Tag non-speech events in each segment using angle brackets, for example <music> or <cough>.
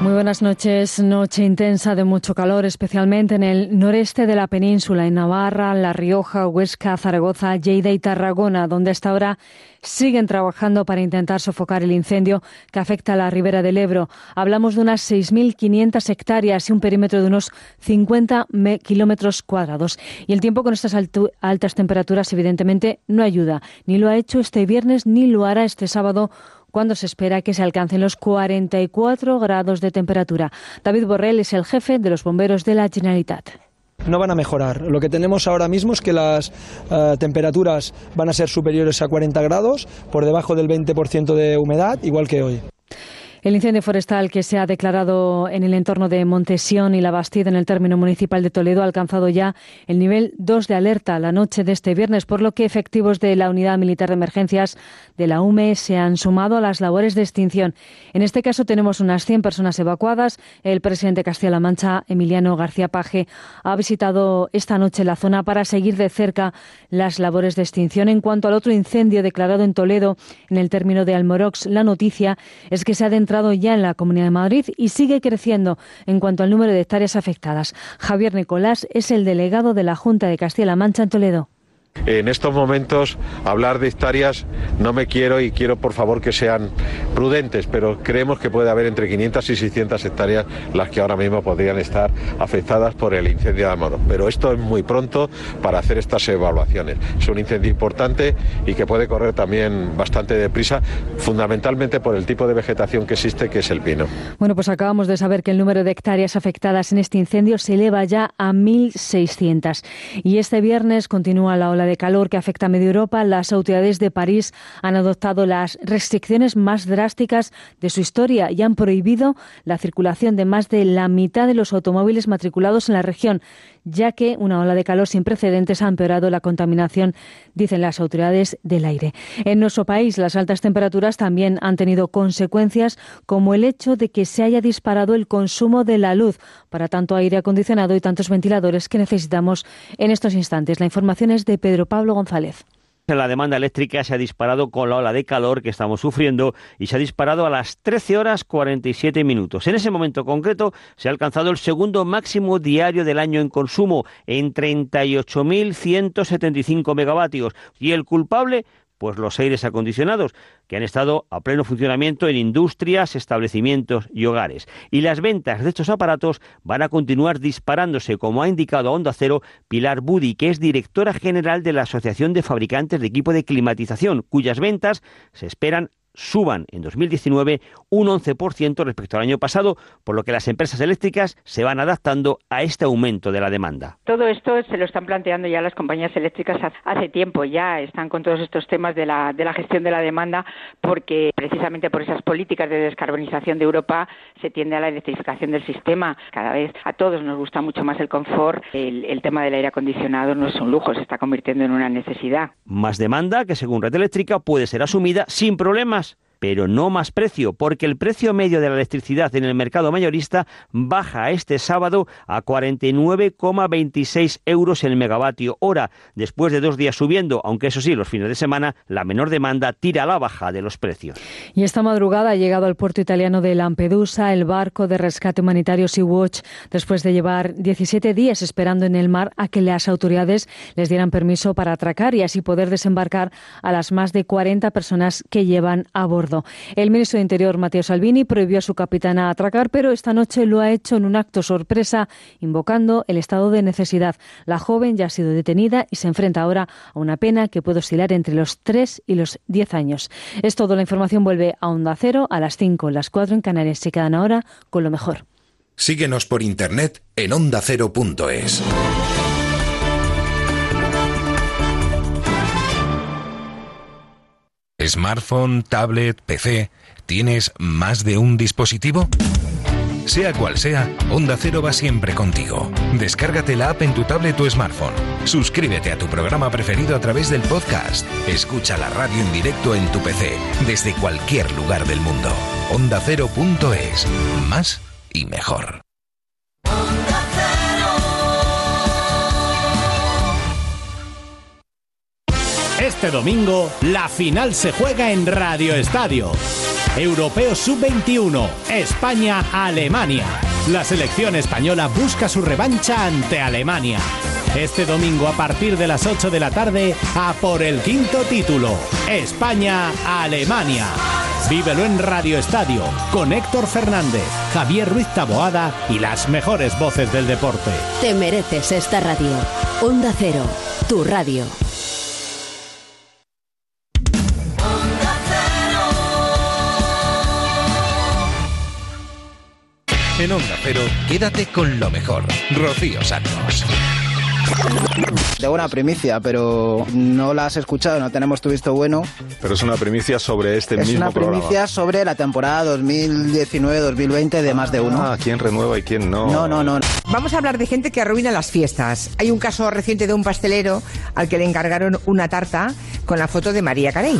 Muy buenas noches. Noche intensa de mucho calor, especialmente en el noreste de la península, en Navarra, La Rioja, Huesca, Zaragoza, Lleida y Tarragona, donde hasta ahora siguen trabajando para intentar sofocar el incendio que afecta a la ribera del Ebro. Hablamos de unas 6.500 hectáreas y un perímetro de unos 50 kilómetros cuadrados. Y el tiempo con estas altas temperaturas, evidentemente, no ayuda. Ni lo ha hecho este viernes, ni lo hará este sábado cuando se espera que se alcancen los 44 grados de temperatura. David Borrell es el jefe de los bomberos de la Generalitat no van a mejorar. Lo que tenemos ahora mismo es que las eh, temperaturas van a ser superiores a 40 grados, por debajo del 20% de humedad, igual que hoy. El incendio forestal que se ha declarado en el entorno de Montesión y La Bastida en el término municipal de Toledo ha alcanzado ya el nivel 2 de alerta la noche de este viernes, por lo que efectivos de la Unidad Militar de Emergencias de la UME se han sumado a las labores de extinción. En este caso tenemos unas 100 personas evacuadas. El presidente de Castilla-La Mancha, Emiliano García Paje, ha visitado esta noche la zona para seguir de cerca las labores de extinción. En cuanto al otro incendio declarado en Toledo, en el término de Almorox, la noticia es que se ha entrado ya en la Comunidad de Madrid y sigue creciendo en cuanto al número de hectáreas afectadas. Javier Nicolás es el delegado de la Junta de Castilla-La Mancha en Toledo. En estos momentos hablar de hectáreas no me quiero y quiero por favor que sean prudentes, pero creemos que puede haber entre 500 y 600 hectáreas las que ahora mismo podrían estar afectadas por el incendio de Amoro. Pero esto es muy pronto para hacer estas evaluaciones. Es un incendio importante y que puede correr también bastante deprisa, fundamentalmente por el tipo de vegetación que existe, que es el pino. Bueno, pues acabamos de saber que el número de hectáreas afectadas en este incendio se eleva ya a 1.600. Y este viernes continúa la ola de calor que afecta a media Europa, las autoridades de París han adoptado las restricciones más drásticas de su historia y han prohibido la circulación de más de la mitad de los automóviles matriculados en la región, ya que una ola de calor sin precedentes ha empeorado la contaminación, dicen las autoridades del aire. En nuestro país, las altas temperaturas también han tenido consecuencias como el hecho de que se haya disparado el consumo de la luz para tanto aire acondicionado y tantos ventiladores que necesitamos en estos instantes. La información es de Pedro Pablo González. La demanda eléctrica se ha disparado con la ola de calor que estamos sufriendo y se ha disparado a las 13 horas 47 minutos. En ese momento concreto se ha alcanzado el segundo máximo diario del año en consumo en 38.175 megavatios y el culpable pues los aires acondicionados, que han estado a pleno funcionamiento en industrias, establecimientos y hogares. Y las ventas de estos aparatos van a continuar disparándose, como ha indicado a Onda Cero Pilar Budi, que es directora general de la Asociación de Fabricantes de Equipo de Climatización, cuyas ventas se esperan suban en 2019 un 11% respecto al año pasado, por lo que las empresas eléctricas se van adaptando a este aumento de la demanda. Todo esto se lo están planteando ya las compañías eléctricas hace tiempo, ya están con todos estos temas de la, de la gestión de la demanda, porque precisamente por esas políticas de descarbonización de Europa se tiende a la electrificación del sistema. Cada vez a todos nos gusta mucho más el confort, el, el tema del aire acondicionado no es un lujo, se está convirtiendo en una necesidad. Más demanda que según Red Eléctrica puede ser asumida sin problemas pero no más precio, porque el precio medio de la electricidad en el mercado mayorista baja este sábado a 49,26 euros el megavatio hora, después de dos días subiendo, aunque eso sí, los fines de semana la menor demanda tira a la baja de los precios. Y esta madrugada ha llegado al puerto italiano de Lampedusa el barco de rescate humanitario Sea-Watch, después de llevar 17 días esperando en el mar a que las autoridades les dieran permiso para atracar y así poder desembarcar a las más de 40 personas que llevan a bordo. El ministro de Interior, Matteo Salvini, prohibió a su capitana atracar, pero esta noche lo ha hecho en un acto sorpresa, invocando el estado de necesidad. La joven ya ha sido detenida y se enfrenta ahora a una pena que puede oscilar entre los 3 y los 10 años. Es todo. La información vuelve a Onda Cero a las 5, las 4 en Canarias. Se quedan ahora con lo mejor. Síguenos por internet en ondacero.es. Smartphone, tablet, PC. ¿Tienes más de un dispositivo? Sea cual sea, Onda Cero va siempre contigo. Descárgate la app en tu tablet o smartphone. Suscríbete a tu programa preferido a través del podcast. Escucha la radio en directo en tu PC, desde cualquier lugar del mundo. OndaCero.es. Más y mejor. Este domingo, la final se juega en Radio Estadio. Europeo Sub-21, España-Alemania. La selección española busca su revancha ante Alemania. Este domingo a partir de las 8 de la tarde a por el quinto título. España-Alemania. Vívelo en Radio Estadio con Héctor Fernández, Javier Ruiz Taboada y las mejores voces del deporte. Te mereces esta radio. Onda Cero, tu radio. En Onda Cero, quédate con lo mejor. Rocío Santos. De una primicia, pero no la has escuchado, no tenemos tu visto bueno. Pero es una primicia sobre este es mismo una programa. primicia sobre la temporada 2019-2020 de más de uno. Ah, quién renueva y quién no. No, no, no. Vamos a hablar de gente que arruina las fiestas. Hay un caso reciente de un pastelero al que le encargaron una tarta con la foto de María Carey.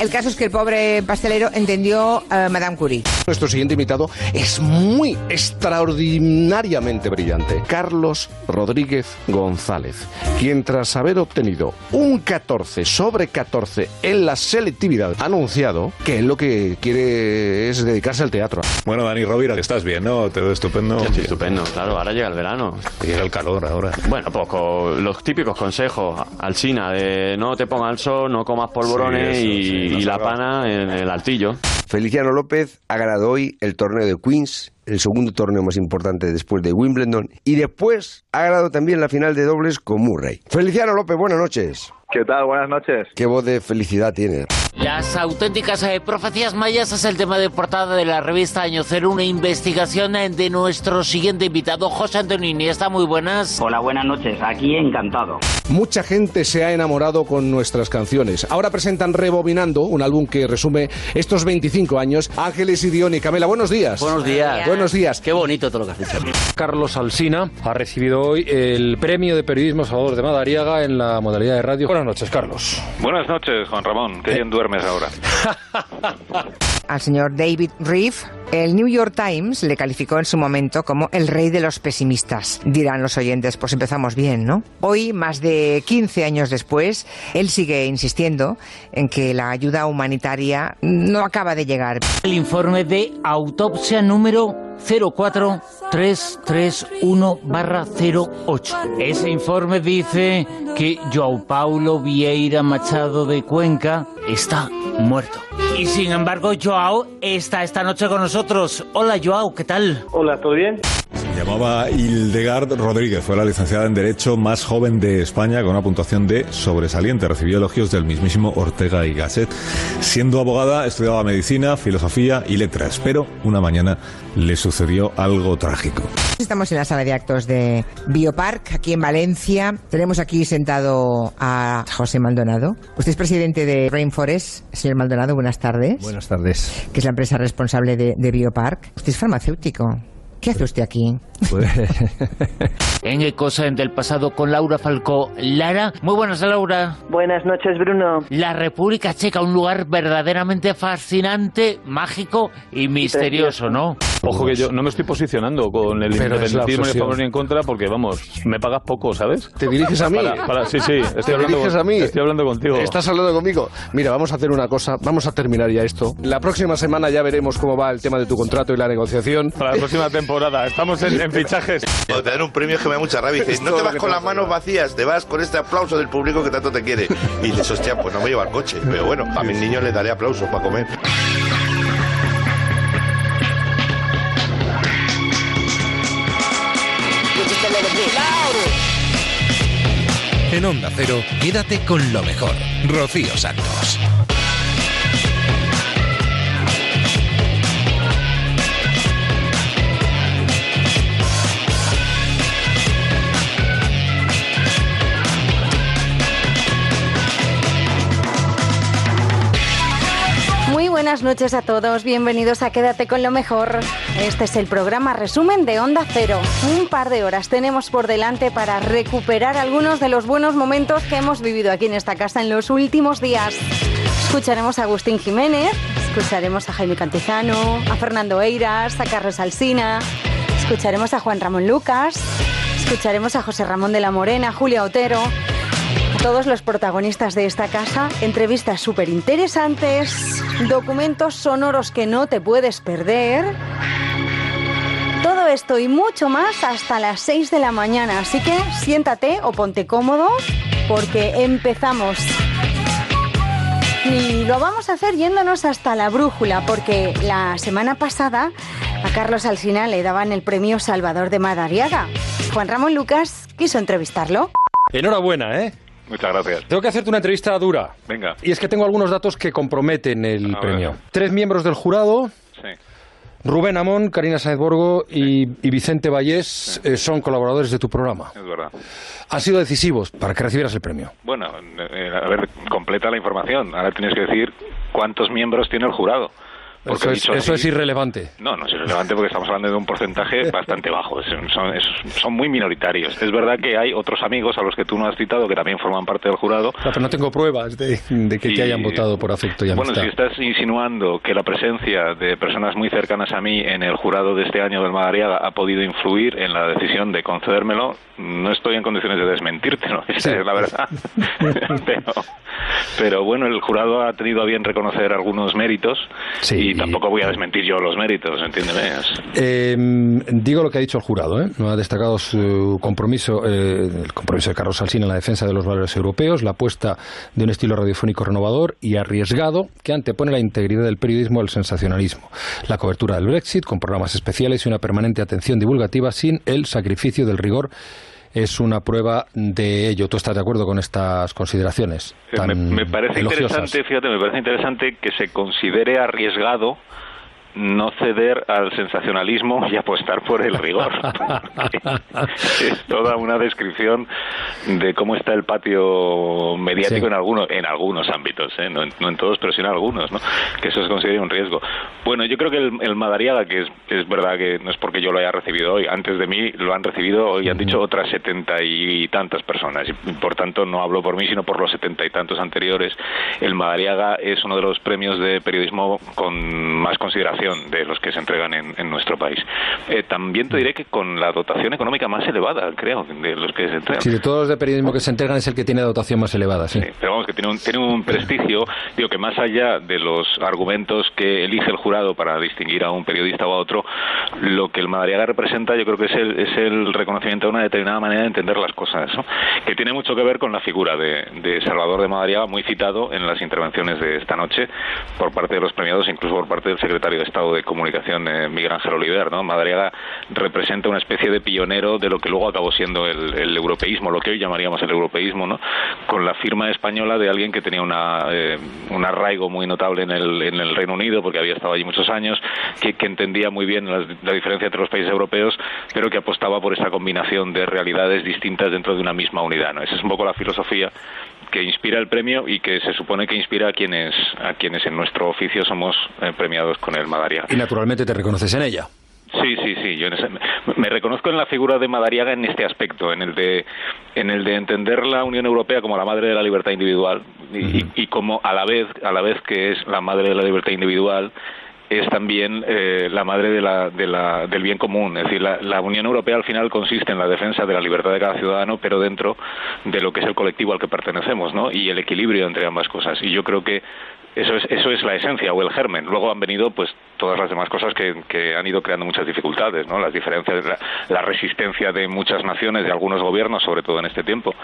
El caso es que el pobre pastelero entendió a Madame Curie. Nuestro siguiente invitado es muy extraordinariamente brillante. Carlos Rodríguez González, quien tras haber obtenido un 14 sobre 14 en la selectividad, ha anunciado que él lo que quiere es dedicarse al teatro. Bueno, Dani Rovira, que estás bien, ¿no? Te veo estupendo. Sí, estupendo, claro. Ahora llega el verano. Llega el calor ahora. Bueno, pues con los típicos consejos al China de no te pongas al sol, no comas polvorones Sí, eso, y, sí, y la pana en el altillo. Feliciano López ha ganado hoy el torneo de Queens, el segundo torneo más importante después de Wimbledon, y después ha ganado también la final de dobles con Murray. Feliciano López, buenas noches. ¿Qué tal? Buenas noches. Qué voz de felicidad tienes. Las auténticas eh, profecías mayas es el tema de portada de la revista Año Cero, una investigación eh, de nuestro siguiente invitado, José Antonio Iniesta. Muy buenas. Hola, buenas noches. Aquí encantado. Mucha gente se ha enamorado con nuestras canciones. Ahora presentan Rebobinando, un álbum que resume estos 25 años. Ángeles y Dion y Camela, buenos días. Buenos días. Buenos días. Qué bonito todo lo que has dicho. Carlos Alsina ha recibido hoy el premio de periodismo Salvador de Madariaga en la modalidad de radio. Buenas noches, Carlos. Buenas noches, Juan Ramón. Qué bien duermes ahora. <laughs> Al señor David Reeve, el New York Times le calificó en su momento como el rey de los pesimistas. Dirán los oyentes, pues empezamos bien, ¿no? Hoy, más de 15 años después, él sigue insistiendo en que la ayuda humanitaria no acaba de llegar. El informe de autopsia número 04331-08. Ese informe dice que Joao Paulo Vieira Machado de Cuenca está muerto. Y sin embargo, Joao está esta noche con nosotros. Hola, Joao, ¿qué tal? Hola, ¿todo bien? Se llamaba Hildegard Rodríguez, fue la licenciada en Derecho más joven de España con una puntuación de sobresaliente. Recibió elogios del mismísimo Ortega y Gasset. Siendo abogada, estudiaba medicina, filosofía y letras, pero una mañana le sucedió algo trágico. Estamos en la sala de actos de Biopark, aquí en Valencia. Tenemos aquí sentado a José Maldonado. Usted es presidente de Rainforest. Señor Maldonado, buenas tardes. Buenas tardes. Que es la empresa responsable de, de Biopark. Usted es farmacéutico. ¿Qué hace usted aquí? <laughs> Pues, En Ecosa del pasado con Laura Falcó. Lara, muy buenas, Laura. Buenas noches, Bruno. La República Checa, un lugar verdaderamente fascinante, mágico y misterioso, ¿no? Ojo que yo no me estoy posicionando con el independentismo ni a favor ni en contra porque, vamos, me pagas poco, ¿sabes? ¿Te diriges a mí? Para- para- sí, sí, estoy ¿Te hablando diriges con- a mí? Estoy hablando contigo. ¿Estás hablando conmigo? Mira, vamos a hacer una cosa, vamos a terminar ya esto. La próxima semana ya veremos cómo va el tema de tu contrato y la negociación. Para la próxima temporada. Estamos en, en fichajes. Cuando te dan un premio es que me da mucha rabia. Dices, no te vas con las manos vacías, te vas con este aplauso del público que tanto te quiere. Y dices, hostia, pues no me lleva el coche. Pero bueno, a mis niños les daré aplausos para comer. En Onda Cero, quédate con lo mejor. Rocío Santos. Buenas noches a todos, bienvenidos a Quédate con lo mejor. Este es el programa resumen de Onda Cero. Un par de horas tenemos por delante para recuperar algunos de los buenos momentos que hemos vivido aquí en esta casa en los últimos días. Escucharemos a Agustín Jiménez, escucharemos a Jaime Cantizano, a Fernando Eiras, a Carlos Alsina, escucharemos a Juan Ramón Lucas, escucharemos a José Ramón de la Morena, Julia Otero. Todos los protagonistas de esta casa, entrevistas súper interesantes, documentos sonoros que no te puedes perder. Todo esto y mucho más hasta las 6 de la mañana, así que siéntate o ponte cómodo porque empezamos. Y lo vamos a hacer yéndonos hasta la brújula, porque la semana pasada a Carlos Alsina le daban el premio Salvador de Madariaga. Juan Ramón Lucas quiso entrevistarlo. Enhorabuena, ¿eh? Muchas gracias. Tengo que hacerte una entrevista dura. Venga. Y es que tengo algunos datos que comprometen el A premio. ver. Tres miembros del jurado, Sí. Rubén Amón, Karina Sáenz Borgo y, y Vicente Vallés, eh, son colaboradores de tu programa. Es verdad. Han sido decisivos para que recibieras el premio. Bueno, eh, a ver, completa la información. Ahora tienes que decir cuántos miembros tiene el jurado. Porque Eso es, dicho eso así- es irrelevante. No, no es irrelevante porque estamos hablando de un porcentaje <laughs> bastante bajo. Son, son muy minoritarios. Es verdad que hay otros amigos a los que tú no has citado que también forman parte del jurado. Pero no tengo pruebas de, de que te Y- hayan votado por afecto y Bueno, amistad. si estás insinuando que la presencia de personas muy cercanas a mí en el jurado de este año del Madariaga ha podido influir en la decisión de concedérmelo, no estoy en condiciones de desmentírtelo, <laughs> esa es la verdad. <laughs> pero, pero bueno, el jurado ha tenido a bien reconocer algunos méritos y tampoco voy a desmentir yo los méritos, entiéndeme. Eh, digo lo que ha dicho el jurado. ¿eh? Ha destacado su compromiso, eh, el compromiso de Carlos Alsina en la defensa de los valores europeos, la apuesta de un estilo radiofónico renovador y arriesgado que antepone la integridad del periodismo al sensacionalismo, la cobertura del Brexit con programas especiales y una permanente atención divulgativa sin el sacrificio del rigor. Es una prueba de ello. ¿Tú estás de acuerdo con estas consideraciones? tan me, me parece elogiosas? interesante, fíjate, me parece interesante que se considere arriesgado no ceder al sensacionalismo y apostar por el rigor. <laughs> es toda una descripción de cómo está el patio mediático Sí. en algunos en algunos ámbitos, ¿eh? no, en, no en todos, pero sí en algunos, ¿no? que eso se considera un riesgo. Bueno, yo creo que el, el Madariaga, que es, es verdad que no es porque yo lo haya recibido hoy, antes de mí lo han recibido hoy, han dicho otras setenta y tantas personas, y por tanto no hablo por mí, sino por los setenta y tantos anteriores. El Madariaga es uno de los premios de periodismo con más consideración de los que se entregan en, en nuestro país. Eh, también te diré que con la dotación económica más elevada, creo, de los que se entregan. Sí, de todos los de periodismo que se entregan es el que tiene dotación más elevada, sí. Pero vamos, que tiene un, tiene un prestigio, digo que más allá de los argumentos que elige el jurado para distinguir a un periodista o a otro, lo que el Madariaga representa yo creo que es el, es el reconocimiento de una determinada manera de entender las cosas, ¿no? que tiene mucho que ver con la figura de, de Salvador de Madariaga, muy citado en las intervenciones de esta noche por parte de los premiados, incluso por parte del secretario de Estado de Comunicación, eh, Miguel Ángel Oliver. ¿no? Madariaga representa una especie de pionero de lo que luego acabó siendo el, el europeísmo, lo que hoy llamaríamos el europeísmo, ¿no? con la firma española de alguien que tenía una, eh, un arraigo muy notable en el, en el Reino Unido, porque había estado allí muchos años, que, que entendía muy bien la, diferencia entre los países europeos, pero que apostaba por esa combinación de realidades distintas dentro de una misma unidad. ¿no? Esa es un poco la filosofía que inspira el premio y que se supone que inspira a quienes, a quienes en nuestro oficio somos eh, premiados con el Madariaga. Y naturalmente te reconoces en ella. Sí, sí, sí. Yo en ese- me, reconozco en la figura de Madariaga en este aspecto, en el de, en el de entender la Unión Europea como la madre de la libertad individual y, y- y como a la vez, a la vez que es la madre de la libertad individual es también eh, la madre de la, de la- del bien común. Es decir, la, la Unión Europea al final consiste en la defensa de la libertad de cada ciudadano, pero dentro de lo que es el colectivo al que pertenecemos, ¿no? Y el equilibrio entre ambas cosas. Y yo creo que eso es, eso es la esencia o el germen. Luego han venido pues todas las demás cosas que, que han ido creando muchas dificultades, ¿no? Las diferencias, la, la resistencia de muchas naciones, de algunos gobiernos, sobre todo en este tiempo,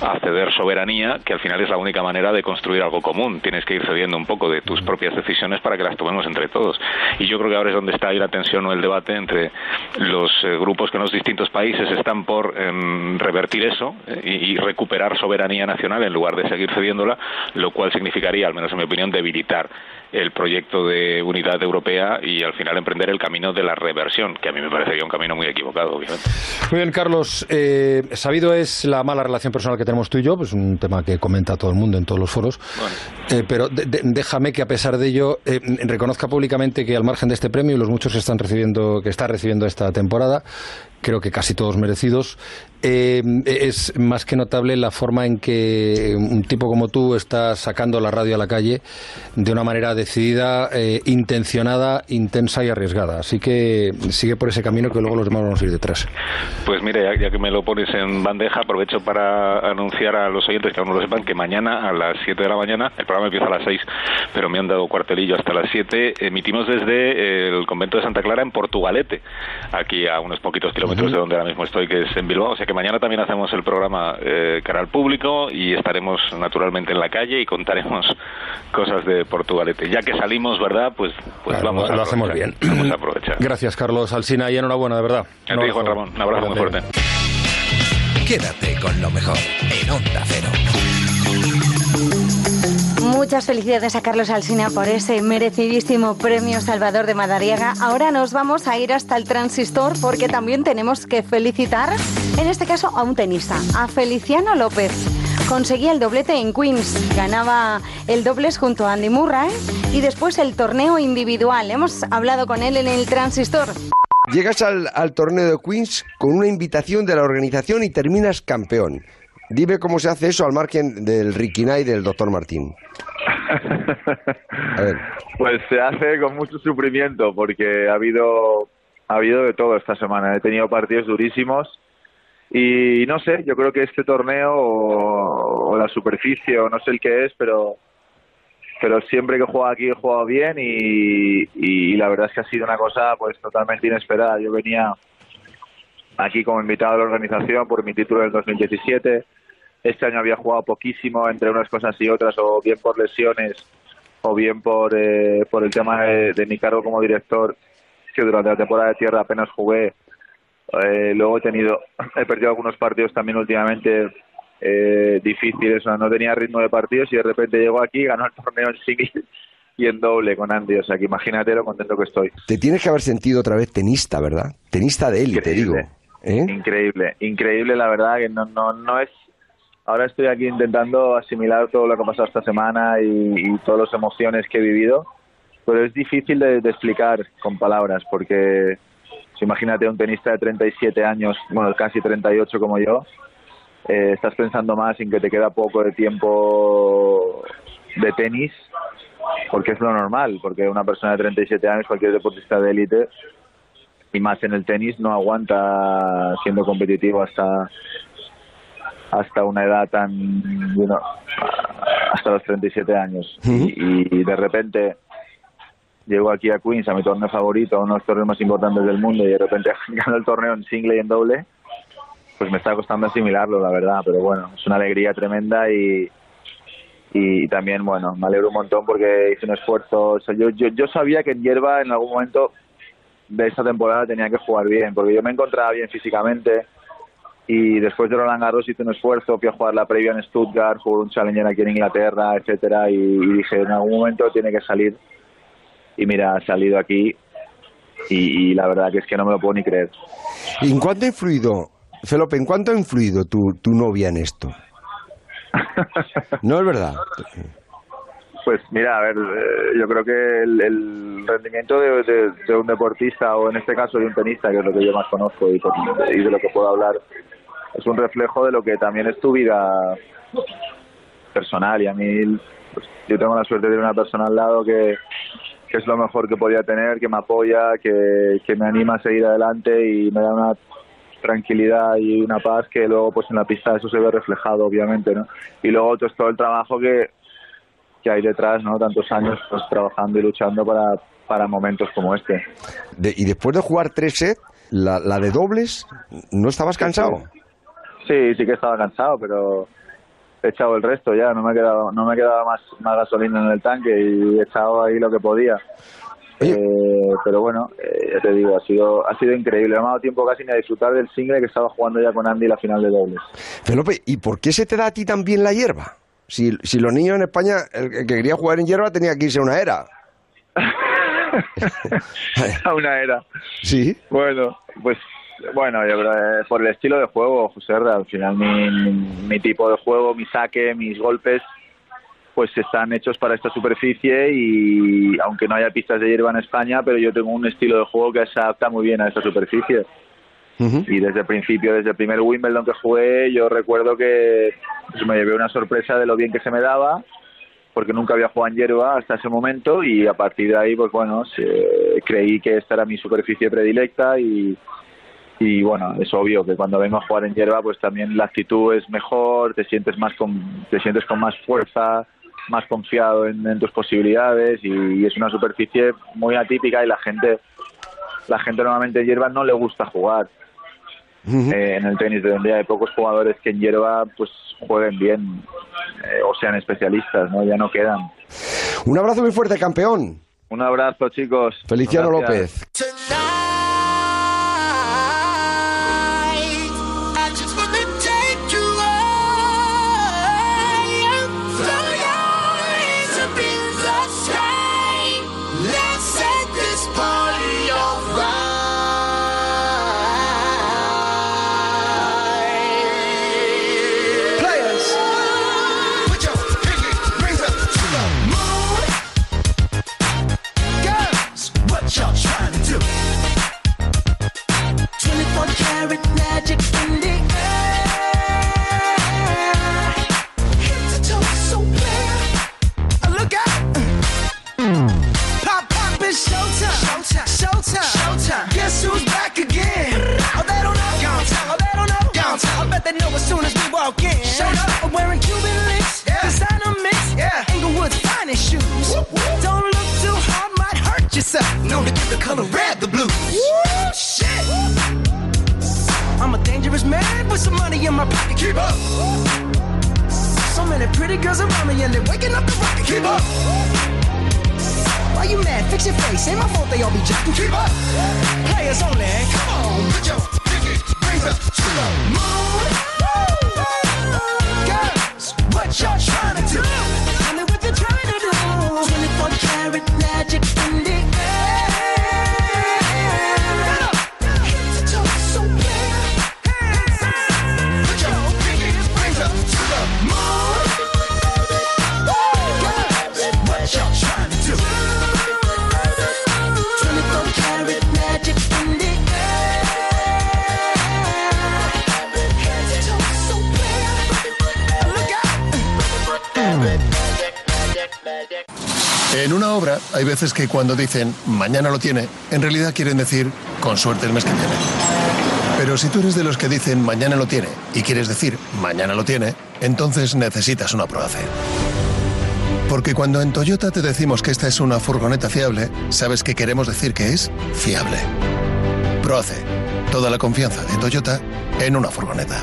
a ceder soberanía, que al final es la única manera de construir algo común. Tienes que ir cediendo un poco de tus propias decisiones para que las tomemos entre todos. Y yo creo que ahora es donde está ahí la tensión o el debate entre los eh, grupos que en los distintos países están por em, revertir eso eh, y, y recuperar soberanía nacional en lugar de seguir cediéndola, lo cual significaría, al menos en mi opinión, debilitar el proyecto de unidad europea y al final emprender el camino de la reversión, que a mí me parecería un camino muy equivocado, obviamente. Muy bien, Carlos. eh, sabido es la mala relación personal que tenemos tú y yo, pues un tema que comenta todo el mundo en todos los foros. Eh, pero de- de- déjame que a pesar de ello eh, reconozca públicamente que al margen de este premio y los muchos que están recibiendo, que está recibiendo esta temporada, creo que casi todos merecidos, eh, es más que notable la forma en que un tipo como tú está sacando la radio a la calle de una manera decidida, eh, intencionada, intensa y arriesgada. Así que sigue por ese camino que luego los demás vamos a ir detrás. Pues mire, ya, ya que me lo pones en bandeja, aprovecho para anunciar a los oyentes que aún no lo sepan que mañana a las 7 de la mañana, el programa empieza a las 6, pero me han dado cuartelillo hasta las 7, emitimos desde el convento de Santa Clara en Portugalete, aquí a unos poquitos kilómetros de donde ahora mismo estoy, que es en Bilbao. O sea que mañana también hacemos el programa eh, cara al público y estaremos naturalmente en la calle y contaremos <laughs> cosas de Portugalete. Ya que salimos, ¿verdad? Pues, pues Claro, vamos a lo hacemos aprovechar. bien. Vamos a aprovechar. Gracias, Carlos Alsina, y enhorabuena, de verdad. A ti, Juan Ramón. Un abrazo muy fuerte. Quédate con lo mejor en Onda Cero. Muchas felicidades a Carlos Alsina por ese merecidísimo premio Salvador de Madariaga. Ahora nos vamos a ir hasta el transistor porque también tenemos que felicitar, en este caso, a un tenista, a Feliciano López. Conseguía el doblete en Queens, ganaba el dobles junto a Andy Murray y después el torneo individual. Hemos hablado con él en el transistor. Llegas al, al torneo de Queens con una invitación de la organización y terminas campeón. Dime cómo se hace eso al margen del Riquinay del doctor Martín. Pues se hace con mucho sufrimiento porque ha habido ha habido de todo esta semana. He tenido partidos durísimos y no sé, yo creo que este torneo o, la superficie o no sé el que es, pero pero siempre que he jugado aquí he jugado bien y la verdad es que ha sido una cosa pues totalmente inesperada. Yo venía aquí como invitado de la organización por mi título del 2017. Este año había jugado poquísimo entre unas cosas y otras, o bien por lesiones, o bien por, eh, por el tema de, de mi cargo como director, que durante la temporada de tierra apenas jugué. Eh, luego he tenido, he perdido algunos partidos también últimamente eh, difíciles, o sea, no tenía ritmo de partidos y de repente llego aquí, ganó el torneo en single y en doble con Andy, o sea que imagínate lo contento que estoy. Te tienes que haber sentido otra vez tenista, ¿verdad? Tenista de élite, digo. ¿Eh? Increíble, increíble la verdad que no, no, no es... Ahora estoy aquí intentando asimilar todo lo que ha pasado esta semana y, todas las emociones que he vivido, pero es difícil de, explicar con palabras porque pues, imagínate un tenista de 37 años, bueno, casi 38 como yo, eh, estás pensando más en que te queda poco de tiempo de tenis, porque es lo normal, porque una persona de 37 años, cualquier deportista de élite, y más en el tenis, no aguanta siendo competitivo hasta hasta una edad tan, know, hasta los 37 años. y, y de repente llego aquí a Queens, a mi torneo favorito, a uno de los torneos más importantes del mundo, y de repente <laughs> gano el torneo en single y en doble, pues me está costando asimilarlo, la verdad, pero bueno, es una alegría tremenda y, y también, bueno, me alegro un montón porque hice un esfuerzo. O sea, yo, yo, yo sabía que en hierba en algún momento de esta temporada tenía que jugar bien, porque yo me encontraba bien físicamente y después de Roland Garros hice un esfuerzo, fui a jugar la previa en Stuttgart, jugué un Challenger aquí en Inglaterra, etcétera, y, y dije, en algún momento tiene que salir. Y mira, ha salido aquí y, y la verdad que es que no me lo puedo ni creer. ¿Y en cuánto ha influido, Felope, en cuánto ha influido tu, tu novia en esto? <laughs> No es verdad. Pues mira, a ver, eh, yo creo que el, rendimiento de, un deportista o en este caso de un tenista, que es lo que yo más conozco y de lo que puedo hablar, es un reflejo de lo que también es tu vida personal. Y a mí, pues, yo tengo la suerte de tener una persona al lado que, que es lo mejor que podía tener, que me apoya, que, que me anima a seguir adelante y me da una tranquilidad y una paz que luego pues en la pista eso se ve reflejado obviamente no y luego pues, todo el trabajo que, que hay detrás no tantos años pues trabajando y luchando para para momentos como este De- y después de jugar tres sets, la, la de dobles, ¿no estabas cansado? sí sí que estaba cansado pero he echado el resto ya no me ha quedado no me ha quedado más más gasolina en el tanque y he echado ahí lo que podía Eh, pero bueno, eh, ya te digo, ha sido ha sido increíble. No me ha dado tiempo casi ni a disfrutar del single que estaba jugando ya con Andy la final de dobles. Felope, ¿y por qué se te da a ti también la hierba? Si, si los niños en España, el que quería jugar en hierba tenía que irse a una era. <laughs> a una era. Sí. Bueno, pues bueno, yo creo eh, por el estilo de juego, José al final mi, mi- mi tipo de juego, mi saque, mis golpes, pues están hechos para esta superficie y aunque no haya pistas de hierba en España, pero yo tengo un estilo de juego que se adapta muy bien a esta superficie. Y desde el principio, desde el primer Wimbledon que jugué, yo recuerdo que pues, me llevé una sorpresa de lo bien que se me daba porque nunca había jugado en hierba hasta ese momento y a partir de ahí, pues bueno, creí que esta era mi superficie predilecta y, y bueno, es obvio que cuando vengo a jugar en hierba, pues también la actitud es mejor, te sientes más con, te sientes con más fuerza, más confiado en, tus posibilidades y, es una superficie muy atípica y la gente, la gente normalmente en hierba no le gusta jugar. Eh, en el tenis de donde hay pocos jugadores que en hierba pues jueguen bien eh, o sean especialistas, ¿no? Ya no quedan. Un abrazo muy fuerte, campeón. Un abrazo, chicos. Feliciano López. They know as soon as we walk in. Showed up. I'm wearing Cuban links, yeah. designer mix, yeah. Englewood's finest shoes. Whoop, whoop. Don't look too hard, might hurt yourself. Known to give the color red the blues. Woo, shit. Woo. I'm a dangerous man with some money in my pocket. Keep up. So many pretty girls around me and they're waking up the rocket. Keep up. Why you mad? Fix your face. Ain't my fault they all be jocking. Keep up. Players only. Come on, put your to the moon. Girls, what y'all trying to do? Tell me what you're trying to do. 24 karat magic veces que cuando dicen mañana lo tiene, en realidad quieren decir con suerte el mes que viene. Pero si tú eres de los que dicen mañana lo tiene y quieres decir mañana lo tiene, entonces necesitas una Proace. Porque cuando en Toyota te decimos que esta es una furgoneta fiable, sabes que queremos decir que es fiable. Proace. Toda la confianza de Toyota en una furgoneta.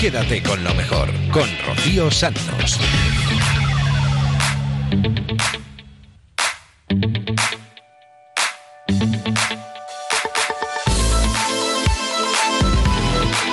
Quédate con lo mejor, con Rocío Santos.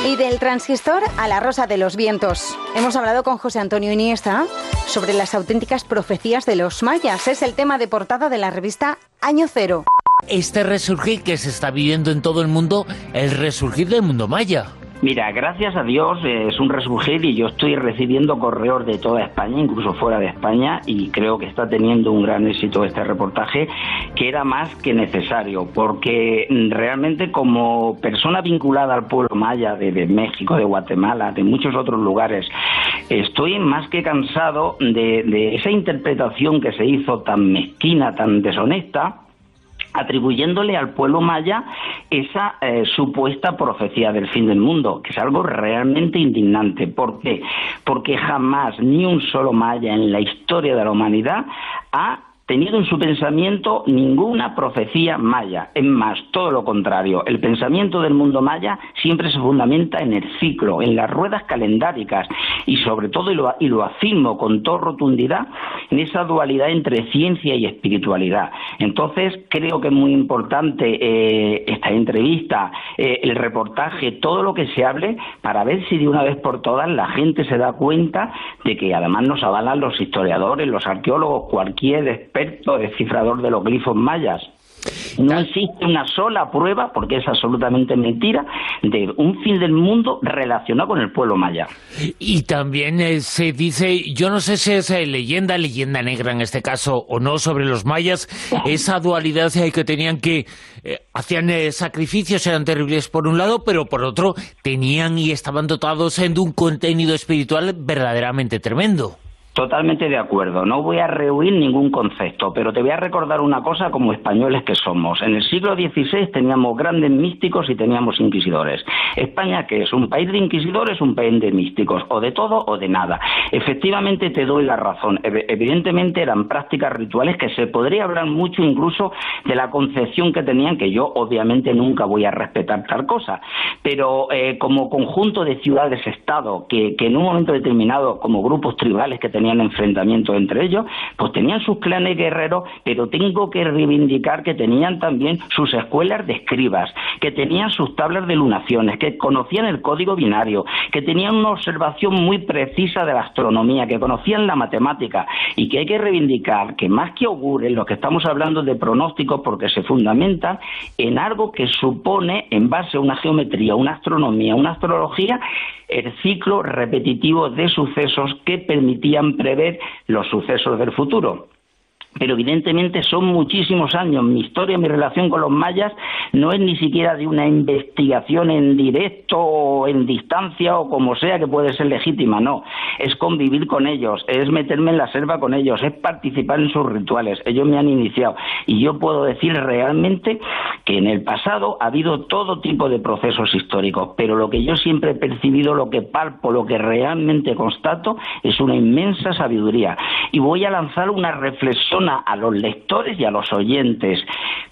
Y del transistor a la rosa de los vientos. Hemos hablado con José Antonio Iniesta sobre las auténticas profecías de los mayas. Es el tema de portada de la revista Año Cero. Este resurgir que se está viviendo en todo el mundo, el resurgir del mundo maya. Mira, gracias a Dios es un resurgir y yo estoy recibiendo correos de toda España, incluso fuera de España, y creo que está teniendo un gran éxito este reportaje, que era más que necesario, porque realmente como persona vinculada al pueblo maya de, México, de Guatemala, de muchos otros lugares, estoy más que cansado de, de esa interpretación que se hizo tan mezquina, tan deshonesta, atribuyéndole al pueblo maya esa eh, supuesta profecía del fin del mundo, que es algo realmente indignante. ¿Por qué? Porque jamás ni un solo maya en la historia de la humanidad ha tenido en su pensamiento ninguna profecía maya. Es más, todo lo contrario. El pensamiento del mundo maya siempre se fundamenta en el ciclo, en las ruedas calendáricas y sobre todo, y lo, y lo afirmo con toda rotundidad, en esa dualidad entre ciencia y espiritualidad. Entonces, creo que es muy importante eh, esta entrevista, eh, el reportaje, todo lo que se hable, para ver si de una vez por todas la gente se da cuenta de que además nos avalan los historiadores, los arqueólogos, cualquier experto descifrador de los glifos mayas. No existe una sola prueba, porque es absolutamente mentira, de un fin del mundo relacionado con el pueblo maya. Y también eh, se dice, yo no sé si es eh, leyenda, leyenda negra en este caso, o no, sobre los mayas, esa dualidad que tenían que, eh, hacían sacrificios, eran terribles por un lado, pero por otro tenían y estaban dotados de un contenido espiritual verdaderamente tremendo. Totalmente de acuerdo. No voy a rehuir ningún concepto, pero te voy a recordar una cosa como españoles que somos. En el siglo XVI teníamos grandes místicos y teníamos inquisidores. España, que es un país de inquisidores, un país de místicos, o de todo o de nada. Efectivamente te doy la razón. Evidentemente eran prácticas rituales que se podría hablar mucho incluso de la concepción que tenían, que yo obviamente nunca voy a respetar tal cosa. Pero eh, como conjunto de ciudades-estado, que, que en un momento determinado, como grupos tribales que tenían tenían enfrentamientos entre ellos, pues tenían sus clanes guerreros, pero tengo que reivindicar que tenían también sus escuelas de escribas, que tenían sus tablas de lunaciones, que conocían el código binario, que tenían una observación muy precisa de la astronomía, que conocían la matemática. Y que hay que reivindicar que más que augures, lo que estamos hablando de pronósticos porque se fundamentan en algo que supone, en base a una geometría, una astronomía, una astrología, el ciclo repetitivo de sucesos que permitían prever los sucesos del futuro pero evidentemente son muchísimos años. Mi historia, mi relación con los mayas no es ni siquiera de una investigación en directo o en distancia o como sea que puede ser legítima, no. Es convivir con ellos, es meterme en la selva con ellos, es participar en sus rituales. Ellos me han iniciado y yo puedo decir realmente que en el pasado ha habido todo tipo de procesos históricos, pero lo que yo siempre he percibido, lo que palpo, lo que realmente constato es una inmensa sabiduría. Y voy a lanzar una reflexión a los lectores y a los oyentes.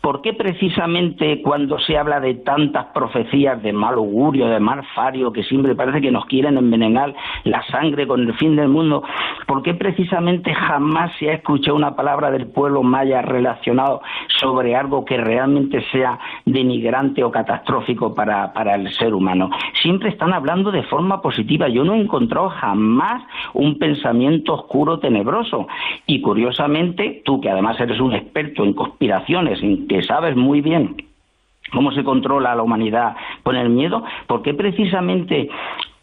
¿Por qué precisamente cuando se habla de tantas profecías de mal augurio, de mal fario, que siempre parece que nos quieren envenenar la sangre con el fin del mundo, por qué precisamente jamás se ha escuchado una palabra del pueblo maya relacionado sobre algo que realmente sea denigrante o catastrófico para, para el ser humano? Siempre están hablando de forma positiva. Yo no he encontrado jamás un pensamiento oscuro, tenebroso. Y curiosamente, tú que además eres un experto en conspiraciones, en que sabes muy bien cómo se controla a la humanidad con el miedo, ¿por qué precisamente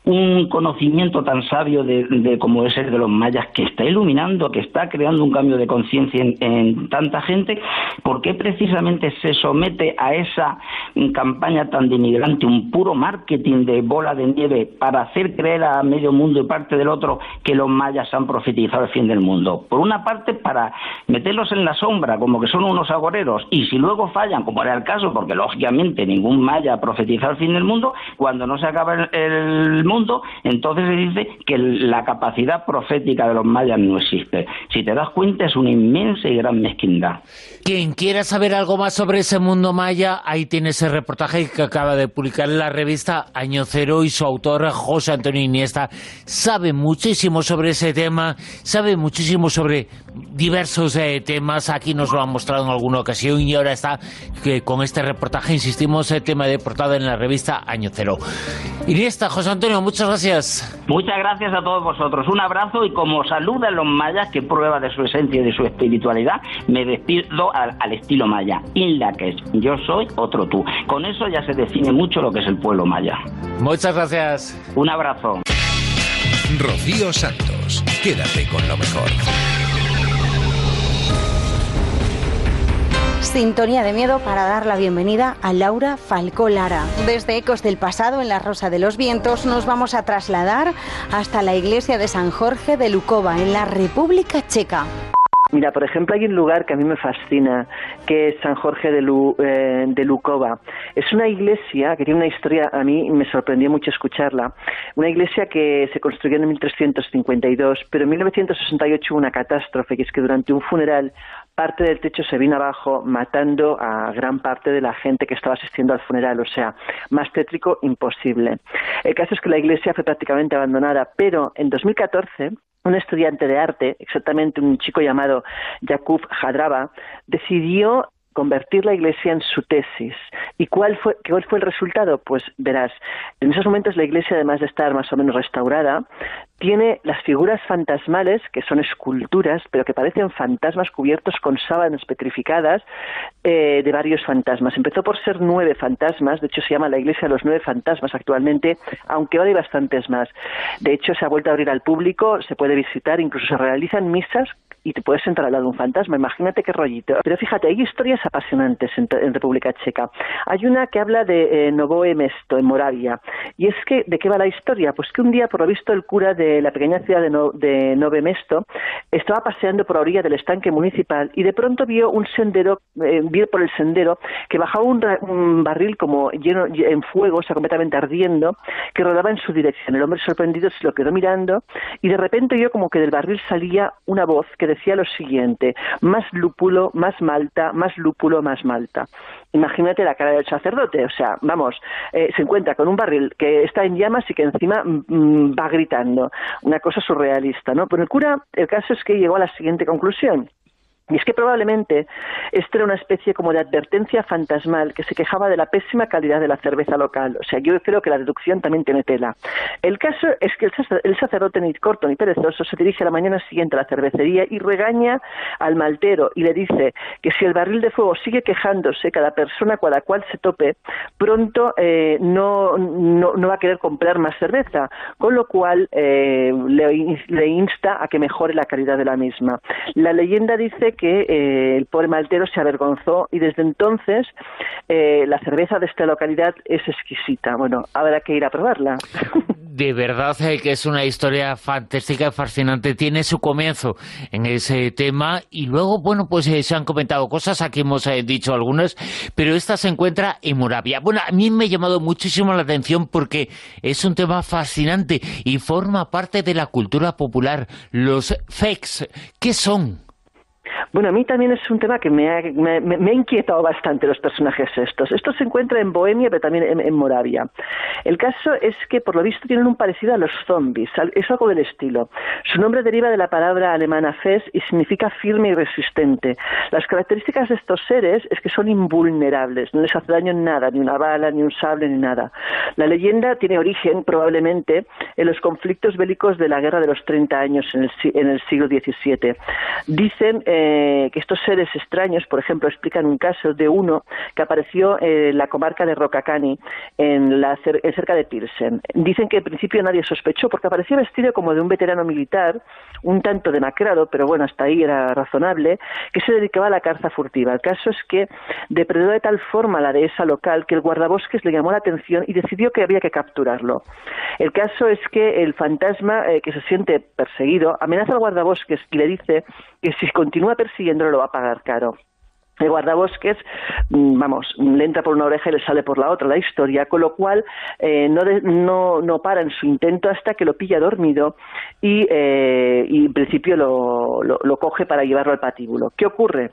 un conocimiento tan sabio de, como es el de los mayas que está iluminando, que está creando un cambio de conciencia en, tanta gente, ¿por qué precisamente se somete a esa campaña tan denigrante, un puro marketing de bola de nieve para hacer creer a medio mundo y parte del otro que los mayas han profetizado el fin del mundo? Por una parte, para meterlos en la sombra, como que son unos agoreros, y si luego fallan, como era el caso, porque lógicamente ningún maya ha profetizado el fin del mundo, cuando no se acaba el, el mundo, entonces se dice que la capacidad profética de los mayas no existe. Si te das cuenta, es una inmensa y gran mezquindad. Quien quiera saber algo más sobre ese mundo maya, ahí tiene ese reportaje que acaba de publicar en la revista Año Cero y su autor, José Antonio Iniesta, sabe muchísimo sobre ese tema, sabe muchísimo sobre diversos eh, temas, aquí nos lo han mostrado en alguna ocasión y ahora está que con este reportaje, insistimos, el tema de portada en la revista Año Cero. Iniesta, José Antonio, muchas gracias. Muchas gracias a todos vosotros. Un abrazo y como saludan los mayas, que prueba de su esencia y de su espiritualidad, me despido al, estilo maya. la que yo soy otro tú. Con eso ya se define mucho lo que es el pueblo maya. Muchas gracias. Un abrazo. Rocío Santos, quédate con lo mejor. Sintonía de miedo para dar la bienvenida a Laura Falcó Lara. Desde Ecos del Pasado en la Rosa de los Vientos nos vamos a trasladar hasta la iglesia de San Jorge de Lukova en la República Checa. Mira, por ejemplo, hay un lugar que a mí me fascina, que es San Jorge de, Lu, eh, de. Es una iglesia que tiene una historia, a mí me sorprendió mucho escucharla, una iglesia que se construyó en 1352, pero en 1968 hubo una catástrofe, que es que durante un funeral parte del techo se vino abajo, matando a gran parte de la gente que estaba asistiendo al funeral, o sea, más tétrico imposible. El caso es que la iglesia fue prácticamente abandonada, pero en 2014 un estudiante de arte, exactamente un chico llamado Jakub Jadraba, decidió convertir la iglesia en su tesis. ¿Y cuál fue, cuál fue el resultado? Pues verás, en esos momentos la iglesia, además de estar más o menos restaurada, tiene las figuras fantasmales, que son esculturas, pero que parecen fantasmas cubiertos con sábanas petrificadas eh, de varios fantasmas. Empezó por ser nueve fantasmas, de hecho se llama la iglesia de los nueve fantasmas actualmente, aunque ahora hay bastantes más. De hecho, se ha vuelto a abrir al público, se puede visitar, incluso se realizan misas y te puedes sentar al lado de un fantasma. Imagínate qué rollito. Pero fíjate, hay historias apasionantes en, República Checa. Hay una que habla de eh, Novoe Mesto, en Moravia. Y es que, ¿de qué va la historia? Pues que un día, por lo visto, el cura de la pequeña ciudad de, no, de Mesto estaba paseando por la orilla del estanque municipal y de pronto vio un sendero, eh, vio por el sendero que bajaba un, barril como lleno en fuego, o sea, completamente ardiendo, que rodaba en su dirección. El hombre sorprendido se lo quedó mirando y de repente vio como que del barril salía una voz que decía lo siguiente, más lúpulo, más malta, más lúpulo, más malta. Imagínate la cara del sacerdote, o sea, vamos, eh, se encuentra con un barril que está en llamas y que encima mm, mm, va gritando. Una cosa surrealista, ¿no? Pero el cura, el caso es que llegó a la siguiente conclusión. Y es que probablemente esta era una especie como de advertencia fantasmal que se quejaba de la pésima calidad de la cerveza local. O sea, yo creo que la deducción también tiene tela. El caso es que el sacerdote ni corto ni perezoso se dirige a la mañana siguiente a la cervecería y regaña al maltero y le dice que si el barril de fuego sigue quejándose cada persona con la cual se tope, pronto eh, no, no, va a querer comprar más cerveza, con lo cual eh, le, le insta a que mejore la calidad de la misma. La leyenda dice que eh, el pobre maltero se avergonzó y desde entonces eh, la cerveza de esta localidad es exquisita. Bueno, habrá que ir a probarla. <laughs> De verdad eh, que es una historia fantástica, fascinante. Tiene su comienzo en ese tema y luego, bueno, pues se han comentado cosas, aquí hemos dicho algunas, pero esta se encuentra en Moravia. Bueno, a mí me ha llamado muchísimo la atención porque es un tema fascinante y forma parte de la cultura popular. Los fakes, ¿qué son? Bueno, a mí también es un tema que me ha, me, inquietado bastante los personajes estos. Esto se encuentra en Bohemia, pero también en, Moravia. El caso es que, por lo visto, tienen un parecido a los zombies. Es algo del estilo. Su nombre deriva de la palabra alemana fes y significa firme y resistente. Las características de estos seres es que son invulnerables. No les hace daño nada, ni una bala, ni un sable, ni nada. La leyenda tiene origen, probablemente, en los conflictos bélicos de la Guerra de los 30 años en el, en el siglo XVII. Dicen... Eh, eh, que estos seres extraños, por ejemplo, explican un caso de uno que apareció en la comarca de Rocacani, en la, cerca de Pilsen. Dicen que en principio nadie sospechó porque apareció vestido como de un veterano militar, un tanto demacrado, pero bueno, hasta ahí era razonable, que se dedicaba a la caza furtiva. El caso es que depredó de tal forma la dehesa local que el guardabosques le llamó la atención y decidió que había que capturarlo. El caso es que el fantasma eh, que se siente perseguido amenaza al guardabosques y le dice que si continúa persiguiéndolo lo va a pagar caro el guardabosques, mm, vamos, le entra por una oreja y le sale por la otra la historia, con lo cual eh, no, no, no, para en su intento hasta que lo pilla dormido y, eh, y en principio lo, lo, coge para llevarlo al patíbulo. ¿Qué ocurre?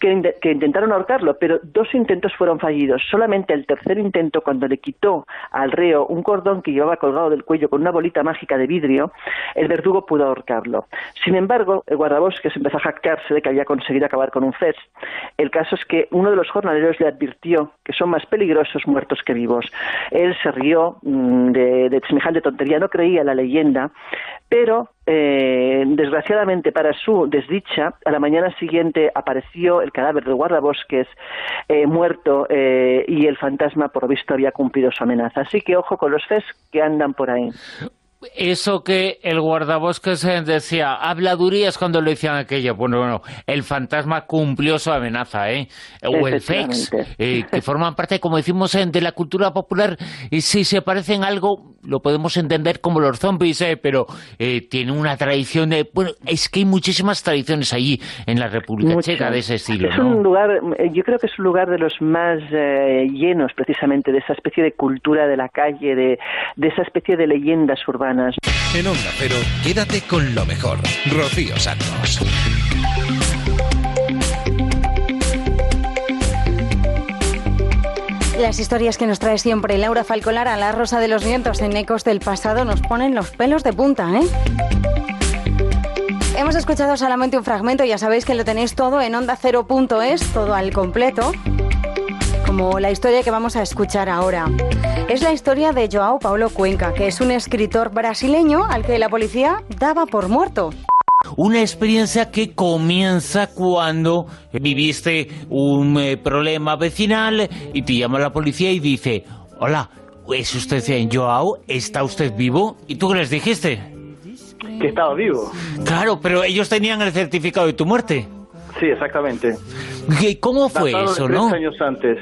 Que, que, intentaron ahorcarlo, pero dos intentos fueron fallidos. Solamente el tercer intento, cuando le quitó al reo un cordón que llevaba colgado del cuello con una bolita mágica de vidrio, el verdugo pudo ahorcarlo. Sin embargo, el guardabosques empezó a jactarse de que había conseguido acabar con un fez el caso es que uno de los jornaleros le advirtió que son más peligrosos muertos que vivos. Él se rió mm, de, semejante tontería, no creía la leyenda, pero eh, desgraciadamente para su desdicha, a la mañana siguiente apareció el cadáver del guardabosques eh, muerto eh, y el fantasma por lo visto había cumplido su amenaza. Así que ojo con los fes que andan por ahí eso que el guardabosques decía, habladurías cuando le decían aquello. Bueno, bueno, el fantasma cumplió su amenaza, ¿eh? O el FEX, eh, que forman parte, como decimos, de la cultura popular. Y si se parecen algo, lo podemos entender como los zombies, ¿eh? Pero eh, tiene una tradición de... Bueno, es que hay muchísimas tradiciones allí, en la República Checa, de ese estilo, Es un lugar, yo creo que es un lugar de los más llenos, precisamente, de esa especie de cultura de la calle, de, de esa especie de leyendas urbanas en Onda Pero, quédate con lo mejor. Rocío Santos. Las historias que nos trae siempre Laura Falcolar a la Rosa de los Vientos en Ecos del Pasado nos ponen los pelos de punta, ¿eh? Hemos escuchado solamente un fragmento, ya sabéis que lo tenéis todo en onda ondacero.es, todo al completo como la historia que vamos a escuchar ahora. Es la historia de Joao Paulo Cuenca, que es un escritor brasileño al que la policía daba por muerto. Una experiencia que comienza cuando viviste un eh, problema vecinal y te llama la policía y dice, hola, ¿es usted Joao? ¿Está usted vivo? ¿Y tú qué les dijiste? que estaba vivo. Claro, pero ellos tenían el certificado de tu muerte. Sí, exactamente. ¿Y ¿Cómo fue eso, tres no? años antes.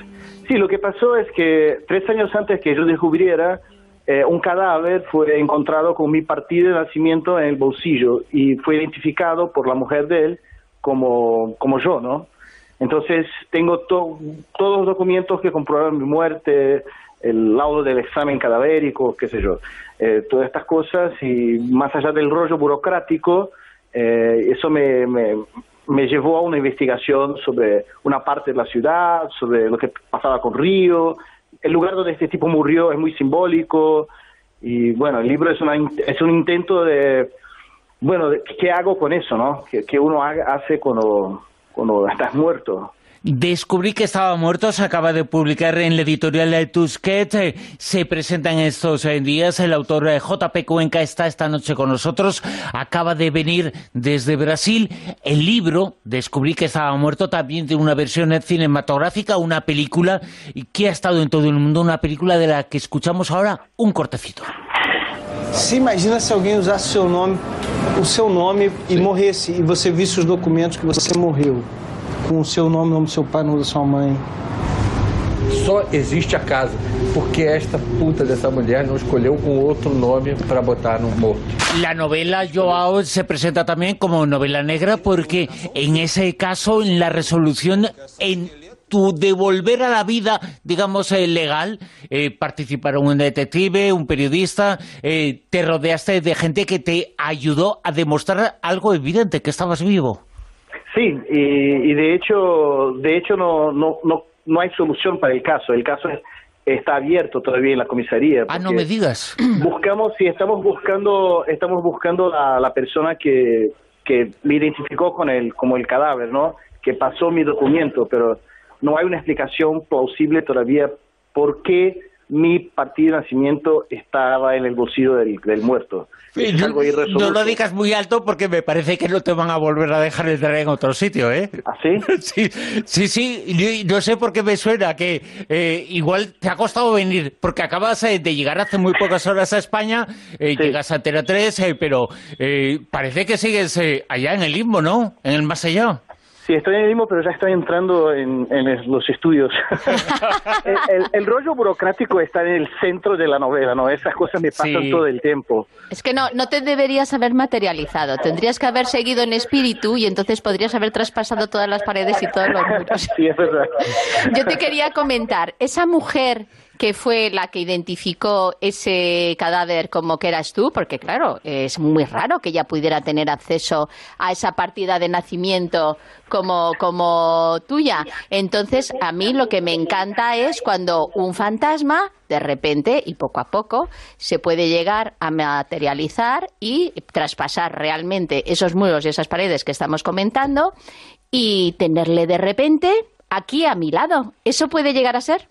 Sí, lo que pasó es que tres años antes que yo descubriera, eh, un cadáver fue encontrado con mi partida de nacimiento en el bolsillo y fue identificado por la mujer de él como, como yo, ¿no? Entonces tengo to- todos los documentos que comprueban mi muerte, el laudo del examen cadavérico, qué sé yo, eh, todas estas cosas y más allá del rollo burocrático, eh, eso me, me, me llevó a una investigación sobre una parte de la ciudad, sobre lo que pasaba con Río. El lugar donde este tipo murió es muy simbólico y bueno, el libro es, una, es un intento de, bueno, de- ¿qué hago con eso, no? ¿Qué, qué uno hace cuando, cuando estás muerto? Descubrí que estaba muerto, se acaba de publicar en la editorial de Tusquets, eh, se presenta en estos eh, días, el autor eh, JP Cuenca está esta noche con nosotros, acaba de venir desde Brasil, el libro, Descubrí que estaba muerto, también tiene una versión cinematográfica, una película que ha estado en todo el mundo, una película de la que escuchamos ahora un cortecito. Se imagina se alguém usasse seu nome, o seu nome e morresse e você visse os documentos que você morreu com o seu nome, o nome do seu pai, o nome da sua mãe. Só existe a casa porque esta puta dessa mulher não escolheu um outro nome para botar no morto. La novela Joao se presenta también como novela negra porque en ese caso, en la resolución, en tu devolver a la vida, digamos, eh, legal, eh, participaron un detective, un periodista, eh, te rodeaste de gente que te ayudó a demostrar algo evidente, que estabas vivo. Sí, y, y de hecho, de hecho no, no, no, no hay solución para el caso. El caso es- está abierto todavía en la comisaría. Ah, no me digas. <clears throat> Buscamos, sí, estamos buscando, estamos buscando la, la persona que, que me identificó con el, como el cadáver, ¿no? Que pasó mi documento, pero no hay una explicación plausible todavía por qué mi partida de nacimiento estaba en el bolsillo del, del muerto. Es no, no lo digas muy alto porque me parece que no te van a volver a dejar entrar en otro sitio, ¿eh? ¿Ah, sí? <laughs> sí, sí, sí. No sé por qué me suena que eh, igual te ha costado venir, porque acabas eh, de llegar hace muy pocas horas a España, eh, llegas a Antena 3, eh, pero eh, parece que sigues eh, allá en el limbo, ¿no? En el más allá. Sí, estoy en el mismo, pero ya estoy entrando en, en los estudios. <laughs> el, el- el rollo burocrático está en el centro de la novela, ¿no? Esas cosas me pasan Sí. todo el tiempo. Es que no, no te deberías haber materializado. Tendrías que haber seguido en espíritu y entonces podrías haber traspasado todas las paredes y todos los <laughs> muros. Sí, es verdad. Yo te quería comentar, esa mujer que fue la que identificó ese cadáver como que eras tú, porque claro, es muy raro que ella pudiera tener acceso a esa partida de nacimiento como, como tuya. Entonces, a mí lo que me encanta es cuando un fantasma, de repente y poco a poco, se puede llegar a materializar y traspasar realmente esos muros y esas paredes que estamos comentando y tenerle de repente aquí a mi lado. ¿Eso puede llegar a ser?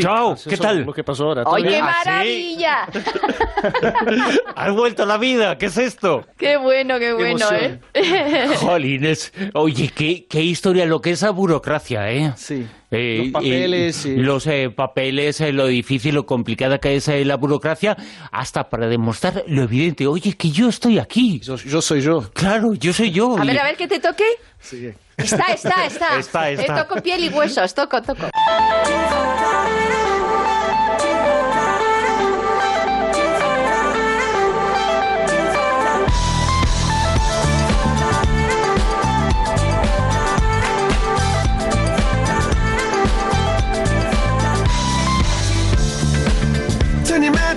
Chao, ¿qué eso tal? Lo que pasó ahora. ¿todo ¡Ay, qué bien? maravilla! <laughs> Has vuelto a la vida, ¿qué es esto? ¡Qué bueno, qué bueno, eh! <laughs> Jolines, oye, qué, qué historia, lo que es la burocracia, ¿eh? Sí. Eh, Los papeles, eh, sí. los eh, papeles, eh, lo difícil, lo complicada que es eh, la burocracia, hasta para demostrar lo evidente. Oye, que yo estoy aquí. Yo, soy yo. Claro, yo soy yo. A Y- ver, a ver, que te toque. Está, está, está. Está, está. Eh, toco piel y huesos, toco, toco.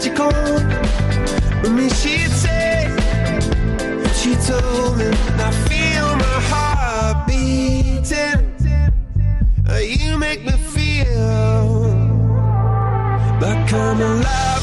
Turn your magic on. I mean, she'd say, she told me, I feel my heart beating. You make me feel like I'm alive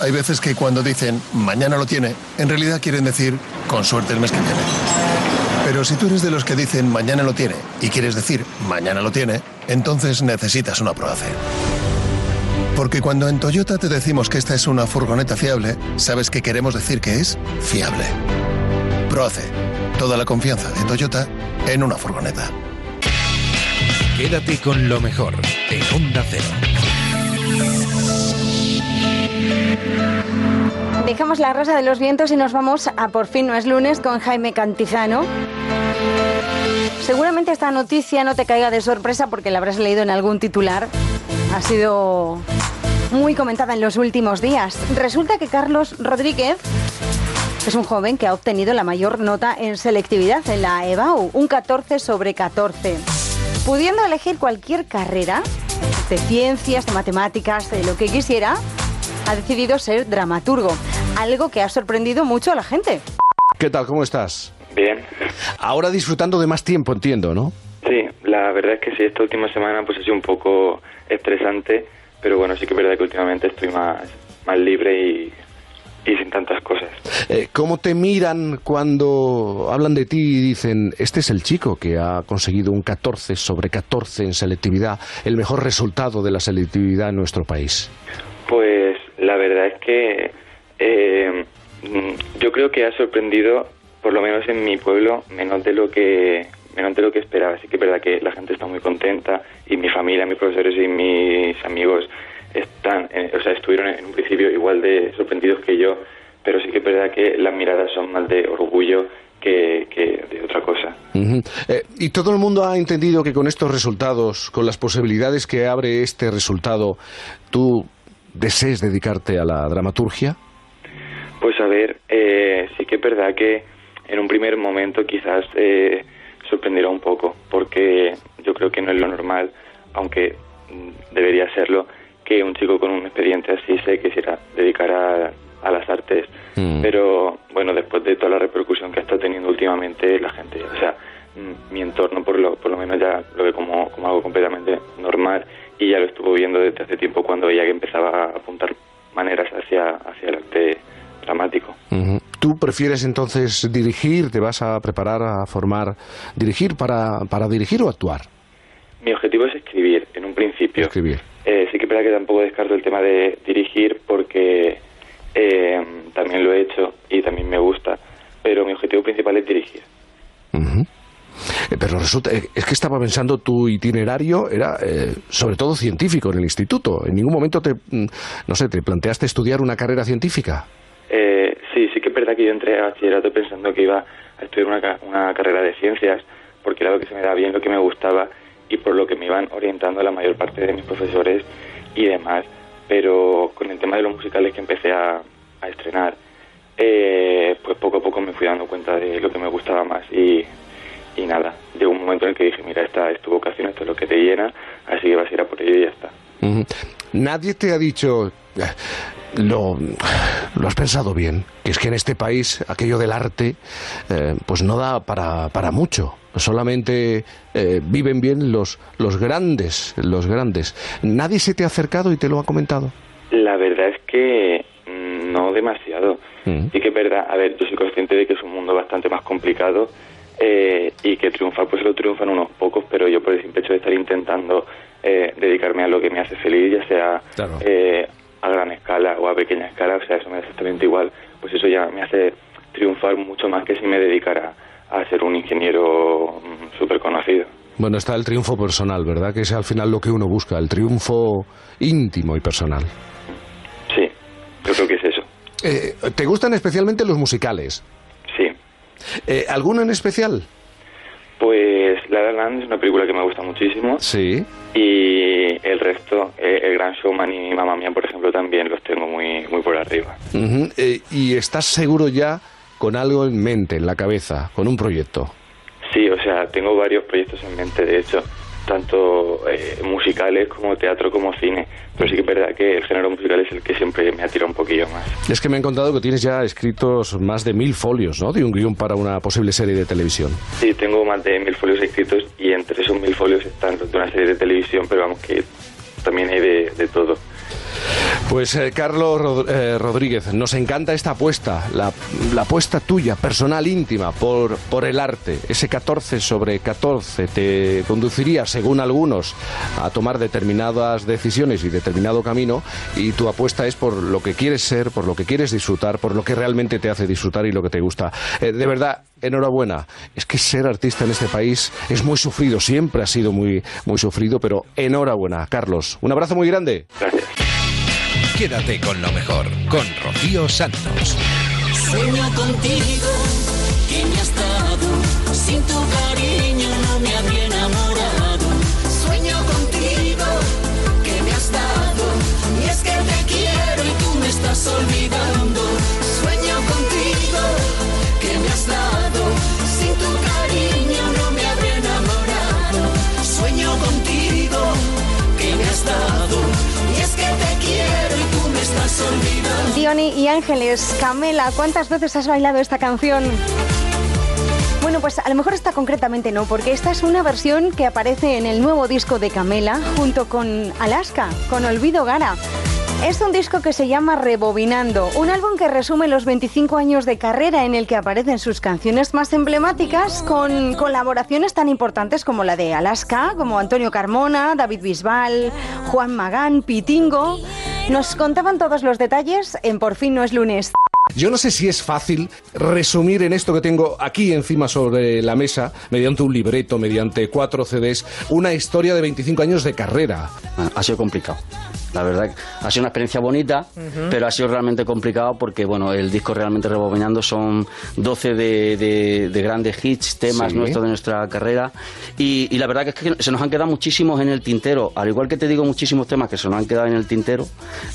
hay veces que cuando dicen mañana lo tiene, en realidad quieren decir con suerte el mes que viene. Pero si tú eres de los que dicen mañana lo tiene y quieres decir mañana lo tiene, entonces necesitas una Proace. Porque cuando en Toyota te decimos que esta es una furgoneta fiable, sabes que queremos decir que es fiable. Proace. Toda la confianza de Toyota en una furgoneta. Quédate con lo mejor en Onda Cero. Dejamos la rosa de los vientos y nos vamos a Por fin no es lunes con Jaime Cantizano. Seguramente esta noticia no te caiga de sorpresa porque la habrás leído en algún titular. Ha sido muy comentada en los últimos días. Resulta que Carlos Rodríguez es un joven que ha obtenido la mayor nota en selectividad en la EBAU, un 14 sobre 14. Pudiendo elegir cualquier carrera, de ciencias, de matemáticas, de lo que quisiera, ha decidido ser dramaturgo, algo que ha sorprendido mucho a la gente. ¿Qué tal? ¿Cómo estás? Bien. Ahora disfrutando de más tiempo, entiendo, ¿no? Sí, la verdad es que sí, esta última semana pues ha sido un poco estresante, pero bueno, sí que es verdad que últimamente estoy más, más libre y, y sin tantas cosas. Eh, ¿Cómo te miran cuando hablan de ti y dicen, este es el chico que ha conseguido un 14 sobre 14 en selectividad, el mejor resultado de la selectividad en nuestro país? Pues verdad es que eh, mm, yo creo que ha sorprendido, por lo menos en mi pueblo, menos de lo que menos de lo que esperaba. Así que es verdad que la gente está muy contenta y mi familia, mis profesores y mis amigos están, eh, o sea, estuvieron en un principio igual de sorprendidos que yo, pero sí que es verdad que las miradas son más de orgullo que, que de otra cosa. Ujú. Eh, ¿Y todo el mundo ha entendido que con estos resultados, con las posibilidades que abre este resultado, tú desees dedicarte a la dramaturgia? Pues a ver, eh, sí que es verdad que en un primer momento quizás eh, sorprenderá un poco, porque yo creo que no es lo normal, aunque mm, debería serlo, que un chico con un expediente así se quisiera dedicar a, a las artes. Pero bueno, después de toda la repercusión que estado teniendo últimamente la gente, o sea, mm, mi entorno por lo, por lo menos ya lo ve como, como algo completamente normal y ya lo estuvo viendo desde hace tiempo cuando veía que empezaba a apuntar maneras hacia, hacia el arte dramático. ¿Tú prefieres entonces dirigir? ¿Te vas a preparar a formar dirigir para, para dirigir o actuar? Mi objetivo es escribir en un principio. Escribir. Eh, sí que es verdad que tampoco descarto el tema de dirigir porque eh, también lo he hecho y también me gusta, pero mi objetivo principal es dirigir. Ujú. Eh, Pero resulta, eh, es que estaba pensando tu itinerario era eh, sobre todo científico en el instituto. En ningún momento te, mm, no sé, te planteaste estudiar una carrera científica. Eh, sí, sí que es verdad que yo entré a bachillerato pensando que iba a estudiar una, una carrera de ciencias, porque era lo que se me daba bien, lo que me gustaba y por lo que me iban orientando la mayor parte de mis profesores y demás. Pero con el tema de los musicales que empecé a, a estrenar, eh, pues poco a poco me fui dando cuenta de lo que me gustaba más y, y nada, llegó un momento en el que dije, mira, esta es tu vocación, esto es lo que te llena, así que vas a ir a por ello y ya está. Nadie te ha dicho, eh, lo, lo has pensado bien, que es que en este país aquello del arte eh, pues no da para, para mucho. Solamente eh, viven bien los, los grandes, los grandes. ¿Nadie se te ha acercado y te lo ha comentado? La verdad es que mm, no demasiado. Sí que es verdad, a ver, yo soy consciente de que es un mundo bastante más complicado eh, y que triunfar pues lo triunfan unos pocos, pero yo por el simple hecho de estar intentando eh, dedicarme a lo que me hace feliz, ya sea eh, a gran escala o a pequeña escala, o sea, eso me da exactamente igual, pues eso ya me hace triunfar mucho más que si me dedicara a ser un ingeniero súper conocido. Bueno, está el triunfo personal, ¿verdad? Que es al final lo que uno busca, el triunfo íntimo y personal. Sí, yo creo que es eso. Eh, ¿Te gustan especialmente los musicales? Eh, ¿Alguno en especial? Pues La La Land es una película que me gusta muchísimo. Sí. Y el resto, eh, El Gran Showman y Mamma Mía, por ejemplo, también los tengo muy, muy por arriba. Eh, ¿Y estás seguro ya con algo en mente, en la cabeza, con un proyecto? Sí, o sea, tengo varios proyectos en mente, de hecho, tanto eh, musicales como teatro como cine. Pero sí que es verdad que el género musical es el que siempre me atira un poquillo más. Es que me han contado que tienes ya escritos más de mil folios, ¿no? De un guion para una posible serie de televisión. Sí, tengo más de mil folios escritos y entre esos mil folios están de una serie de televisión, pero vamos que también hay de, de todo. Pues eh, Carlos eh, Rodríguez, nos encanta esta apuesta, la, la apuesta tuya, personal, íntima, por, por el arte. Ese 14 sobre 14 te conduciría, según algunos, a tomar determinadas decisiones y determinado camino, y tu apuesta es por lo que quieres ser, por lo que quieres disfrutar, por lo que realmente te hace disfrutar y lo que te gusta. Eh, de verdad, enhorabuena. Es que ser artista en este país es muy sufrido, siempre ha sido muy, muy sufrido, pero enhorabuena, Carlos. Un abrazo muy grande. Quédate con lo mejor, con Rocío Santos. Sueño contigo, que me has dado. Sin tu cariño no me habría enamorado. Sueño contigo, que me has dado. Y es que te quiero y tú me estás olvidando. Diony y Ángeles, Camela, ¿cuántas veces has bailado esta canción? Bueno, pues a lo mejor esta concretamente no, porque esta es una versión que aparece en el nuevo disco de Camela junto con Alaska, con Olvido Gara. Es un disco que se llama Rebobinando, un álbum que resume los 25 años de carrera en el que aparecen sus canciones más emblemáticas con colaboraciones tan importantes como la de Alaska, como Antonio Carmona, David Bisbal, Juan Magán, Pitingo. Nos contaban todos los detalles en Por fin no es lunes. Yo no sé si es fácil resumir en esto que tengo aquí encima sobre la mesa, mediante un libreto, mediante cuatro CDs, una historia de 25 años de carrera. Ha sido complicado. La verdad, ha sido una experiencia bonita, Ujú. pero ha sido realmente complicado porque, bueno, el disco realmente rebobinando son 12 de, de- de grandes hits, temas Sí. nuestros de nuestra carrera. Y, y la verdad que es que se nos han quedado muchísimos en el tintero. Al igual que te digo, muchísimos temas que se nos han quedado en el tintero.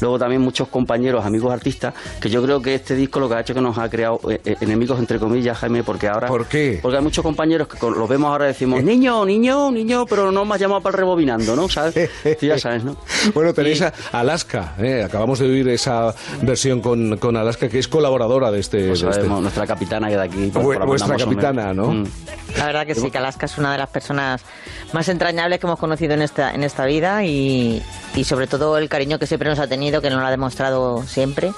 Luego también muchos compañeros, amigos artistas, que yo creo que este disco lo que ha hecho es que nos ha creado eh, eh, enemigos, entre comillas, Jaime, porque ahora. ¿Por qué? Porque hay muchos compañeros que los vemos ahora y decimos, niño, niño, niño, pero no me has llamado para el rebobinando, ¿no? ¿Sabes? <laughs> Tú ya sabes, ¿no? Bueno, tenéis a Alaska, ¿eh? acabamos de oír esa versión con, con Alaska, que es colaboradora de este... Pues de este- sabemos, nuestra capitana que de aquí. pues, vuestra capitana, ¿no? Mm. La verdad que sí, que Alaska es una de las personas más entrañables que hemos conocido en esta, en esta vida y, y sobre todo el cariño que siempre nos ha tenido, que nos lo ha demostrado siempre.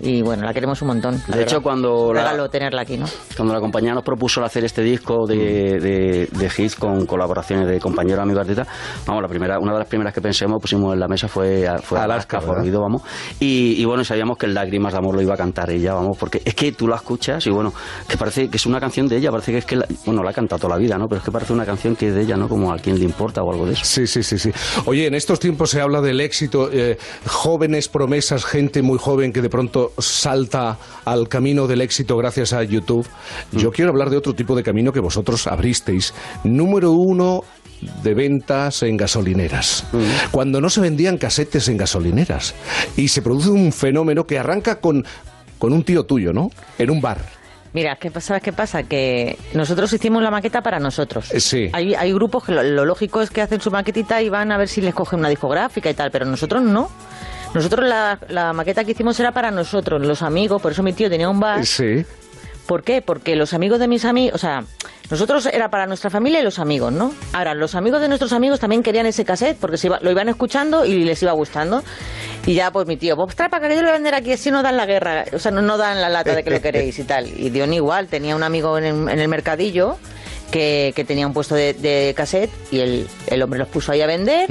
Y bueno, la queremos un montón. De hecho, verdad. cuando Un la- tenerla aquí, ¿no? Cuando la compañía nos propuso hacer este disco de, de, de hits con colaboraciones de compañeros, amigos artistas, vamos, la primera, una de las primeras que pensemos, pusimos en la mesa fue, fue Alaska, Alaska, vamos. Y, y bueno, sabíamos que el Lágrimas de Amor lo iba a cantar ella, vamos, porque es que tú la escuchas y bueno, que parece que es una canción de ella, parece que es que, la- bueno, la ha cantado toda la vida, ¿no? Pero es que parece una canción que es de ella, ¿no? Como a quien le importa o algo de eso. Sí, sí, sí, sí. Oye, en estos tiempos se habla del éxito, eh, jóvenes promesas, gente muy joven que de pronto salta al camino del éxito gracias a YouTube. Yo quiero hablar de otro tipo de camino que vosotros abristeis. Número uno de ventas en gasolineras. Cuando no se vendían casetes en gasolineras. Y se produce un fenómeno que arranca con, con un tío tuyo, ¿no? En un bar. Mira, ¿qué? ¿sabes qué pasa? Que nosotros hicimos la maqueta para nosotros. Eh, Sí. Hay, hay grupos que lo, lo lógico es que hacen su maquetita y van a ver si les cogen una discográfica y tal, pero nosotros no. Nosotros la, la maqueta que hicimos era para nosotros, los amigos, por eso mi tío tenía un bar. Sí. ¿Por qué? Porque los amigos de mis amigos, o sea, nosotros era para nuestra familia y los amigos, ¿no? Ahora, los amigos de nuestros amigos también querían ese cassette porque se iba- lo iban escuchando y les iba gustando. Y ya, pues mi tío, pues trae para que yo lo voy a vender aquí, así no dan la guerra, o sea, no, no dan la lata de que lo <laughs> queréis y tal. Y Dion igual, tenía un amigo en el, en el mercadillo que, que tenía un puesto de, de cassette y el, el hombre los puso ahí a vender.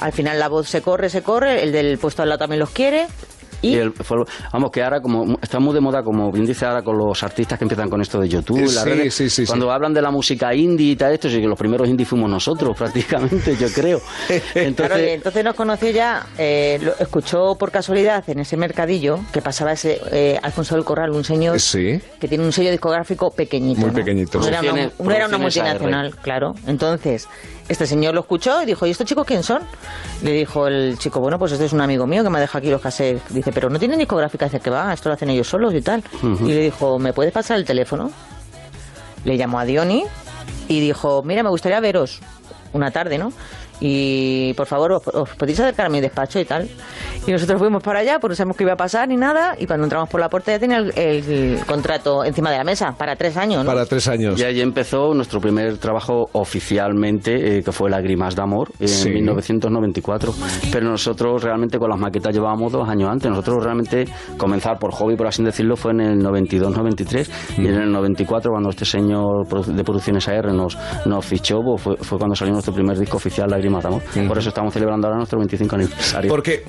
Al final la voz se corre, se corre, el del puesto al lado también los quiere. Y el- fue- vamos, que ahora como está muy de moda, como bien dice ahora con los artistas que empiezan con esto de YouTube, y las Sí, redes, sí, sí, cuando hablan de la música indie y tal esto, sí que los primeros indie fuimos nosotros <laughs> prácticamente, yo creo. <laughs> Entonces, Claro, y entonces nos conoció ya, eh, lo escuchó por casualidad en ese mercadillo que pasaba ese eh, Alfonso del Corral, un señor Sí. que tiene un sello discográfico pequeñito. Muy ¿no? pequeñito. No era, una, no era una multinacional, AR. claro. Entonces, este señor lo escuchó y dijo, ¿y estos chicos quién son? Le dijo el chico, bueno, pues este es un amigo mío que me ha dejado aquí los cassettes. Dice, pero no tienen discográfica. Dice, que va, esto lo hacen ellos solos y tal. Y le dijo, ¿me puedes pasar el teléfono? Le llamó a Diony y dijo, mira, me gustaría veros una tarde, ¿no? Y por favor, os, os podéis acercar a mi despacho y tal. Y nosotros fuimos para allá, pues no sabemos qué iba a pasar ni nada. Y cuando entramos por la puerta ya tenía el, el contrato encima de la mesa para tres años, ¿no? Para tres años. Y ahí empezó nuestro primer trabajo oficialmente, eh, que fue Lágrimas de Amor, en Sí. 1994. Pero nosotros realmente con las maquetas llevábamos dos años antes. Nosotros realmente comenzar por hobby, por así decirlo, fue en el 92-93. Y en el 94, cuando este señor de Producciones AR nos, nos fichó, pues fue, fue cuando salió nuestro primer disco oficial, Lágrimas Por eso estamos celebrando ahora nuestro 25 aniversario. Porque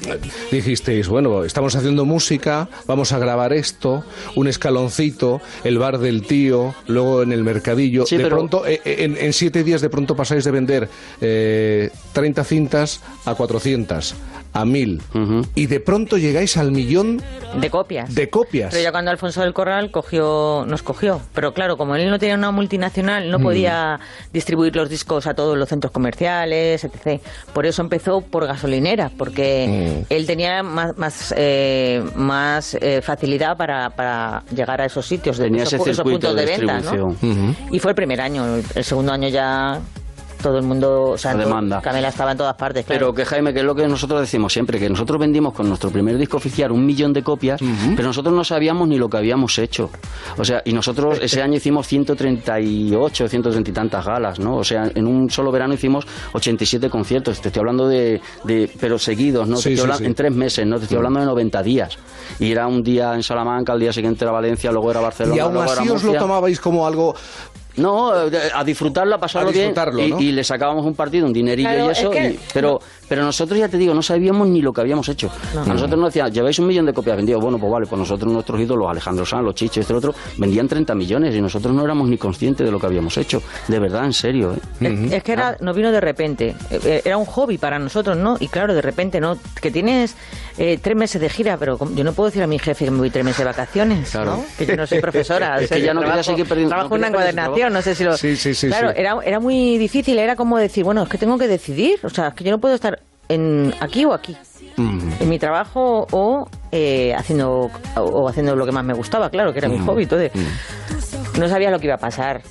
dijisteis, bueno, estamos haciendo música, vamos a grabar esto, un escaloncito, el bar del tío, luego en el mercadillo. Sí, de pero- pronto, eh, eh, en, en siete días, de pronto pasáis de vender eh, 30 cintas a 400, a 1000. Y de pronto llegáis al millón de copias. de copias. Pero ya cuando Alfonso del Corral cogió, nos cogió. Pero claro, como él no tenía una multinacional, no Mm. podía distribuir los discos a todos los centros comerciales, etc. Por eso empezó por gasolinera, porque Mm. él tenía más, más, eh, más eh, facilidad para, para llegar a esos sitios, de Tenía esos, ese puntos de de, venta. ¿no? Y fue el primer año. El segundo año ya todo el mundo, o sea, La todo- demanda. Camela estaba en todas partes. claro. Pero que Jaime, que es lo que nosotros decimos siempre, que nosotros vendimos con nuestro primer disco oficial un millón de copias, pero nosotros no sabíamos ni lo que habíamos hecho. O sea, y nosotros ese año hicimos 138, 130 y tantas galas, ¿no? O sea, en un solo verano hicimos 87 conciertos. Te estoy hablando de, de pero seguidos, ¿no? Te estoy sí, hablando- sí. En tres meses, ¿no? Te estoy Mm. hablando de 90 días. Y era un día en Salamanca, al día siguiente era Valencia, luego era Barcelona, y aún luego era así os lo tomabais como algo... No, eh, a disfrutarlo, a pasarlo A disfrutarlo, bien. Y, le sacábamos un partido, un dinerillo Claro, y eso. es que- y- pero, pero nosotros ya te digo, no sabíamos ni lo que habíamos hecho. No. A nosotros nos decían, lleváis un millón de copias vendidas. Bueno, pues vale, pues nosotros, nuestros ídolos, Alejandro Sanz, los Chichos, este otro, vendían 30 millones y nosotros no éramos ni conscientes de lo que habíamos hecho. De verdad, en serio. ¿eh? Es, es que era, nos vino de repente. Eh, Era un hobby para nosotros, ¿no? Y claro, de repente, ¿no? Que tienes eh, tres meses de gira, pero yo no puedo decir a mi jefe que me voy tres meses de vacaciones, Claro. ¿no? Que yo no soy <laughs> profesora. Es o sea, que ya no trabajo, seguir perdiendo- Trabajo no en una encuadernación, no sé si lo... Sí, sí, sí, Claro, sí. Era, era muy difícil, era como decir, bueno, es que tengo que decidir, o sea, es que yo no puedo estar en aquí o aquí. En mi trabajo o eh, haciendo o, o haciendo lo que más me gustaba, claro, que era mi hobby. No sabía lo que iba a pasar.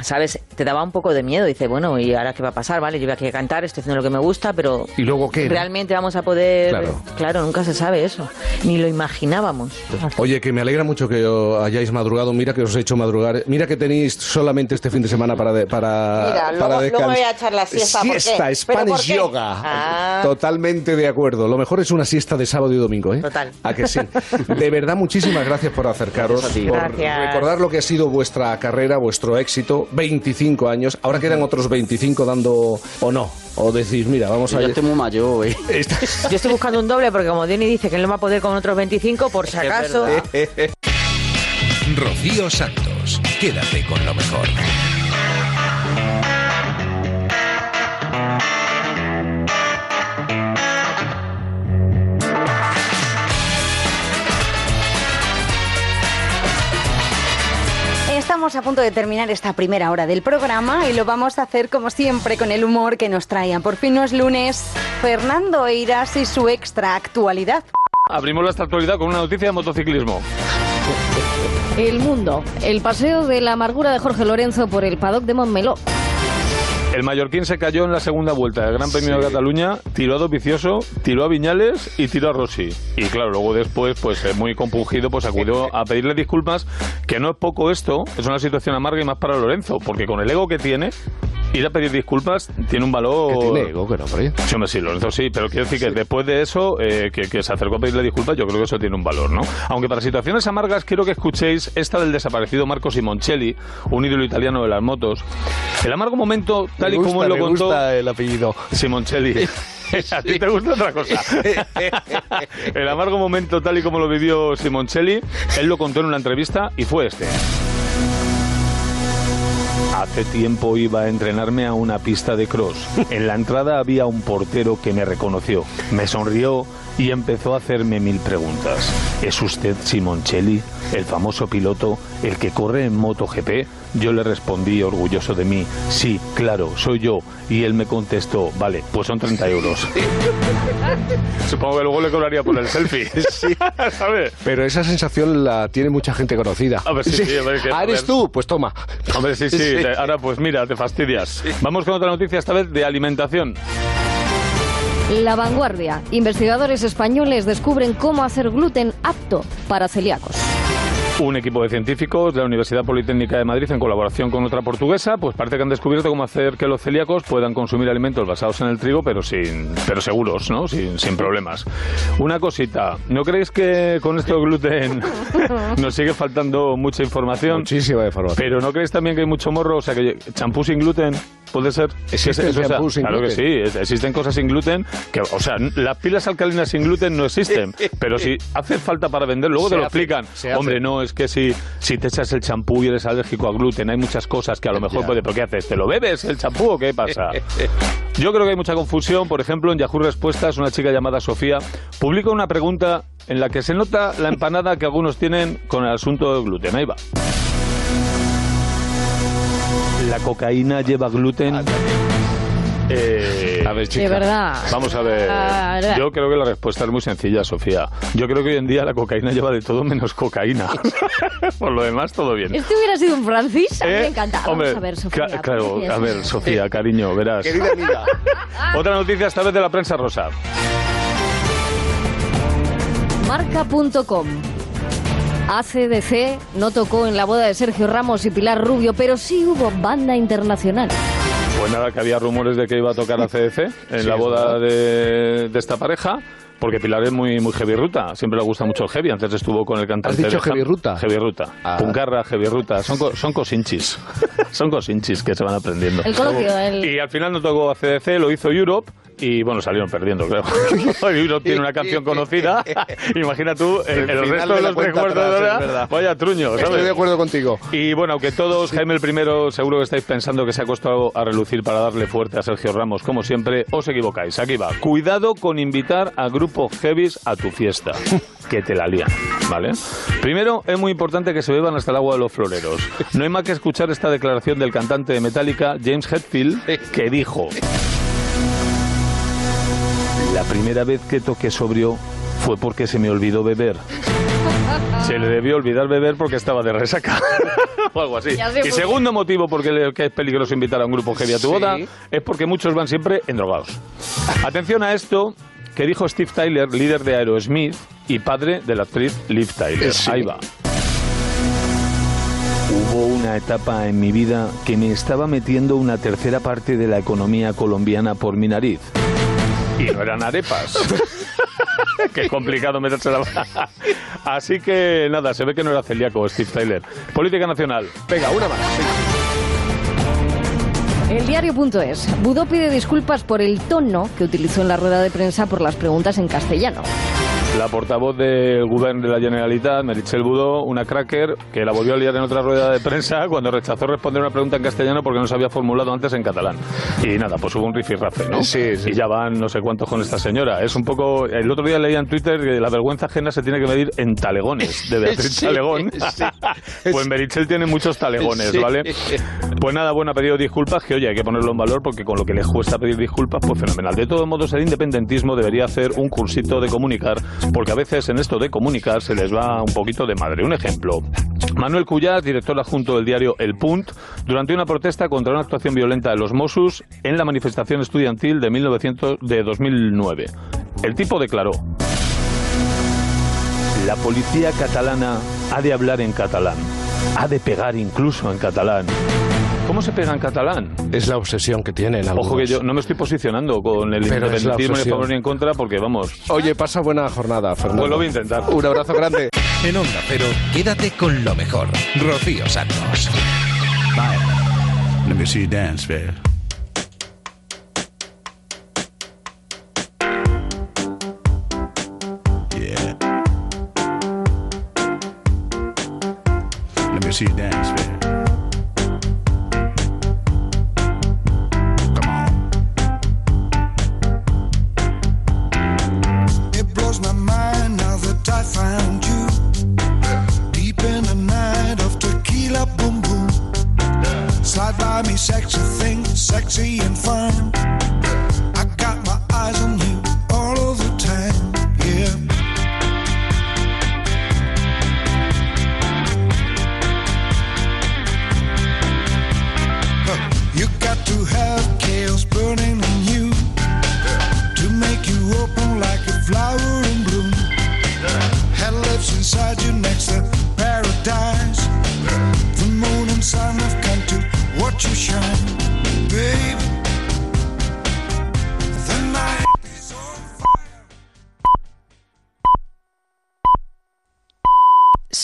¿Sabes? Te daba un poco de miedo. Dice, bueno, ¿y ahora qué va a pasar? Vale, yo voy aquí a cantar, estoy haciendo lo que me gusta, pero. ¿Y luego qué? no? ¿Realmente vamos a poder.? Claro. Claro, nunca se sabe eso. Ni lo imaginábamos. Oye, que me alegra mucho que os hayáis madrugado. Mira que os he hecho madrugar. Mira que tenéis solamente este fin de semana para de- para Mira, para luego, luego me descansar. voy a echar la siesta. ¿por qué? Siesta, ¿Pero Spanish por qué? yoga. Ah. Totalmente de acuerdo. Lo mejor es una siesta de sábado y domingo, ¿eh? Total. ¿A que sí? De verdad, muchísimas gracias por acercaros, Gracias a ti. por Gracias. recordar lo que ha sido vuestra carrera, vuestro éxito. 25 años. Ahora quedan otros 25 dando o no. O decís, mira, vamos a Yo estoy muy mayor, güey. <laughs> Yo estoy buscando un doble porque, como Denny dice que él no va a poder con otros 25, por si acaso. <laughs> Rocío Santos, quédate con lo mejor. Estamos a punto de terminar esta primera hora del programa y lo vamos a hacer como siempre con el humor que nos traían. Por fin no es lunes. Fernando Eiras y su extra actualidad. Abrimos la actualidad con una noticia de motociclismo. El mundo. El paseo de la amargura de Jorge Lorenzo por el paddock de Montmeló. El mallorquín se cayó en la segunda vuelta. Del Gran Premio de Cataluña, tiró a Dovicioso, tiró a Viñales y tiró a Rossi. Y claro, luego después, pues eh, muy compungido, pues acudió a pedirle disculpas, que no es poco esto, es una situación amarga y más para Lorenzo, porque con el ego que tiene, ir a pedir disculpas tiene un valor... Que tiene ego, que no. Sí, hombre, sí, Lorenzo sí, pero quiero decir que después de eso, eh, que, que se acercó a pedirle disculpas, yo creo que eso tiene un valor, ¿no? Aunque para situaciones amargas quiero que escuchéis esta del desaparecido Marco Simoncelli, un ídolo italiano de las motos. El amargo momento, tal y como él lo me contó... gusta el apellido. Simoncelli. <laughs> <laughs> A ti te gusta otra cosa. <laughs> El amargo momento, tal y como lo vivió Simoncelli, él lo contó en una entrevista y fue este. Hace tiempo iba a entrenarme a una pista de cross. En la entrada había un portero que me reconoció, me sonrió y empezó a hacerme mil preguntas. ¿Es usted Simoncelli, el famoso piloto, el que corre en MotoGP? Yo le respondí orgulloso de mí, sí, claro, soy yo. Y él me contestó, vale, pues son 30 euros. <laughs> Supongo que luego le cobraría por el selfie. <laughs> <laughs> ¿Sabes? Pero esa sensación la tiene mucha gente conocida. A ver, sí, sí, a ver, que- Ah, a ¿eres ver. tú? Pues toma. Hombre, sí, sí. Sí. Ahora, pues mira, te fastidias. Vamos con otra noticia, esta vez de alimentación. La vanguardia. Investigadores españoles descubren cómo hacer gluten apto para celíacos. Un equipo de científicos de la Universidad Politécnica de Madrid, en colaboración con otra portuguesa, pues parece que han descubierto cómo hacer que los celíacos puedan consumir alimentos basados en el trigo, pero sin, pero seguros, ¿no? Sin, sin problemas. Una cosita, ¿no creéis que con esto gluten <laughs> nos sigue faltando mucha información? Muchísima información. Pero ¿no creéis también que hay mucho morro? O sea, que champú sin gluten puede ser. ¿Existe sea- champú sin claro gluten? que sí, existen cosas sin gluten que, o sea, las pilas alcalinas sin gluten no existen, <laughs> pero si hace falta para vender, luego Se te lo hace, explican. Hombre, no, es que si, si te echas el champú y eres alérgico a gluten, hay muchas cosas que a lo mejor Ya. puede, pero ¿qué haces? ¿Te lo bebes el champú o qué pasa? <laughs> Yo creo que hay mucha confusión. Por ejemplo, en Yahoo Respuestas, una chica llamada Sofía publica una pregunta en la que se nota la empanada que algunos tienen con el asunto del gluten. Ahí va. ¿La cocaína lleva gluten? Eh, a ver, De verdad. Vamos a ver. Verdad. Yo creo que la respuesta es muy sencilla, Sofía. Yo creo que hoy en día la cocaína lleva de todo menos cocaína. <laughs> Por lo demás, todo bien. Este hubiera sido un Francis, a mí ¿Eh? me encanta. Vamos Hombre, a ver, Sofía. cla- claro, ¿qué a ver? Sofía, cariño, verás. Querida amiga. <laughs> Otra noticia esta vez de la prensa rosa. Marca.com. ACDC no tocó en la boda de Sergio Ramos y Pilar Rubio, pero sí hubo banda internacional. Pues nada, que había rumores de que iba a tocar a CDC en Sí, la boda de, de esta pareja. Porque Pilar es muy, muy heavy ruta, siempre le gusta mucho el heavy. Antes estuvo con el cantante. ¿Has dicho de heavy ruta? Heavy ruta. Ah. Puncarra, heavy ruta. Son, co- son cosinchis. <laughs> son cosinchis que se van aprendiendo. El coloquio, el- Y al final no tocó a CDC, lo hizo Europe. Y bueno, salieron perdiendo, creo. Europe <laughs> tiene una canción conocida. <laughs> Imagina tú el, El el resto de de los tres cuartos de hora. Vaya truño, ¿sabes? Estoy de acuerdo contigo. Y bueno, aunque todos, Jaime el primero, seguro que estáis pensando que se ha costado a relucir para darle fuerte a Sergio Ramos, como siempre, os equivocáis. Aquí va. Cuidado con invitar a grupos heavies a tu fiesta. <laughs> Que te la lían, ¿vale? Primero, es muy importante que se beban hasta el agua de los floreros. No hay más que escuchar esta declaración del cantante de Metallica, James Hetfield, que dijo: La primera vez que toqué sobrio fue porque se me olvidó beber. Se le debió olvidar beber porque estaba de resaca. <laughs> o algo así. Y segundo motivo por el que es peligroso invitar a un grupo heavy a tu Sí. boda es porque muchos van siempre endrogados. Atención a esto que dijo Steve Tyler, líder de Aerosmith y padre de la actriz Liv Tyler. Sí. Ahí va. Hubo una etapa en mi vida que me estaba metiendo una tercera parte de la economía colombiana por mi nariz. Y no eran arepas. <laughs> Qué complicado meterse la... Así que nada, se ve que no era celíaco Steve Tyler. Política nacional. Venga, una más. El diario.es. Budó pide disculpas por el tono que utilizó en la rueda de prensa por las preguntas en castellano. La portavoz del gobierno de la Generalitat, Meritxell Budó, una cracker que la volvió a liar en otra rueda de prensa cuando rechazó responder una pregunta en castellano porque no se había formulado antes en catalán. Y nada, pues hubo un rifirrafe, ¿no? Sí, sí. Y ya van no sé cuántos con esta señora. Es un poco... El otro día leía en Twitter que la vergüenza ajena se tiene que medir en talegones, <laughs> de Beatriz Sí, Talegón. sí. <laughs> pues Meritxell tiene muchos talegones. ¿vale? <laughs> Pues nada, bueno, ha pedido disculpas, que oye, hay que ponerlo en valor porque con lo que le cuesta pedir disculpas, pues fenomenal. De todos modos, el independentismo debería hacer un cursito de comunicar, porque a veces en esto de comunicar se les va un poquito de madre. Un ejemplo. Manuel Cuyas, director adjunto del diario El Punt, durante una protesta contra una actuación violenta de los Mossos en la manifestación estudiantil de, 1900, de 2009. El tipo declaró, la policía catalana ha de hablar en catalán, ha de pegar incluso en catalán. ¿Cómo se pega en catalán? Es la obsesión que tienen algunos. Ojo que yo no me estoy posicionando con el Pero independentismo ni a favor ni en contra porque vamos, Oye, pasa buena jornada, Fernando. pues lo voy a intentar. Un abrazo grande. En Onda Cero, quédate con lo mejor. Rocío Santos. Let me see you dance, babe. Yeah. Let me see you dance, babe.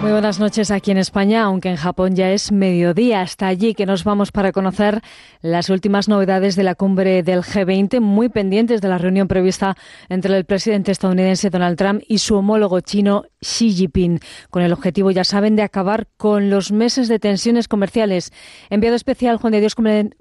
Muy buenas noches aquí en España, aunque en Japón ya es mediodía. Hasta allí que nos vamos para conocer las últimas novedades de la cumbre del G20, muy pendientes de la reunión prevista entre el presidente estadounidense Donald Trump y su homólogo chino Xi Jinping, con el objetivo, ya saben, de acabar con los meses de tensiones comerciales. Enviado especial Juan de Dios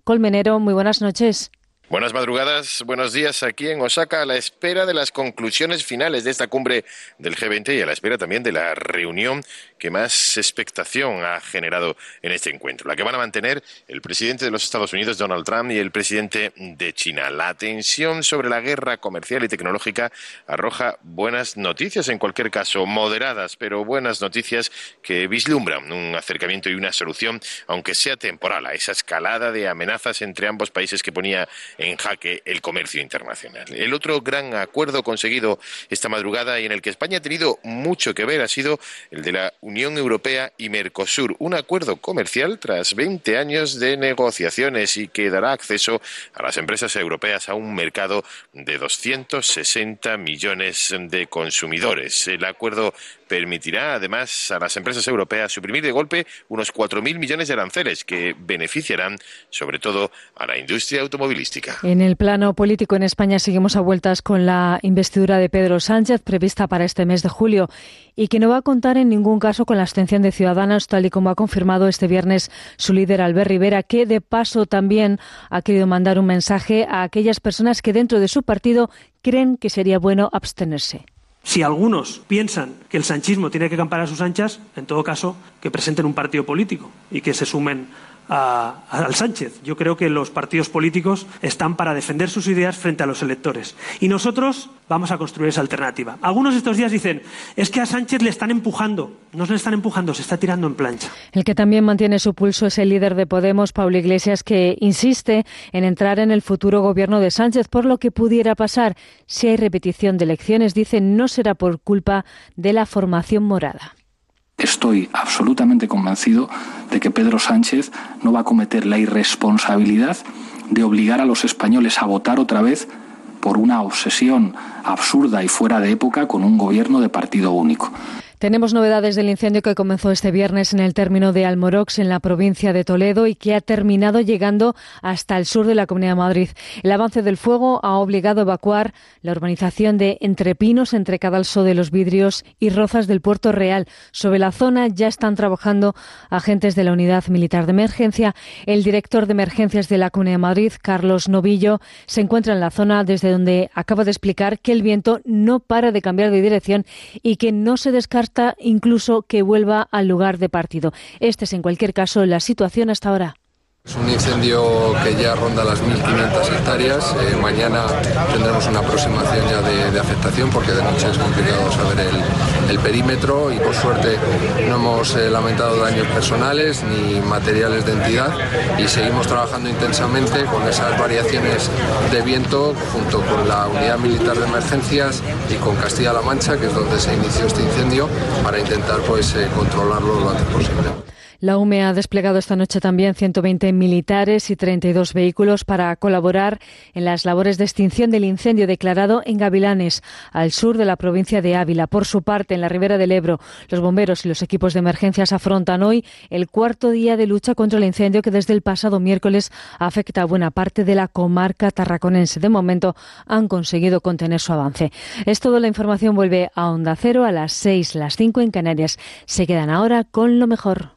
Colmenero, muy buenas noches. Buenas madrugadas, buenos días aquí en Osaka a la espera de las conclusiones finales de esta cumbre del G20 y a la espera también de la reunión que más expectación ha generado en este encuentro, la que van a mantener el presidente de los Estados Unidos, Donald Trump, y el presidente de China. La tensión sobre la guerra comercial y tecnológica arroja buenas noticias, en cualquier caso moderadas, pero buenas noticias que vislumbran un acercamiento y una solución, aunque sea temporal, a esa escalada de amenazas entre ambos países que ponía en jaque el comercio internacional. El otro gran acuerdo conseguido esta madrugada y en el que España ha tenido mucho que ver ha sido el de la Unión Europea y Mercosur, un acuerdo comercial tras 20 años de negociaciones y que dará acceso a las empresas europeas a un mercado de 260 millones de consumidores. El acuerdo permitirá además a las empresas europeas suprimir de golpe unos 4.000 millones de aranceles que beneficiarán sobre todo a la industria automovilística. En el plano político en España seguimos a vueltas con la investidura de Pedro Sánchez prevista para este mes de julio y que no va a contar en ningún caso con la abstención de Ciudadanos, tal y como ha confirmado este viernes su líder Albert Rivera, que de paso también ha querido mandar un mensaje a aquellas personas que dentro de su partido creen que sería bueno abstenerse. Si algunos piensan que el sanchismo tiene que campar a sus anchas, en todo caso, que presenten un partido político y que se sumen a- al Sánchez. Yo creo que los partidos políticos están para defender sus ideas frente a los electores. Y nosotros vamos a construir esa alternativa. Algunos estos días dicen, es que a Sánchez le están empujando. No se le están empujando, se está tirando en plancha. El que también mantiene su pulso es el líder de Podemos, Pablo Iglesias, que insiste en entrar en el futuro gobierno de Sánchez, por lo que pudiera pasar si hay repetición de elecciones. Dice no será por culpa de la formación morada. Estoy absolutamente convencido de que Pedro Sánchez no va a cometer la irresponsabilidad de obligar a los españoles a votar otra vez por una obsesión absurda y fuera de época con un gobierno de partido único. Tenemos novedades del incendio que comenzó este viernes en el término de Almorox, en la provincia de Toledo, y que ha terminado llegando hasta el sur de la Comunidad de Madrid. El avance del fuego ha obligado a evacuar la urbanización de Entrepinos, entre Cadalso de los Vidrios y Rozas del Puerto Real. Sobre la zona ya están trabajando agentes de la Unidad Militar de Emergencia. El director de emergencias de la Comunidad de Madrid, Carlos Novillo, se encuentra en la zona desde donde acaba de explicar que el viento no para de cambiar de dirección y que no se descarta incluso que vuelva al lugar de partido. Esta es, en cualquier caso, la situación hasta ahora. Es un incendio que ya ronda las 1.500 hectáreas. Eh, mañana tendremos una aproximación ya de, de afectación porque de noche es complicado saber el, perímetro y por suerte no hemos eh, lamentado daños personales ni materiales de entidad y seguimos trabajando intensamente con esas variaciones de viento junto con la Unidad Militar de Emergencias y con Castilla-La Mancha, que es donde se inició este incendio, para intentar pues eh, controlarlo lo antes posible. La UME ha desplegado esta noche también 120 militares y 32 vehículos para colaborar en las labores de extinción del incendio declarado en Gavilanes, al sur de la provincia de Ávila. Por su parte, en la ribera del Ebro, los bomberos y los equipos de emergencias afrontan hoy el cuarto día de lucha contra el incendio que desde el pasado miércoles afecta a buena parte de la comarca tarraconense. De momento han conseguido contener su avance. Es todo. La información vuelve a Onda Cero a las 6, las 5 en Canarias. Se quedan ahora con lo mejor.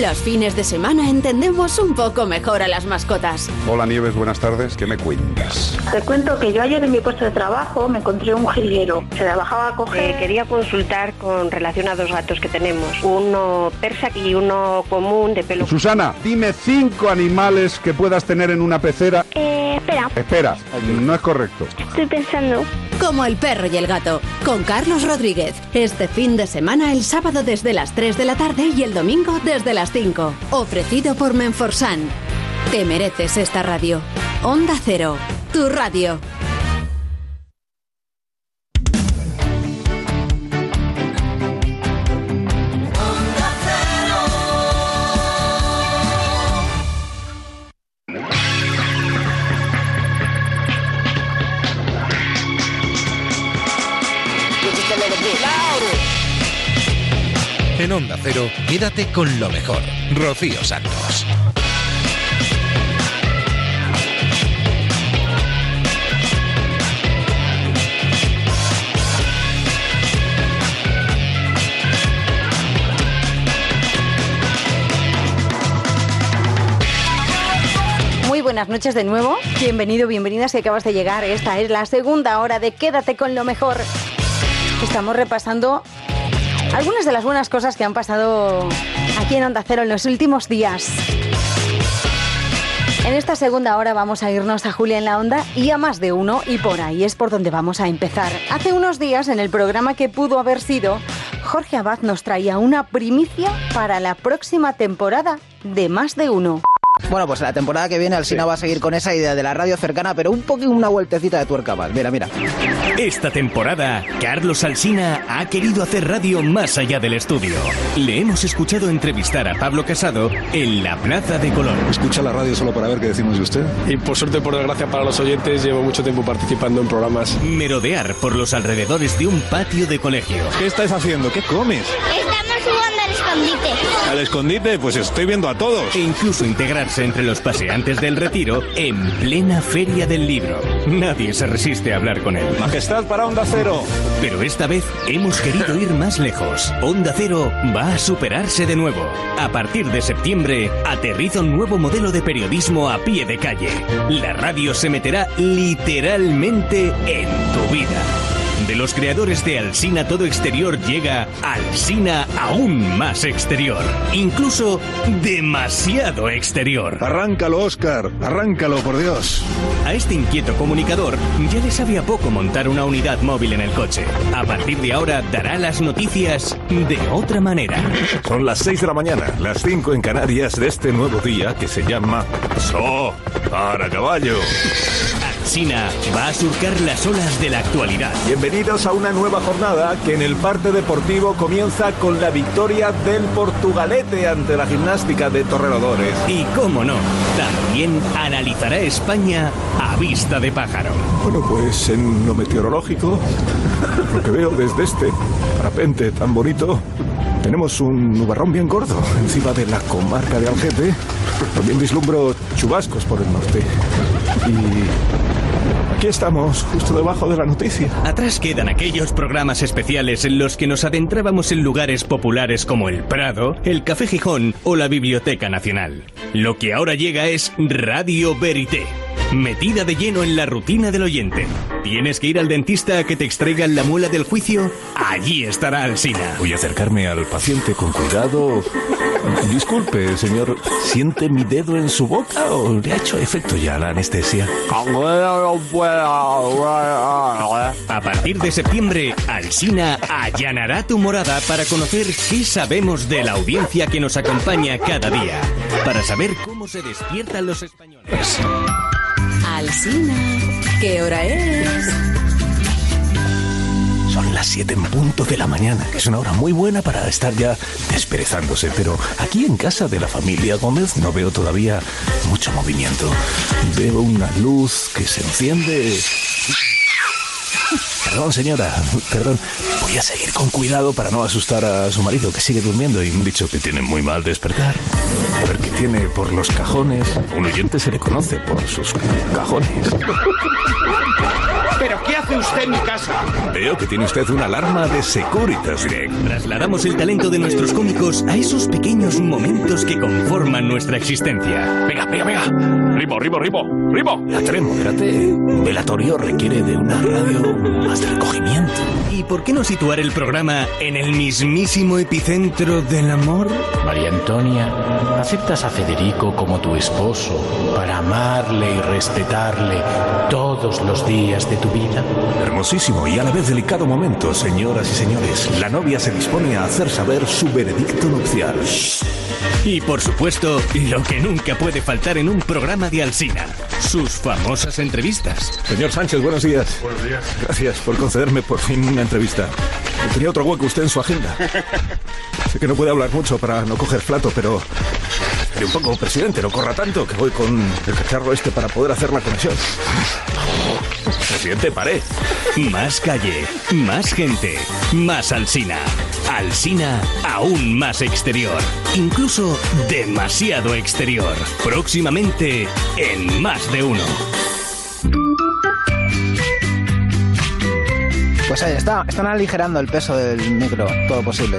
Los fines de semana entendemos un poco mejor a las mascotas. Hola Nieves, buenas tardes. ¿Qué me cuentas? Te cuento que yo ayer en mi puesto de trabajo me encontré un jilguero. Se la bajaba a coger. Eh, quería consultar con relación a dos gatos que tenemos, uno persa y uno común de pelo. Susana, dime cinco animales que puedas tener en una pecera. Eh, espera, Espera, no es correcto. estoy pensando. Como el perro y el gato, con Carlos Rodríguez. Este fin de semana, el sábado desde las 3 de la tarde y el domingo desde las 5. Ofrecido por Menforsan. Te mereces esta radio. Onda Cero, tu radio. En Onda Cero, quédate con lo mejor. Rocío Santos. Muy buenas noches de nuevo. Bienvenido, bienvenida si acabas de llegar. Esta es la segunda hora de Quédate con lo mejor. Estamos repasando algunas de las buenas cosas que han pasado aquí en Onda Cero en los últimos días. En esta segunda hora vamos a irnos a Julia en la Onda y a más de uno y por ahí es por donde vamos a empezar. Hace unos días en el programa que pudo haber sido, Jorge Abad nos traía una primicia para la próxima temporada de más de uno. Bueno, pues la temporada que viene Alsina va a seguir con esa idea de la radio cercana, pero un poquito una vueltecita de tuerca más. Mira, mira. Esta temporada, Carlos Alsina ha querido hacer radio más allá del estudio. Le hemos escuchado entrevistar a Pablo Casado en la Plaza de Colón. ¿Escucha la radio solo para ver qué decimos de usted? Y por suerte, por desgracia para los oyentes, llevo mucho tiempo participando en programas. Merodear por los alrededores de un patio de colegio. ¿Qué estás haciendo? ¿Qué comes? Estamos jugando al escondite. ¿Al escondite? Pues estoy viendo a todos. E incluso entre los paseantes del retiro en plena feria del libro. Nadie se resiste a hablar con él. Majestad para Onda Cero. Pero esta vez hemos querido ir más lejos. Onda Cero va a superarse de nuevo. A partir de septiembre, aterriza un nuevo modelo de periodismo a pie de calle. La radio se meterá literalmente en tu vida. De los creadores de Alsina Todo Exterior llega Alsina aún más exterior. Incluso demasiado exterior. Arráncalo, Oscar. Arráncalo, por Dios. A este inquieto comunicador ya le sabía poco montar una unidad móvil en el coche. A partir de ahora dará las noticias de otra manera. Son las 6 de la mañana, las 5 en Canarias de este nuevo día que se llama So para caballo. Alsina va a surcar las olas de la actualidad. Bienvenidos a una nueva jornada que en el parte deportivo comienza con la victoria del Portugalete ante la gimnástica de Torrelodones. Y cómo no, también analizará España a vista de pájaro. Bueno, pues en lo meteorológico, <laughs> lo que veo desde este parapente tan bonito, tenemos un nubarrón bien gordo encima de la comarca de Algete. También vislumbro chubascos por el norte. Y aquí estamos, justo debajo de la noticia. Atrás quedan aquellos programas especiales en los que nos adentrábamos en lugares populares como el Prado, el Café Gijón o la Biblioteca Nacional. Lo que ahora llega es Radio Verité. Metida de lleno en la rutina del oyente. ¿Tienes que ir al dentista a que te extraigan la muela del juicio? Allí estará Alsina. Voy a acercarme al paciente con cuidado. <laughs> Disculpe, señor, ¿siente mi dedo en su boca o le ha hecho efecto ya la anestesia? A partir de septiembre, Alsina allanará tu morada para conocer qué sabemos de la audiencia que nos acompaña cada día. Para saber cómo se despiertan los españoles. Alsina, ¿qué hora es? Las 7 en punto de la mañana, que es una hora muy buena para estar ya desperezándose, pero aquí en casa de la familia Gómez no veo todavía mucho movimiento. Veo una luz que se enciende. Perdón, señora, <laughs> perdón. Voy a seguir con cuidado para no asustar a su marido que sigue durmiendo y me han dicho que tiene muy mal despertar. A ver qué tiene por los cajones. Un oyente se le conoce por sus cajones. <laughs> ¿Pero qué hace usted en mi casa? Veo que tiene usted una alarma de Securitas Direct. Trasladamos el talento de nuestros cómicos a esos pequeños momentos que conforman nuestra existencia. Venga, venga, venga. Rimo, rimo, rimo, rimo. La tren, modérate. Un velatorio requiere de una radio más de recogimiento. ¿Y por qué no situar el programa en el mismísimo epicentro del amor? María Antonia, ¿aceptas a Federico como tu esposo para amarle y respetarle todos los días de tu vida? Hermosísimo y a la vez delicado momento, señoras y señores. La novia se dispone a hacer saber su veredicto nupcial. Y por supuesto, lo que nunca puede faltar en un programa de Alsina, sus famosas entrevistas. Señor Sánchez, buenos días. Buenos días. Gracias por concederme por fin una entrevista. Tenía otro hueco usted en su agenda. Sé que no puede hablar mucho para no coger plato, pero... Espere un poco, presidente, no corra tanto, que voy con el cacharro este para poder hacer la conexión. Presidente, paré. Más calle, más gente, más Alsina. Alsina aún más exterior. Incluso demasiado exterior. Próximamente en más de uno. Pues ahí está, están aligerando el peso del micro, todo posible.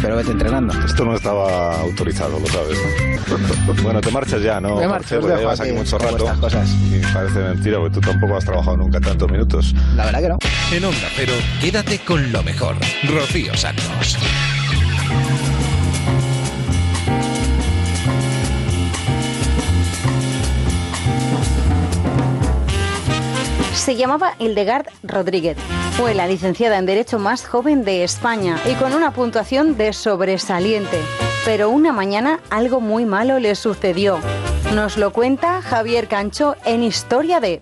Pero vete entrenando. Esto no estaba autorizado, lo sabes, ¿no? <laughs> bueno, te marchas ya, ¿no? Me marcho, Marcelo, os ya dejo llevas aquí mucho rato. cosas. Y parece mentira, porque tú tampoco has trabajado nunca tantos minutos. La verdad que no. En Onda Cero, quédate con lo mejor. Rocío Santos. Se llamaba Hildegard Rodríguez. Fue la licenciada en Derecho más joven de España y con una puntuación de sobresaliente. Pero una mañana algo muy malo le sucedió. Nos lo cuenta Javier Cancho en Historia de...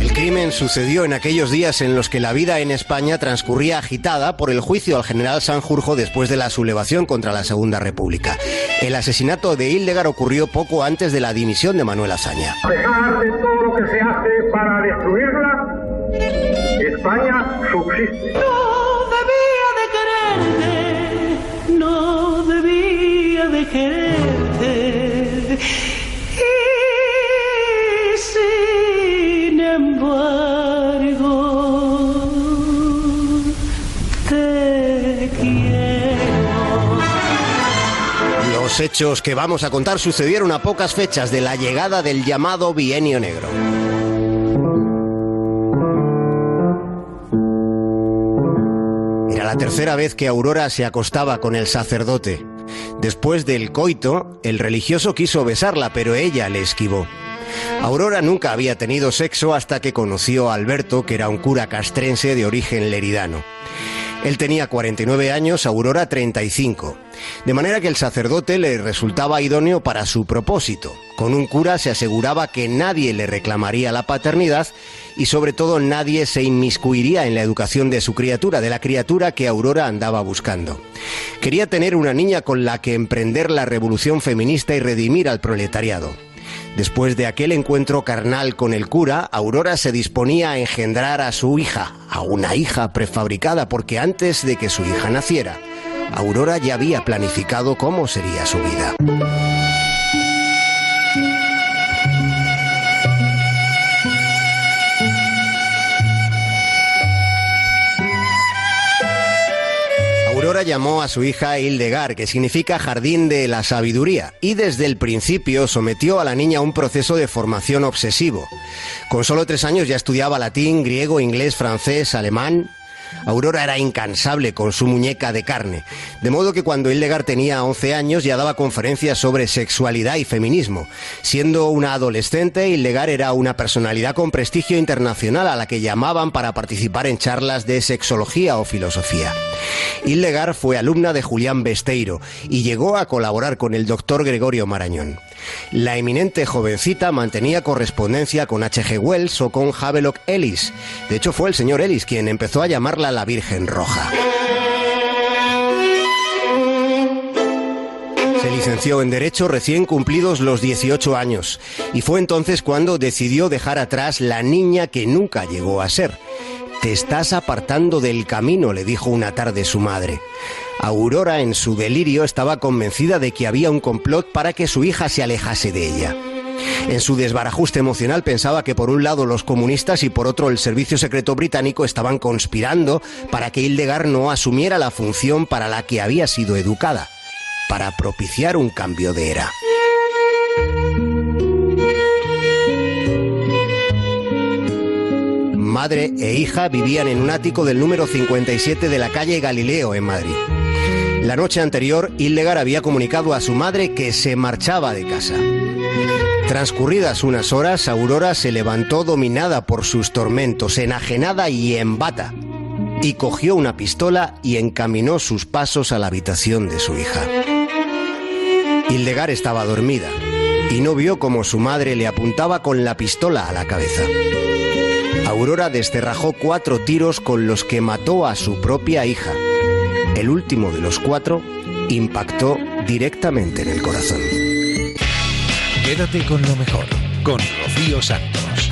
El crimen sucedió en aquellos días en los que la vida en España transcurría agitada por el juicio al general Sanjurjo después de la sublevación contra la Segunda República. El asesinato de Hildegard ocurrió poco antes de la dimisión de Manuel Azaña. A pesar de todo lo que se hace para destruirla, No debía de quererte, no debía de quererte. Y sin embargo, te quiero. Los hechos que vamos a contar sucedieron a pocas fechas de la llegada del llamado Bienio Negro. La tercera vez que Aurora se acostaba con el sacerdote. Después del coito, el religioso quiso besarla, pero ella le esquivó. Aurora nunca había tenido sexo hasta que conoció a Alberto, que era un cura castrense de origen leridano. Él tenía 49 años, Aurora 35. De manera que el sacerdote le resultaba idóneo para su propósito. Con un cura se aseguraba que nadie le reclamaría la paternidad y sobre todo nadie se inmiscuiría en la educación de su criatura, de la criatura que Aurora andaba buscando. Quería tener una niña con la que emprender la revolución feminista y redimir al proletariado. Después de aquel encuentro carnal con el cura, Aurora se disponía a engendrar a su hija, a una hija prefabricada, porque antes de que su hija naciera, Aurora ya había planificado cómo sería su vida. Aurora llamó a su hija Hildegard, que significa jardín de la sabiduría, y desde el principio sometió a la niña a un proceso de formación obsesivo. Con solo tres años ya estudiaba latín, griego, inglés, francés, alemán. Aurora era incansable con su muñeca de carne, de modo que cuando Hildegard tenía 11 años ya daba conferencias sobre sexualidad y feminismo. Siendo una adolescente, Hildegard era una personalidad con prestigio internacional a la que llamaban para participar en charlas de sexología o filosofía. Hildegard fue alumna de Julián Besteiro y llegó a colaborar con el doctor Gregorio Marañón. La eminente jovencita mantenía correspondencia con H.G. Wells o con Havelock Ellis. De hecho, fue el señor Ellis quien empezó a llamarla la Virgen Roja. Se licenció en Derecho recién cumplidos los 18 años y fue entonces cuando decidió dejar atrás la niña que nunca llegó a ser. Te estás apartando del camino, le dijo una tarde su madre. Aurora, en su delirio, estaba convencida de que había un complot para que su hija se alejase de ella. En su desbarajuste emocional pensaba que por un lado los comunistas y por otro el servicio secreto británico estaban conspirando para que Hildegard no asumiera la función para la que había sido educada, para propiciar un cambio de era. Madre e hija vivían en un ático del número 57 de la calle Galileo en Madrid. La noche anterior, Hildegard había comunicado a su madre que se marchaba de casa. Transcurridas unas horas, Aurora se levantó dominada por sus tormentos, enajenada y en bata, y cogió una pistola y encaminó sus pasos a la habitación de su hija. Hildegard estaba dormida y no vio cómo su madre le apuntaba con la pistola a la cabeza. Aurora desterrajó cuatro tiros con los que mató a su propia hija. El último de los cuatro impactó directamente en el corazón. Quédate con lo mejor, con Rocío Santos.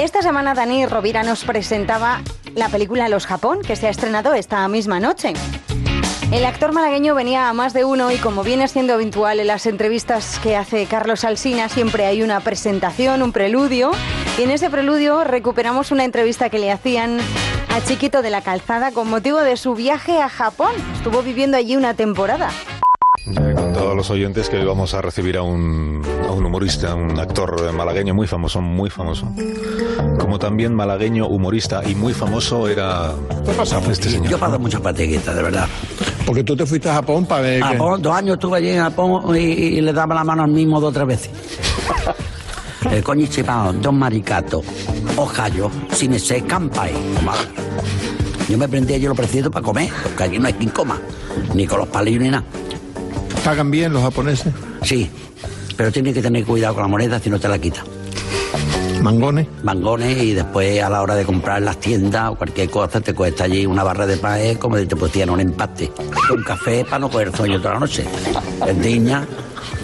Esta semana Dani Rovira nos presentaba la película Los Japón, que se ha estrenado esta misma noche. El actor malagueño venía a más de uno y como viene siendo habitual en las entrevistas que hace Carlos Alsina, siempre hay una presentación, un preludio. Y en ese preludio recuperamos una entrevista que le hacían a Chiquito de la Calzada con motivo de su viaje a Japón. Estuvo viviendo allí una temporada. Ya he contado a los oyentes que hoy vamos a recibir a un, a un humorista, un actor malagueño muy famoso, muy famoso. Como también malagueño, humorista y muy famoso era este señor. Yo pago mucha patiguita, de verdad. Porque tú te fuiste a Japón para ver. que- Japón, dos años estuve allí en Japón y, y le daba la mano al mismo dos o tres veces. <laughs> El coñichipao, dos maricatos, ojallo, si me se campai. Yo me prendí allí los precios para comer, porque allí no hay quien coma, ni con los palillos ni nada. ¿Pagan bien los japoneses? Sí, pero tienes que tener cuidado con la moneda si no te la quitas. ¿Mangones? Mangones y después a la hora de comprar en las tiendas o cualquier cosa te cuesta allí una barra de pan es como si te pusieran un empate. Un café para no coger sueño toda la noche. El diña,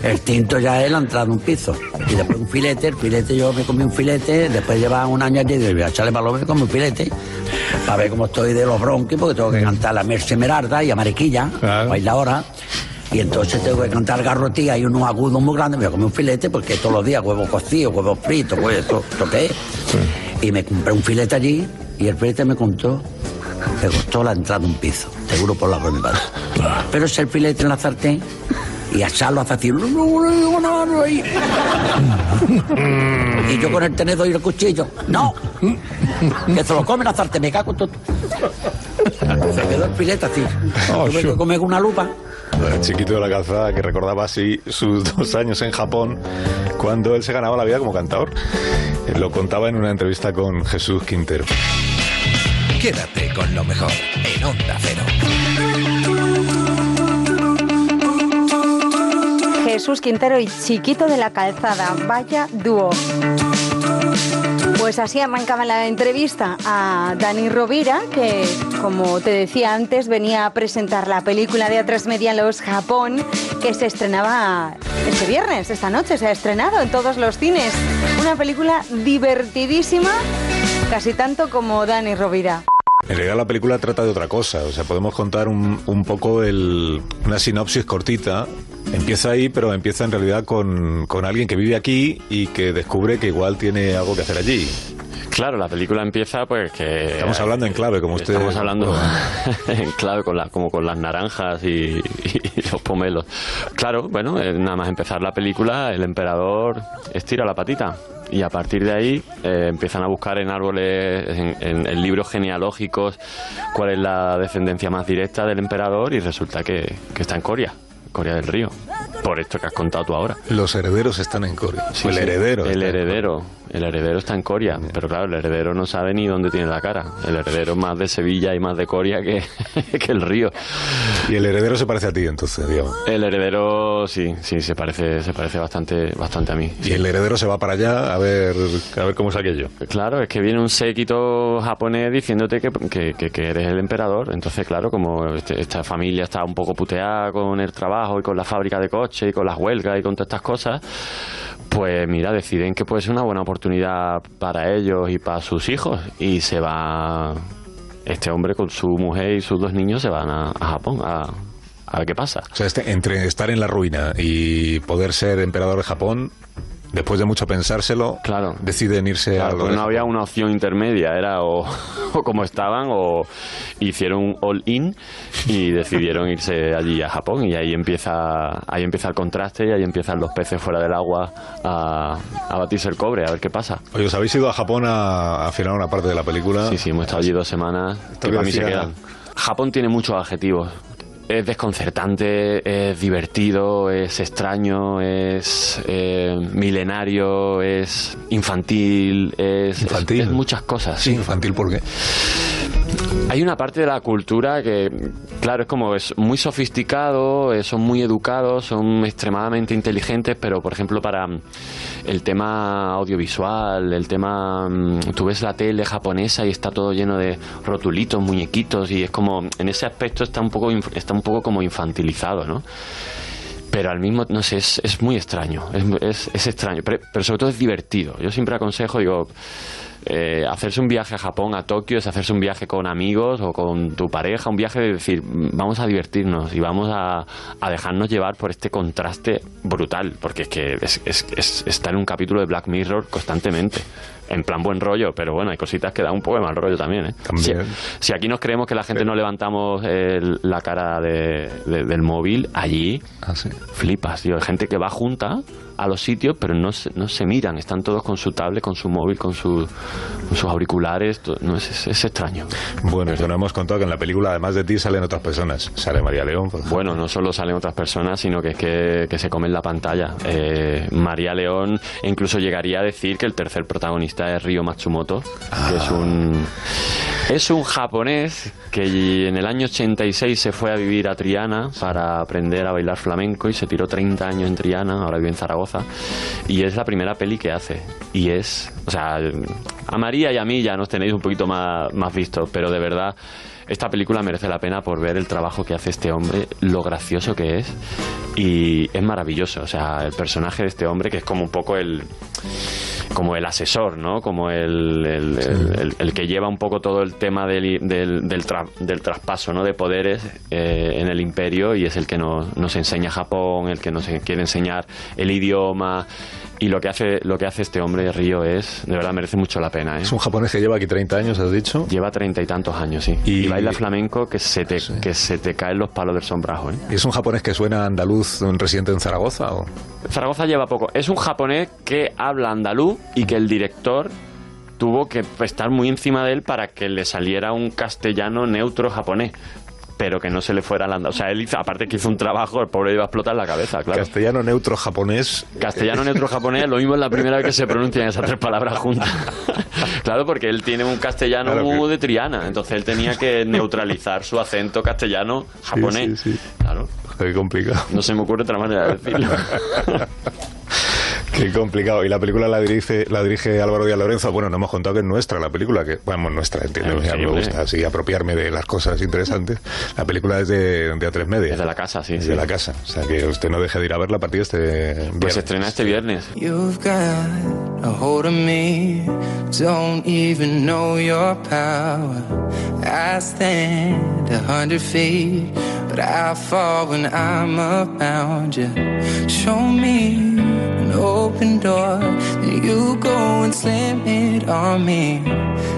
el tinto ya es la entrada de un piso. Y después un filete, el filete yo me comí un filete, después lleva un año allí y voy a echarle palo me como un filete para ver cómo estoy de los bronquios porque tengo que cantar la Merce Merarda y a Mariquilla, bailar ahora. Y entonces tengo que cantar garrotía y unos agudos muy grandes. Me voy a comer un filete porque todos los días huevos cocidos, huevos fritos, pues esto, esto qué es. Y me compré un filete allí y el filete me contó, me costó la entrada de un piso, seguro por la mi padre. Pero es el filete en la sartén y asarlo hace así. Y yo con el tenedor y el cuchillo. ¡No! Que se lo come la sartén, me cago todo. Se quedó el filete así. Tuve que comer con una lupa. El chiquito de la calzada que recordaba así sus <laughs> dos años en Japón cuando él se ganaba la vida como cantador. Él Lo contaba en una entrevista con Jesús Quintero. Quédate con lo mejor en Onda Cero. Jesús Quintero y Chiquito de la Calzada. Vaya dúo. Pues así arrancaba la entrevista a Dani Rovira, que como te decía antes, venía a presentar la película de A3 Media Los Japón, que se estrenaba este viernes, esta noche, se ha estrenado en todos los cines. Una película divertidísima, casi tanto como Dani Rovira. En realidad la película trata de otra cosa, o sea, podemos contar un, un poco el, una sinopsis cortita. Empieza ahí, pero empieza en realidad con, con alguien que vive aquí y que descubre que igual tiene algo que hacer allí. Claro, la película empieza pues que... Estamos hablando en clave, como usted... Estamos hablando <laughs> en clave, con la, como con las naranjas y, y los pomelos. Claro, bueno, eh, nada más empezar la película, el emperador estira la patita. Y a partir de ahí eh, empiezan a buscar en árboles, en, en- en libros genealógicos, cuál es la descendencia más directa del emperador y resulta que, que está en Corea, Corea del Río. Por esto que has contado tú ahora. Los herederos están en Corea. Sí, el sí, heredero. El heredero. El heredero está en Corea. Pero claro, el heredero no sabe ni dónde tiene la cara. El heredero es más de Sevilla y más de Corea que, <laughs> que el río. Y el heredero se parece a ti, entonces, digamos. El heredero, sí, sí, se parece, se parece bastante, bastante a mí. Y el heredero se va para allá a ver, a ver cómo es aquello. Claro, es que viene un séquito japonés diciéndote que, que, que- que eres el emperador. Entonces, claro, como este- esta familia está un poco puteada con el trabajo y con la fábrica de coches y con las huelgas y con todas estas cosas, pues mira, deciden que puede ser una buena oportunidad para ellos y para sus hijos. Y se va este hombre con su mujer y sus dos niños se van a, Japón a, a ver qué pasa. O sea, este, entre estar en la ruina y poder ser emperador de Japón, después de mucho pensárselo, claro. deciden irse a lo pues no había una opción intermedia, era o, <laughs> o como estaban o hicieron un all-in y decidieron <laughs> irse allí a Japón y ahí empieza ahí empieza el contraste y ahí empiezan los peces fuera del agua a, a batirse el cobre, a ver qué pasa. Oye, ¿os habéis ido a Japón a, a filmar una parte de la película? Sí, sí, hemos estado allí dos semanas que que para mí se decía- quedan. Japón tiene muchos adjetivos. Es desconcertante, es divertido, es extraño, es eh, milenario, es infantil, es, Infantil. es- es muchas cosas. Sí, infantil, ¿por qué? Hay una parte de la cultura que, claro, es como es muy sofisticado, eh, son muy educados, son extremadamente inteligentes, pero por ejemplo para mm, el tema audiovisual, el tema, mm, tú ves la tele japonesa y está todo lleno de rotulitos, muñequitos y es como, en ese aspecto está un poco, está un poco como infantilizado, ¿no? pero al mismo, no sé, es, muy extraño, es extraño, pero, pero sobre todo es divertido. Yo siempre aconsejo, digo, eh, hacerse un viaje a Japón, a Tokio, es hacerse un viaje con amigos o con tu pareja, un viaje de decir, "Mm, vamos a divertirnos y vamos a, a dejarnos llevar por este contraste brutal, porque es que es, es- es- está en un capítulo de Black Mirror constantemente. En plan buen rollo, pero bueno, hay cositas que dan un poco de mal rollo también. ¿eh? Si, si aquí nos creemos que la gente no levantamos el- la cara de- de- del móvil, allí flipas, tío. Hay gente que va junta a los sitios, pero no se, no se miran. Están todos con su tablet, con su móvil, con, su- con sus auriculares. No, es, es- extraño. Bueno, esto no hemos contado que en la película, además de ti, salen otras personas. Sale María León, por. Bueno, no solo salen otras personas, sino que es que, que se comen la pantalla. Eh, María León incluso llegaría a decir que el tercer protagonista es Ryo Matsumoto, que es un es un japonés que en el año 86 se fue a vivir a Triana para aprender a bailar flamenco y se tiró 30 años en Triana, ahora vive en Zaragoza y es la primera peli que hace. Y es, o sea, a María y a mí ya nos tenéis un poquito más más vistos, pero de verdad esta película merece la pena por ver el trabajo que hace este hombre, lo gracioso que es y es maravilloso. O sea, el personaje de este hombre que es como un poco el como el asesor, ¿no? Como el, el, el- el- el que lleva un poco todo el tema del, del, del, tra- del traspaso, ¿no? De poderes eh, en el imperio y es el que nos, nos enseña Japón, el que nos quiere enseñar el idioma y lo que hace lo que hace este hombre Río es de verdad merece mucho la pena ¿eh? Es un japonés que lleva aquí 30 años, has dicho. lleva treinta y tantos años sí y, baila flamenco que se te que se te caen los palos del sombrajo ¿eh? ¿Y es un japonés que suena andaluz, un residente en Zaragoza? O? Zaragoza lleva poco es un japonés que habla andaluz y que el director tuvo que estar muy encima de él para que le saliera un castellano neutro japonés pero que no se le fuera andaluz. O sea, él hizo, aparte que hizo un trabajo, el pobre iba a explotar la cabeza, claro. Castellano neutro japonés. Castellano neutro japonés, lo mismo es la primera vez que se pronuncian esas tres palabras juntas. <laughs> claro, porque él tiene un castellano Claro que- muy de Triana, entonces él tenía que neutralizar su acento castellano japonés. Sí, sí, sí. Claro. Qué complicado. No se me ocurre otra manera de decirlo. <laughs> Qué complicado. Y la película la dirige, la dirige Álvaro Díaz Lorenzo. Bueno, no hemos contado que es nuestra la película, que, bueno, nuestra, entiendo, Ah, ya me gusta así apropiarme de las cosas interesantes. La película es de, de A3 Media. Es de la casa, sí. Es sí. de la casa. O sea, que usted no deje de ir a verla a partir de este Pues viernes. se estrena este viernes. You've got a hold of me, don't even know your power. I stand a hundred feet, but I fall when I'm around you. Show me an open door, then you go and slam it on me.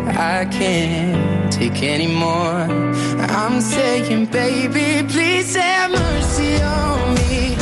I can't take anymore. I'm saying, baby, please have mercy on me.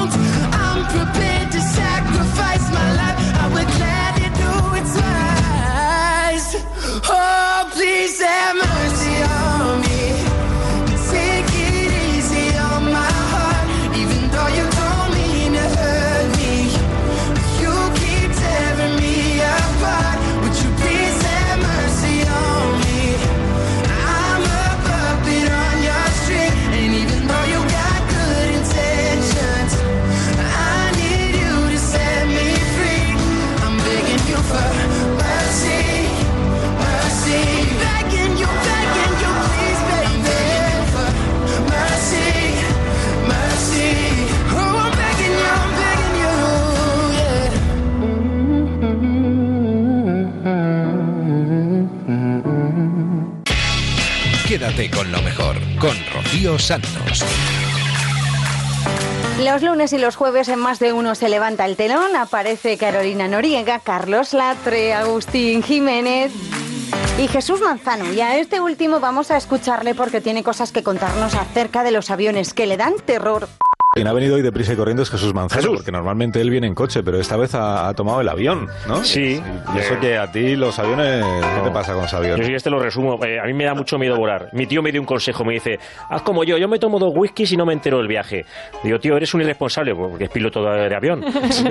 Quédate con lo mejor, con Rocío Santos. Los lunes y los jueves en más de uno se levanta el telón, aparece Carolina Noriega, Carlos Latre, Agustín Jiménez y Jesús Manzano. Y a este último vamos a escucharle porque tiene cosas que contarnos acerca de los aviones que le dan terror. Quien ha venido hoy deprisa y corriendo es Jesús Manzano, porque normalmente él viene en coche, pero esta vez ha, ha tomado el avión, ¿no? Sí. Y eso que a ti los aviones, ¿qué te pasa con los Yo aviones? si este lo resumo, eh, a mí me da mucho miedo volar. Mi tío me dio un consejo, me dice, haz como yo, yo me tomo dos whiskies y no me entero del viaje. Digo, tío, eres un irresponsable, porque es piloto de, de avión. <laughs> Sí.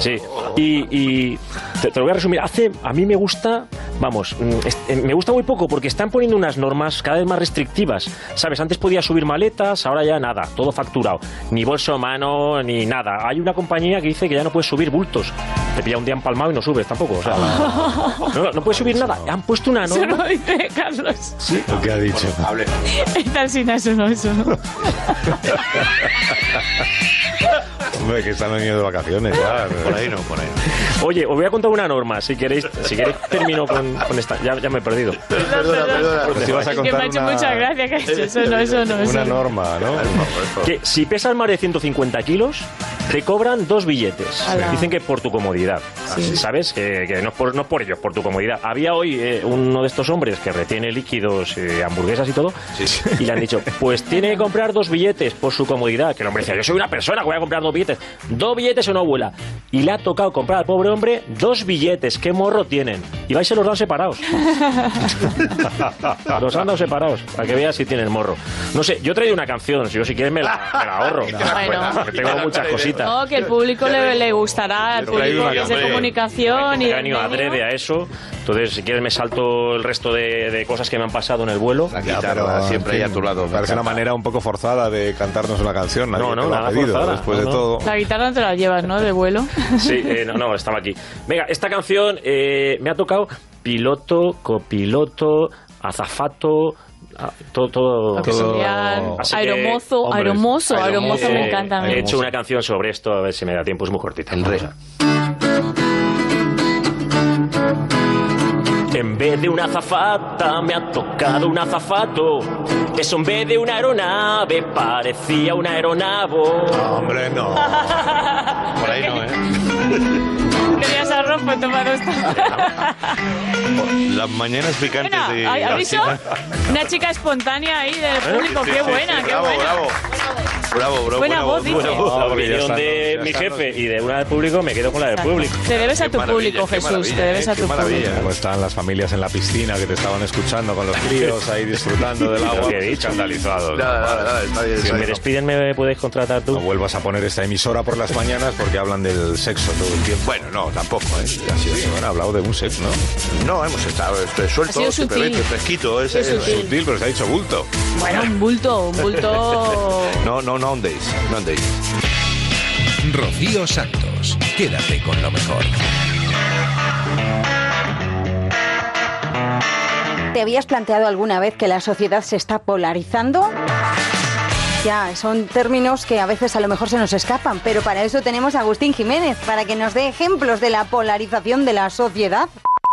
Sí. Y, y te, te lo voy a resumir. Hace, a mí me gusta, vamos, mm, eh, me gusta muy poco porque están poniendo unas normas cada vez más restrictivas. ¿Sabes? Antes podía subir maletas, ahora ya nada, todo facturado. Ni bolso a mano, ni nada. Hay una compañía que dice que ya no puedes subir bultos. Te pilla un día empalmado y no subes tampoco. O sea, <laughs> no, no puedes subir nada. Han puesto una Eso norma. no dice Carlos. ¿Qué ha dicho? Está sin eso, no, eso no. <laughs> Hombre, que están venido de vacaciones ya. Por ahí no, por ahí Oye, os voy a contar una norma. Si queréis, si queréis termino con, con esta. Ya, ya me he perdido. Perdona, perdona. Pues te vas a Es que me ha contar hecho una, mucha gracia que ha hecho eso, no, eso no. Una no. norma, ¿no? Que si pesas más de 150 kilos, te cobran dos billetes. Dicen que por tu comodidad. Sí. ¿Sabes? Que, que no, es por, no por ellos, por tu comodidad. Había hoy eh, uno de estos hombres que retiene líquidos, eh, hamburguesas y todo, y le han dicho, pues tiene que comprar dos billetes por su comodidad. Que el hombre decía, yo soy una persona voy a comprar dos billetes. Dos billetes o no vuela. Y le ha tocado comprar al pobre hombre dos billetes. ¿Qué morro tienen? Y vais se los dan separados. <laughs> Los han dado separados, para que veas si tienen morro. No sé, yo he traído una canción, si yo si quieres me la, me la ahorro. <laughs> Bueno. Tengo muchas cositas. No, que el público le, le gustará, traído público una que es de comunicación y He venido adrede a eso. Entonces, si quieres, me salto el resto de, de cosas que me han pasado en el vuelo. Ya, pero, siempre ahí a tu lado. Parece una manera un poco forzada de cantarnos una canción. Nadie No, no, nada forzada. Después No, de todo. La guitarra no te la llevas, ¿no? De vuelo. <laughs> Sí, eh, no, no, estaba aquí. Venga, esta canción eh, me ha tocado piloto, copiloto, azafato, ah, todo, todo, que, aeromozo, aeromozo, aeromozo me encanta a mí. He hecho una canción sobre esto, a ver si me da tiempo, es muy cortita. El En vez de una azafata me ha tocado un azafato. Eso en vez de una aeronave parecía un aeronavo. hombre, no. Por ahí no, ¿eh? Querías arroz, pues toma dos. <laughs> Las mañanas picantes Buena, de... ¿ha- ¿has visto? Una chica espontánea ahí del público, Sí, qué sí, buena, sí, qué bravo, buena. bravo. Bravo, bravo. Buena voz, dice. La porque ya opinión de mi jefe y de una del público me quedo con la del público. Te debes a tu público, Jesús, te debes a tu público. Como están las familias en la piscina que te estaban escuchando con los críos ahí disfrutando del agua. Que he dicho. Escandalizados. Nada, nada, nada, está bien, Si me despiden, me puedes contratar tú. No vuelvas a poner esta emisora por las mañanas porque hablan del sexo todo el tiempo. Bueno, no, tampoco, ¿eh? Ha sido han hablado de un sexo, ¿no? No, hemos estado Ha suelto, sido simplemente sutil. fresquito. Es. Sutil, pero se ha dicho bulto. Bueno, un bulto, un bulto. <laughs> No, no, no andéis, no andéis. Rocío Santos. Quédate con lo mejor. ¿Te habías planteado alguna vez que la sociedad se está polarizando? Ya, son términos que a veces a lo mejor se nos escapan, pero para eso tenemos a Agustín Jiménez, para que nos dé ejemplos de la polarización de la sociedad.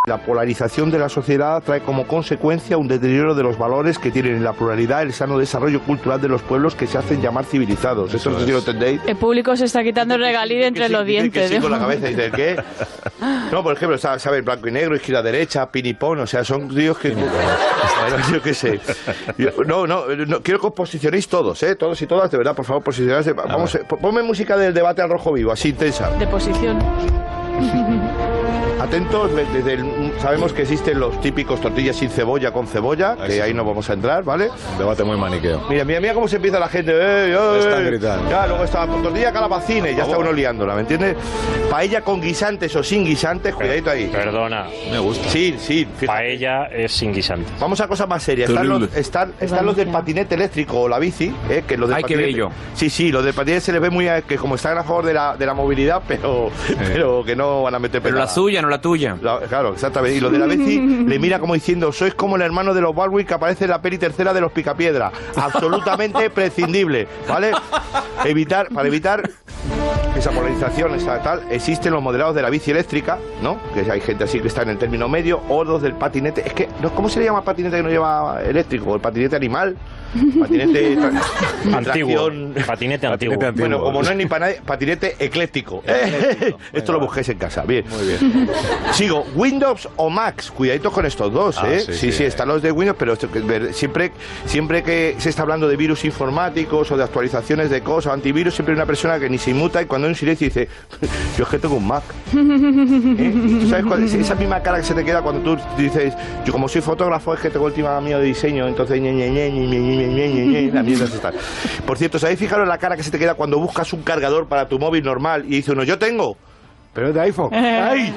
La polarización de la sociedad trae como consecuencia un deterioro de los valores que tienen la pluralidad, el sano desarrollo cultural de los pueblos que se hacen llamar civilizados. Eso, no sé si lo entendéis. El público se está quitando el regalí de entre sí, los que dientes. sí con la cabeza y dice ¿qué? <laughs> No, por ejemplo, sa- sabe blanco y negro, izquierda derecha, pinipón, o sea, son tíos que Bueno, <laughs> yo qué sé. Yo- No, no, no, quiero que os posicionéis todos, ¿eh? Todos y todas, de verdad, por favor, posicionarse. Vamos, eh, ponme música del debate al rojo vivo, así intensa. De posición. <laughs> Atentos, ve- desde el- sabemos que existen los típicos tortillas sin cebolla con cebolla, que ahí no vamos a entrar, ¿vale? Debate muy maniqueo. Mira, mira, mira cómo se empieza la gente. ¡eh, eh! Están gritando. Ya, luego está tortilla calabacines, ya está uno liándola, ¿me entiendes? Paella con guisantes o sin guisantes, cuidadito ahí. Perdona. Me gusta. Sí, sí. fíjate. Paella es sin guisante. Vamos a cosas más serias. Están los, están, están los del patinete eléctrico o la bici, ¿eh? que los del Ay, qué patinete- bello. Sí, sí, los del patinete se les ve muy a- que como están a favor de la, de la movilidad, pero, pero que no van a meter Pero la suya, no la tuya. La- claro, exactamente. Y los de la bici <laughs> le mira como diciendo, sois como el hermano de los Baldwin que aparece en la peli tercera de los Picapiedra. Absolutamente <laughs> prescindible, ¿vale? Evitar, para evitar esa polarización, esa tal, existen los modelados de la bici eléctrica, ¿no? Que hay gente así que está en el término medio, o los del patinete. Es que. ¿cómo se le llama patinete que no lleva eléctrico? ¿El patinete animal? Patinete Antiguo. Patinete antiguo. Bueno, como no es ni para nadie, patinete ecléctico. Esto lo busquéis en casa. Bien. Muy bien. Sigo, Windows o Macs. Cuidaditos con estos dos, Ah, ¿eh? sí, Sí, sí, sí. están los de Windows, pero siempre, siempre que se está hablando de virus informáticos o de actualizaciones de cosas, antivirus, siempre hay una persona que ni se inmuta y cuando hay un silencio dice, <laughs> yo es que tengo un Mac. <laughs> ¿eh? ¿Tú sabes cuál es esa misma cara que se te queda cuando tú dices, yo como soy fotógrafo es que tengo el tema mío de diseño, entonces ñe, ñe, ñe, la mierda es esta. Por cierto, ¿sabéis fijaros la cara que se te queda cuando buscas un cargador para tu móvil normal y dice uno, yo tengo? Pero es de iPhone. <laughs> ¡Ay!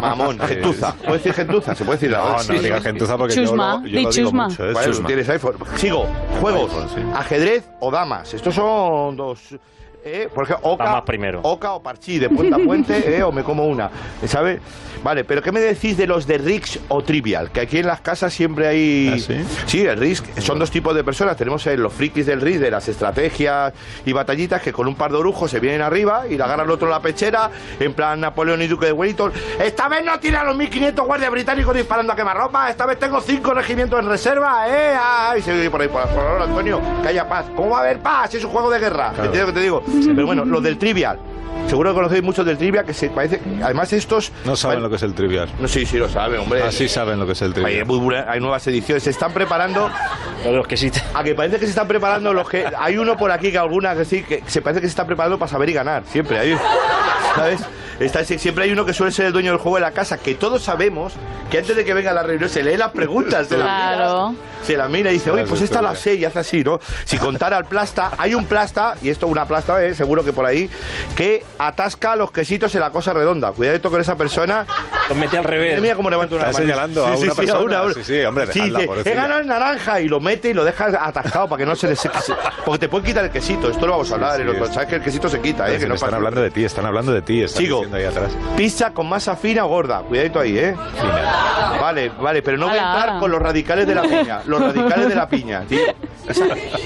Mamón, gentuza. ¿Puedes decir gentuza? ¿Se puede decir la No, no digas gentuza porque yo Chusma, lo, yo lo digo chusma. mucho. ¿eh? Chusma. tienes iPhone. Sigo. Juegos. iPhone, sí. Ajedrez o damas. Estos son dos. Eh, por ejemplo, Oca, Damas primero. Oca o Parchí, de puente a <laughs> puente, eh, o me como una. ¿Sabes? Vale, pero ¿qué me decís de los de Rix o Trivial? Que aquí en las casas siempre hay. ¿Ah, sí? el Rix. Son dos tipos de personas. Tenemos eh, los frikis del Rix, de las estrategias y batallitas, que con un par de orujos se vienen arriba y le agarran al otro la pechera, en plan Napoleón y Duque de Wellington. Esta vez no tiran los 1500 guardias británicos disparando a quemarropa. Esta vez tengo cinco regimientos en reserva, ¿eh? Ay, se por ahí, por, por favor, Antonio, que haya paz. ¿Cómo va a haber paz? Es un juego de guerra. Claro. ¿Entiendes lo que te digo? Pero bueno, los <laughs> del Trivial. Seguro que conocéis muchos del Trivial que se parece. Además, estos. No saben lo que es el trivial. No, sí, sí, lo saben, hombre. Así saben lo que es el Hay, trivial. muy hay nuevas ediciones, se están preparando. Los que sí. A que parece que se están preparando los que. Hay uno por aquí que alguna que sí, que se parece que se está preparando para saber y ganar. Siempre hay. ¿Sabes? Está, siempre hay uno que suele ser el dueño del juego de la casa, que todos sabemos que antes de que venga la reunión se lee las preguntas. Se Claro. mira, se la mira y dice, oye, pues esta la sé y hace así, ¿no? Si contara al plasta, hay un plasta, y esto una plasta, ¿eh? seguro que por ahí, que atasca los quesitos en la cosa redonda. Cuidadito con esa persona. Los mete al revés. Mira cómo levanta una Está señalando a una persona. Sí, sí, hombre, Sí, dejadla, he ganado el naranja y lo mete y lo deja atascado para que no se le seque. Porque te pueden quitar el quesito, esto lo vamos a hablar. sí, en otro- es- Sabes que el quesito se quita, ¿eh? Que no están pasa hablando de ti, están hablando de ti. Están Sigo. ahí atrás. Pizza con masa fina o gorda. Cuidadito ahí, ¿eh? Vale, vale, pero no voy a entrar con los radicales de la piña. Los radicales de la piña, tío. <laughs>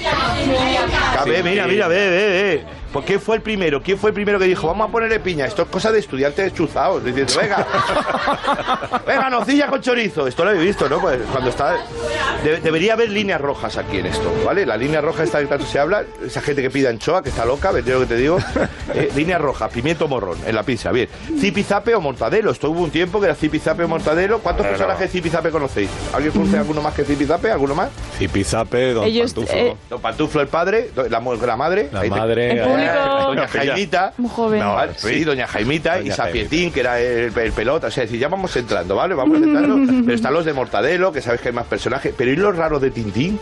A ver, mira, mira, ve, ve, ve. ¿Por qué fue el primero? ¿Quién fue el primero que dijo, vamos a ponerle piña? Esto es cosa de estudiantes chuzados. Diciendo, venga, <laughs> venga, nocilla con chorizo. Esto lo habéis visto, ¿no? Pues cuando está. de- debería haber líneas rojas aquí en esto, ¿vale? La línea roja esta que tanto se habla, esa gente que pide anchoa, que está loca, ¿ves lo que te digo? <laughs> Eh, línea roja, pimiento morrón en la pizza, bien. Zipizape o mortadelo. Esto hubo un tiempo que era zipizape o mortadelo. ¿Cuántos personajes de zipizape conocéis? ¿Alguien conoce alguno más que zipizape? ¿Alguno más? Zipizape, Don Ellos, Pantuflo. eh, Don Pantuflo el padre, la, madre. La madre. Doña Jaimita. Muy joven. No, ¿vale? sí. Sí, doña Jaimita y Sapietín, que era el, el pelota. O sea, si ya vamos entrando, ¿vale? Vamos entrando. <laughs> pero están los de Mortadelo, que sabes que hay más personajes. Pero ¿y los raros de Tintín?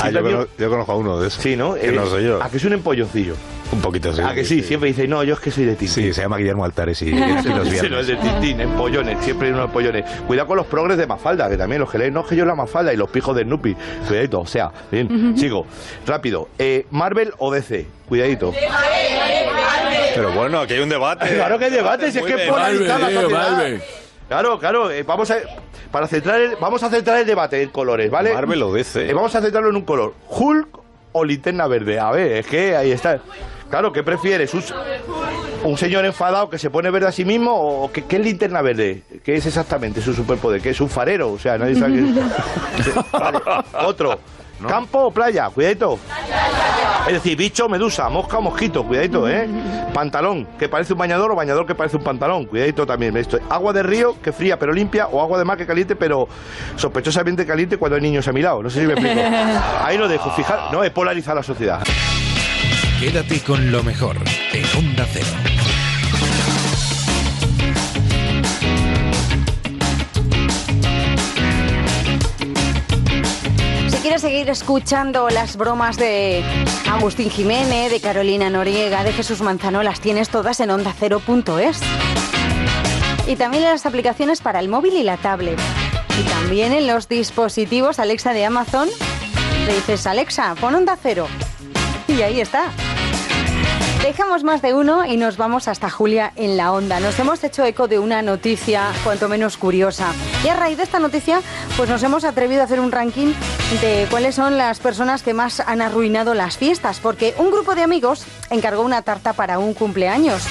Ah, yo, también- cono- yo conozco a uno de esos. Sí, ¿no? Que Eh, no soy yo. ¿A que es un empolloncillo? Un poquito, sí. ¿A que sí? Siempre dice, no, yo es que soy de Tintín. Sí, se llama Guillermo Altares y <laughs> aquí los Sí, no, viernes. es de Tintín, empollones, siempre hay unos empollones. Cuidado con los progres de Mafalda, que también los que leen, no, es que yo la Mafalda y los pijos de Snoopy. Cuidadito, o sea, bien, sigo. Rápido, eh, ¿Marvel o DC? Cuidadito. Pero bueno, aquí hay un debate. <laughs> Claro que hay debate, si es que la sociedad. Claro, claro, eh, vamos a para centrar el, vamos a centrar el debate en colores, ¿vale? Marvel o DC. Eh, vamos a centrarlo en un color. Hulk o linterna verde. A ver, es que ahí está. Claro, ¿qué prefieres? ¿Un, un señor enfadado que se pone verde a sí mismo o qué, qué es linterna verde? ¿Qué es exactamente su superpoder? ¿Qué es un farero? O sea, nadie sabe qué es. <laughs> Vale, Otro. ¿Campo o playa? Cuidadito. Es decir, bicho, medusa, mosca o mosquito, cuidadito, ¿eh? Pantalón, que parece un bañador o bañador que parece un pantalón, cuidadito también. Esto. Agua de río, que fría pero limpia, o agua de mar que caliente pero sospechosamente caliente cuando hay niños a mi lado. No sé si me explico. <laughs> Ahí lo dejo, fijar, no, es polarizar la sociedad. Quédate con lo mejor en Onda Cero. Si quieres seguir escuchando las bromas de Agustín Jiménez, de Carolina Noriega, de Jesús Manzano, las tienes todas en ondacero.es. Y también en las aplicaciones para el móvil y la tablet. Y también en los dispositivos Alexa de Amazon. Le dices, Alexa, pon onda cero. Y ahí está. Dejamos más de uno y nos vamos hasta Julia en la onda. Nos hemos hecho eco de una noticia cuanto menos curiosa. Y a raíz de esta noticia, pues nos hemos atrevido a hacer un ranking de cuáles son las personas que más han arruinado las fiestas. Porque un grupo de amigos encargó una tarta para un cumpleaños.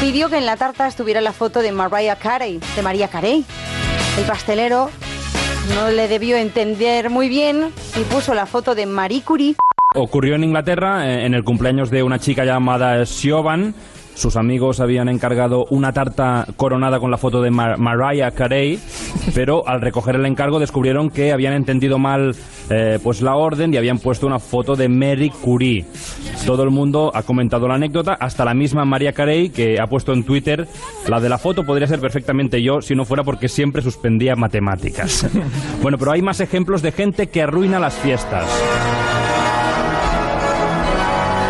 Pidió que en la tarta estuviera la foto de Mariah Carey, de María Carey. El pastelero no le debió entender muy bien y puso la foto de Marie Curie. Ocurrió en Inglaterra, eh, en el cumpleaños de una chica llamada Siobhan. Sus amigos habían encargado una tarta coronada con la foto de Mar- Mariah Carey, pero al recoger el encargo descubrieron que habían entendido mal eh, pues la orden y habían puesto una foto de Mary Curie. Todo el mundo ha comentado la anécdota, hasta la misma María Carey que ha puesto en Twitter la de la foto podría ser perfectamente yo si no fuera porque siempre suspendía matemáticas. <laughs> bueno, pero hay más ejemplos de gente que arruina las fiestas.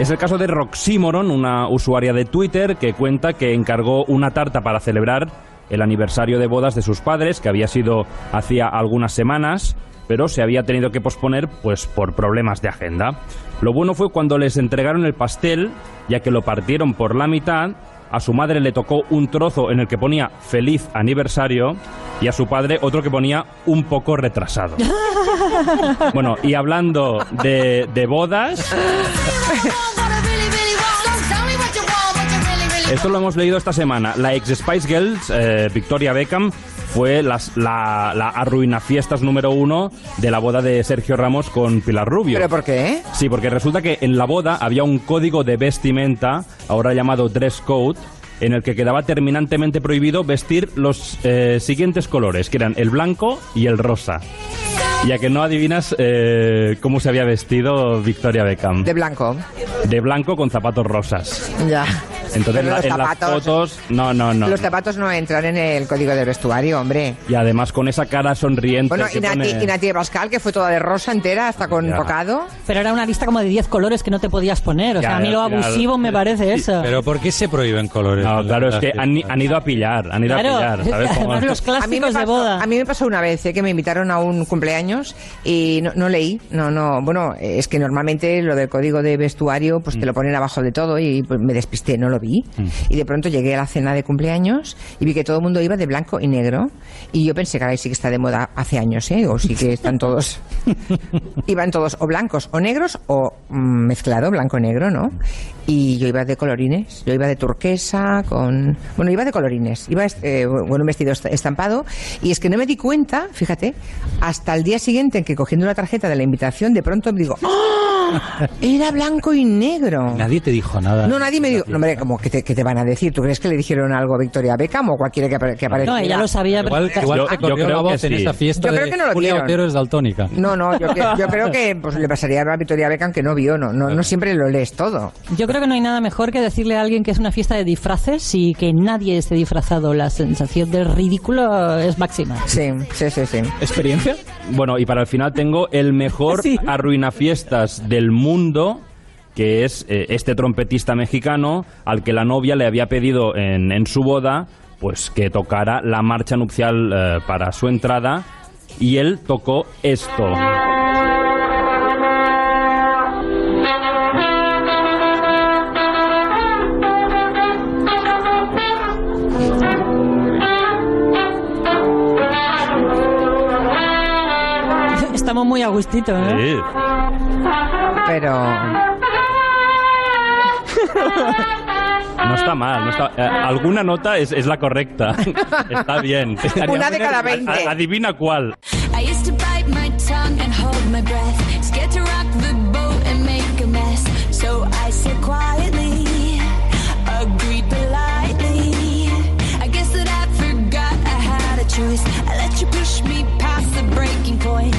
Es el caso de Roxymoron, una usuaria de Twitter que cuenta que encargó una tarta para celebrar el aniversario de bodas de sus padres, que había sido hacía algunas semanas, pero se había tenido que posponer pues por problemas de agenda. Lo bueno fue cuando les entregaron el pastel, ya que lo partieron por la mitad, a su madre le tocó un trozo en el que ponía feliz aniversario y a su padre otro que ponía un poco retrasado. <laughs> Bueno, y hablando de, de bodas, esto lo hemos leído esta semana. La ex Spice Girls, eh, Victoria Beckham, fue las- la, la arruina fiestas número uno de la boda de Sergio Ramos con Pilar Rubio. ¿Pero por qué? Sí, porque resulta que en la boda había un código de vestimenta, ahora llamado dress code, en el que quedaba terminantemente prohibido vestir los eh, siguientes colores, que eran el blanco y el rosa. Ya que no adivinas eh, cómo se había vestido Victoria Beckham. De blanco. De blanco con zapatos rosas. Ya. Entonces la- los en las zapatos- fotos, no, no, no. Los zapatos no entran en el código de vestuario, hombre. Y además con esa cara sonriente Bueno, que y Nati, pone- y Nati Pascal, que fue toda de rosa entera, hasta con Ya. tocado. Pero era una lista como de 10 colores que no te podías poner. O sea, Ya, a mí lo abusivo me parece eso. Pero ¿por qué se prohíben colores? No, claro, es que han, han ido a pillar, han ido Claro, a pillar, ¿sabes? Como- a mí, me pasó, a mí me pasó una vez eh, que me invitaron a un cumpleaños y no, no leí, no, no, bueno, es que normalmente lo del código de vestuario pues Mm. te lo ponen abajo de todo y pues, me despisté, no lo vi. Y de pronto llegué a la cena de cumpleaños y vi que todo el mundo iba de blanco y negro y yo pensé, caray, sí que está de moda hace años, ¿eh? O sí que están todos, <laughs> iban todos o blancos o negros o mm, mezclado, blanco-negro, ¿no? Y yo iba de colorines, yo iba de turquesa con... Bueno, iba de colorines, iba eh, con un vestido est- estampado y es que no me di cuenta, fíjate, hasta el día siguiente en que cogiendo la tarjeta de la invitación de pronto digo, ¡Ah! <laughs> Era blanco y negro. Nadie te dijo nada. No, nadie me dijo, no, hombre, como que te, que te van a decir? ¿Tú crees que le dijeron algo a Victoria Beckham o cualquiera que, apare- que apareciera? No, ella lo sabía. Igual, igual te corrió la voz en esa fiesta Yo creo de que no lo Julia. Otero es daltónica. No, no, yo, yo creo que pues, le pasaría a Victoria Beckham que no vio, no, no, no siempre lo lees todo. Yo creo que no hay nada mejor que decirle a alguien que es una fiesta de disfraces y que nadie esté disfrazado. La sensación del ridículo es máxima. Sí, sí, sí, sí. ¿Experiencia? Bueno, y para el final tengo el mejor arruinafiestas del mundo, que es eh, este trompetista mexicano al que la novia le había pedido en, en su boda pues que tocara la marcha nupcial eh, para su entrada y él tocó esto. Estamos muy a gustito, ¿eh? Sí. Pero... <laughs> No está mal, no está, eh, alguna nota es, es la correcta. <laughs> Está bien. Una de cada 20. A- Adivina cuál. I used to bite my tongue and hold my breath. Scared to rock the boat and make a mess. So I said quietly, agreed politely. I guess that I forgot I had a choice. I let you push me past the breaking point.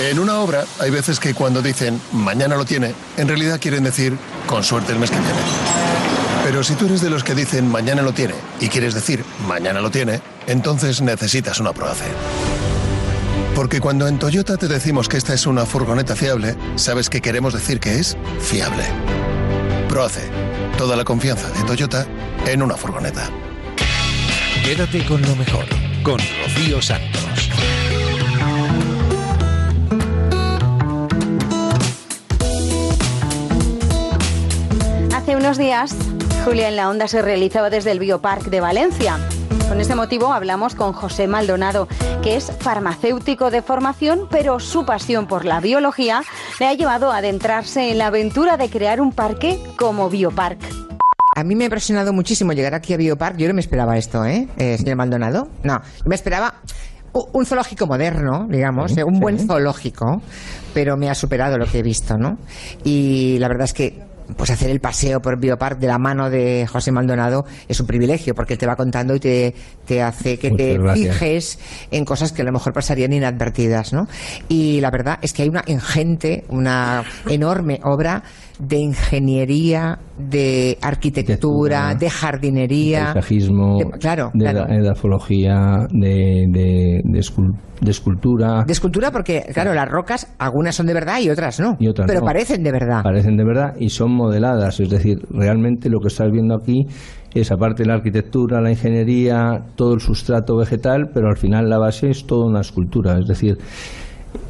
En una obra hay veces que cuando dicen mañana lo tiene, en realidad quieren decir con suerte el mes que viene. Pero si tú eres de los que dicen mañana lo tiene y quieres decir mañana lo tiene, entonces necesitas una Proace. Porque cuando en Toyota te decimos que esta es una furgoneta fiable, sabes que queremos decir que es fiable. Proace. Toda la confianza de Toyota en una furgoneta. Quédate con lo mejor, con Rocío Santos. Hace unos días, Julia en la Onda se realizaba desde el Biopark de Valencia. Con este motivo hablamos con José Maldonado, que es farmacéutico de formación, pero su pasión por la biología le ha llevado a adentrarse en la aventura de crear un parque como Biopark. A mí me ha impresionado muchísimo llegar aquí a Biopark. Yo no me esperaba esto, ¿eh, eh señor Maldonado? No, me esperaba un zoológico moderno, digamos, Sí, eh, un sí. buen zoológico, pero me ha superado lo que he visto, ¿no? Y la verdad es que pues hacer el paseo por Biopark de la mano de José Maldonado es un privilegio porque él te va contando y te, te hace que Muchas te gracias. fijes en cosas que a lo mejor pasarían inadvertidas, ¿no? Y la verdad es que hay una ingente, una enorme obra de ingeniería, de arquitectura, de jardinería, paisajismo, de- claro, de claro. edafología, de, de, de escul- de escultura. De escultura porque, claro, las rocas, algunas son de verdad y otras no. y otras pero no. parecen de verdad. Parecen de verdad y son modeladas. Es decir, realmente lo que estás viendo aquí es, aparte de la arquitectura, la ingeniería, todo el sustrato vegetal, pero al final la base es toda una escultura. Es decir,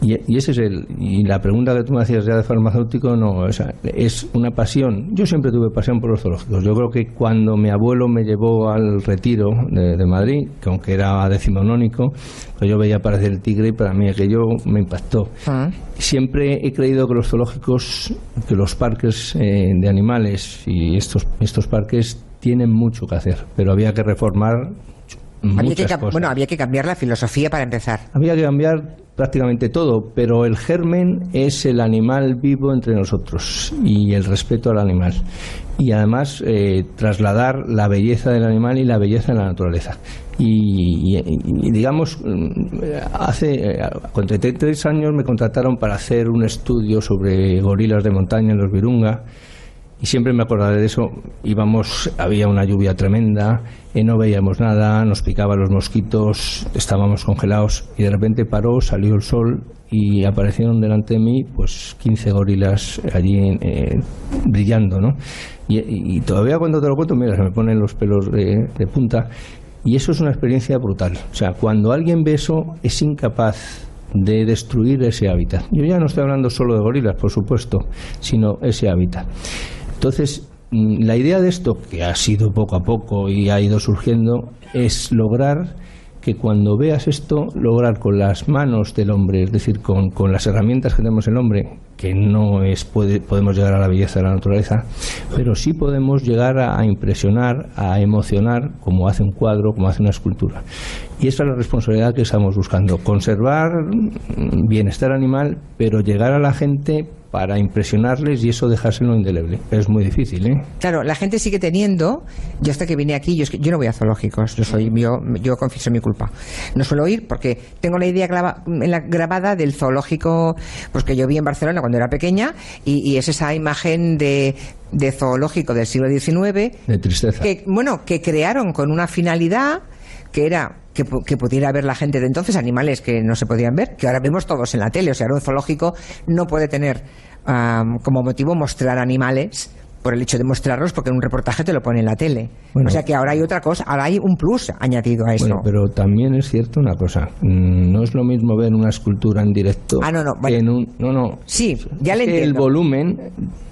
y, y ese es el y la pregunta que tú me hacías ya de farmacéutico no o sea, es una pasión. Yo siempre tuve pasión por los zoológicos. Yo creo que cuando mi abuelo me llevó al retiro de, de Madrid que aunque era decimonónico pues yo veía aparecer el tigre y para mí aquello me impactó. Siempre he creído que los zoológicos que los parques eh, de animales y estos estos parques tienen mucho que hacer pero había que reformar Había que, bueno, había que cambiar la filosofía para empezar. había que cambiar prácticamente todo, pero el germen es el animal vivo entre nosotros y el respeto al animal. Y además eh, trasladar la belleza del animal y la belleza de la naturaleza. Y, y- digamos, mm, hace eh, con 33 años me contrataron para hacer un estudio sobre gorilas de montaña en los Virunga y siempre me acordaré de eso. Íbamos, había una lluvia tremenda, eh, no veíamos nada, nos picaban los mosquitos, estábamos congelados y de repente paró, salió el sol y aparecieron delante de mí pues 15 gorilas allí eh, brillando, ¿no? Y, todavía cuando te lo cuento, mira, se me ponen los pelos de punta. Y eso es una experiencia brutal. O sea, cuando alguien ve eso, es incapaz de destruir ese hábitat. Yo ya no estoy hablando solo de gorilas, por supuesto, sino ese hábitat. Entonces, mm, la idea de esto, que ha sido poco a poco y ha ido surgiendo, es lograr que cuando veas esto, lograr con las manos del hombre, es decir, con, con las herramientas que tenemos el hombre, que no es puede, podemos llegar a la belleza de la naturaleza, pero sí podemos llegar a, a impresionar, a emocionar, como hace un cuadro, como hace una escultura. Y esa es la responsabilidad que estamos buscando, conservar mm, bienestar animal, pero llegar a la gente para impresionarles y eso dejárselo indeleble. Es muy difícil, ¿eh? Claro, la gente sigue teniendo. Yo hasta que vine aquí, yo, es que- yo no voy a zoológicos. Yo soy yo, yo confieso mi culpa. No suelo ir porque tengo la idea grava- en la- grabada del zoológico, pues que yo vi en Barcelona cuando era pequeña y, y es esa imagen de de zoológico del siglo XIX De tristeza. que bueno que crearon con una finalidad que era que, que pudiera ver la gente de entonces animales que no se podían ver, que ahora vemos todos en la tele. O sea, ahora un zoológico no puede tener como motivo mostrar animales por el hecho de mostrarlos, porque en un reportaje te lo pone en la tele. Bueno. o sea que ahora hay otra cosa, ahora hay un plus añadido a eso. Bueno, pero también es cierto una cosa. mm, No es lo mismo ver una escultura en directo. Ah, no, no, que en un, no, no. Sí, ya Es le que El entiendo. volumen,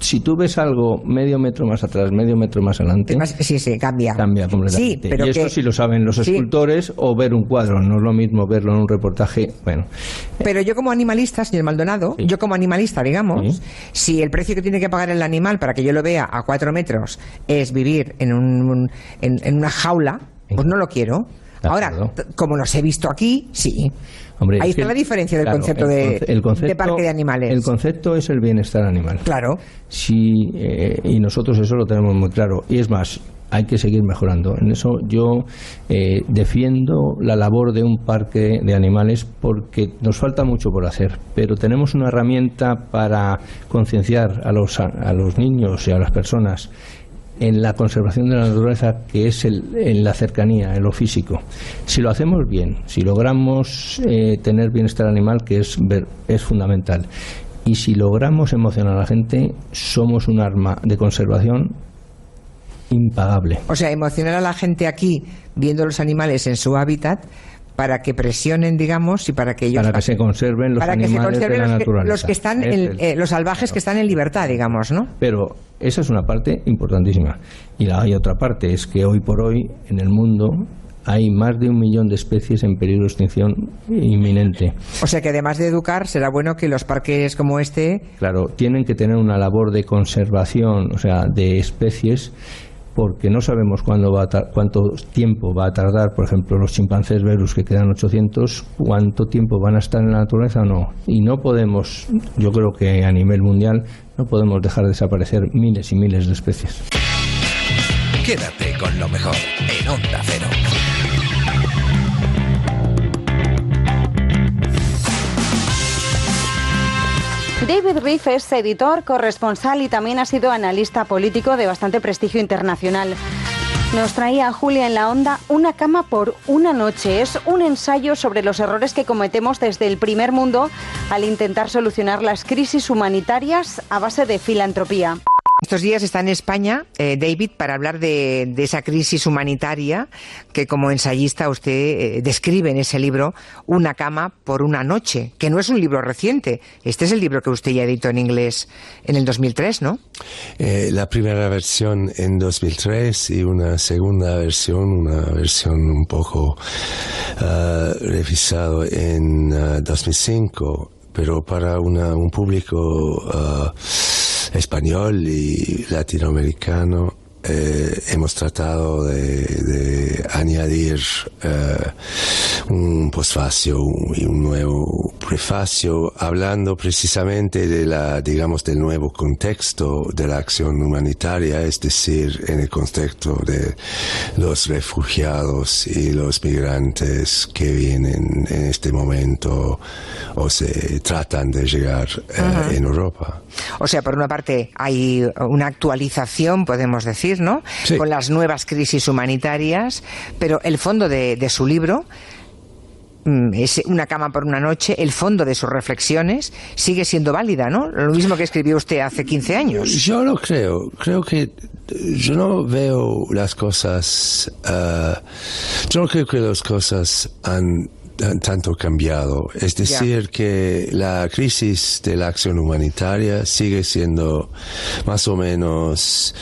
si tú ves algo medio metro más atrás, medio metro más adelante. sí, sí, cambia. Cambia completamente. Sí, pero y esto que- sí lo saben los sí. escultores o ver un cuadro. No es lo mismo verlo en un reportaje. Bueno, Pero yo como animalista, señor Maldonado, yo como animalista, digamos, si el precio que tiene que pagar el animal para que yo lo vea a cuatro metros es vivir en, un, en, en una jaula, pues no lo quiero. Ahora, como los he visto aquí, sí. Hombre, Ahí es está que- la diferencia del claro, concepto, de, el concepto- de parque de animales. El concepto es el bienestar animal. Claro. Sí, eh, y nosotros eso lo tenemos muy claro. Y es más, hay que seguir mejorando. En eso yo eh, defiendo la labor de un parque de animales porque nos falta mucho por hacer, pero tenemos una herramienta para concienciar a los, a los niños y a las personas en la conservación de la naturaleza que es el, en la cercanía, en lo físico. Si lo hacemos bien, si logramos eh, tener bienestar animal, que es, es fundamental, y si logramos emocionar a la gente, somos un arma de conservación impagable. O sea, emocionar a la gente aquí viendo los animales en su hábitat para que presionen, digamos, y para que ellos Para que se conserven los para que se animales de conserven la los que, naturaleza. los que están en- eh, los salvajes que están en libertad, digamos, ¿no? Pero esa es una parte importantísima. Y la hay otra parte, es que hoy por hoy en el mundo hay más de un millón de especies en peligro de extinción inminente. O sea que además de educar, será bueno que los parques como este Claro, tienen que tener una labor de conservación, o sea, de especies, porque no sabemos cuánto tiempo va a tardar, por ejemplo, los chimpancés verus que quedan 800, cuánto tiempo van a estar en la naturaleza o no. Y no podemos, yo creo que a nivel mundial, no podemos dejar desaparecer miles y miles de especies. Quédate con lo mejor en Onda Cero. David Reef es editor, corresponsal y también ha sido analista político de bastante prestigio internacional. Nos traía Julia en la onda Una cama por una noche. Es un ensayo sobre los errores que cometemos desde el primer mundo al intentar solucionar las crisis humanitarias a base de filantropía. Estos días está en España, eh, David, para hablar de, esa crisis humanitaria que como ensayista usted eh, describe en ese libro, Una cama por una noche, que no es un libro reciente. Este es el libro que usted ya editó en inglés en el 2003, ¿no? Eh, la primera versión en 2003 y una segunda versión, una versión un poco ah, revisado en ah, 2005, pero para una- un público ah, spagnoli, latinoamericano. Eh, hemos tratado de, de añadir eh, un postfacio y un nuevo prefacio hablando precisamente de la digamos del nuevo contexto de la acción humanitaria es decir en el contexto de los refugiados y los migrantes que vienen en este momento o se tratan de llegar eh, en Europa. O sea, por una parte hay una actualización, podemos decir, ¿no? Con las nuevas crisis humanitarias, pero el fondo de, de su libro mm, es una cama por una noche, el fondo de sus reflexiones sigue siendo válida, ¿no? Lo mismo que escribió usted hace 15 años. Yo lo creo. Creo que eh, yo no veo las cosas. ah, yo no creo que las cosas han tanto cambiado. Es decir, que la crisis de la acción humanitaria sigue siendo más o menos,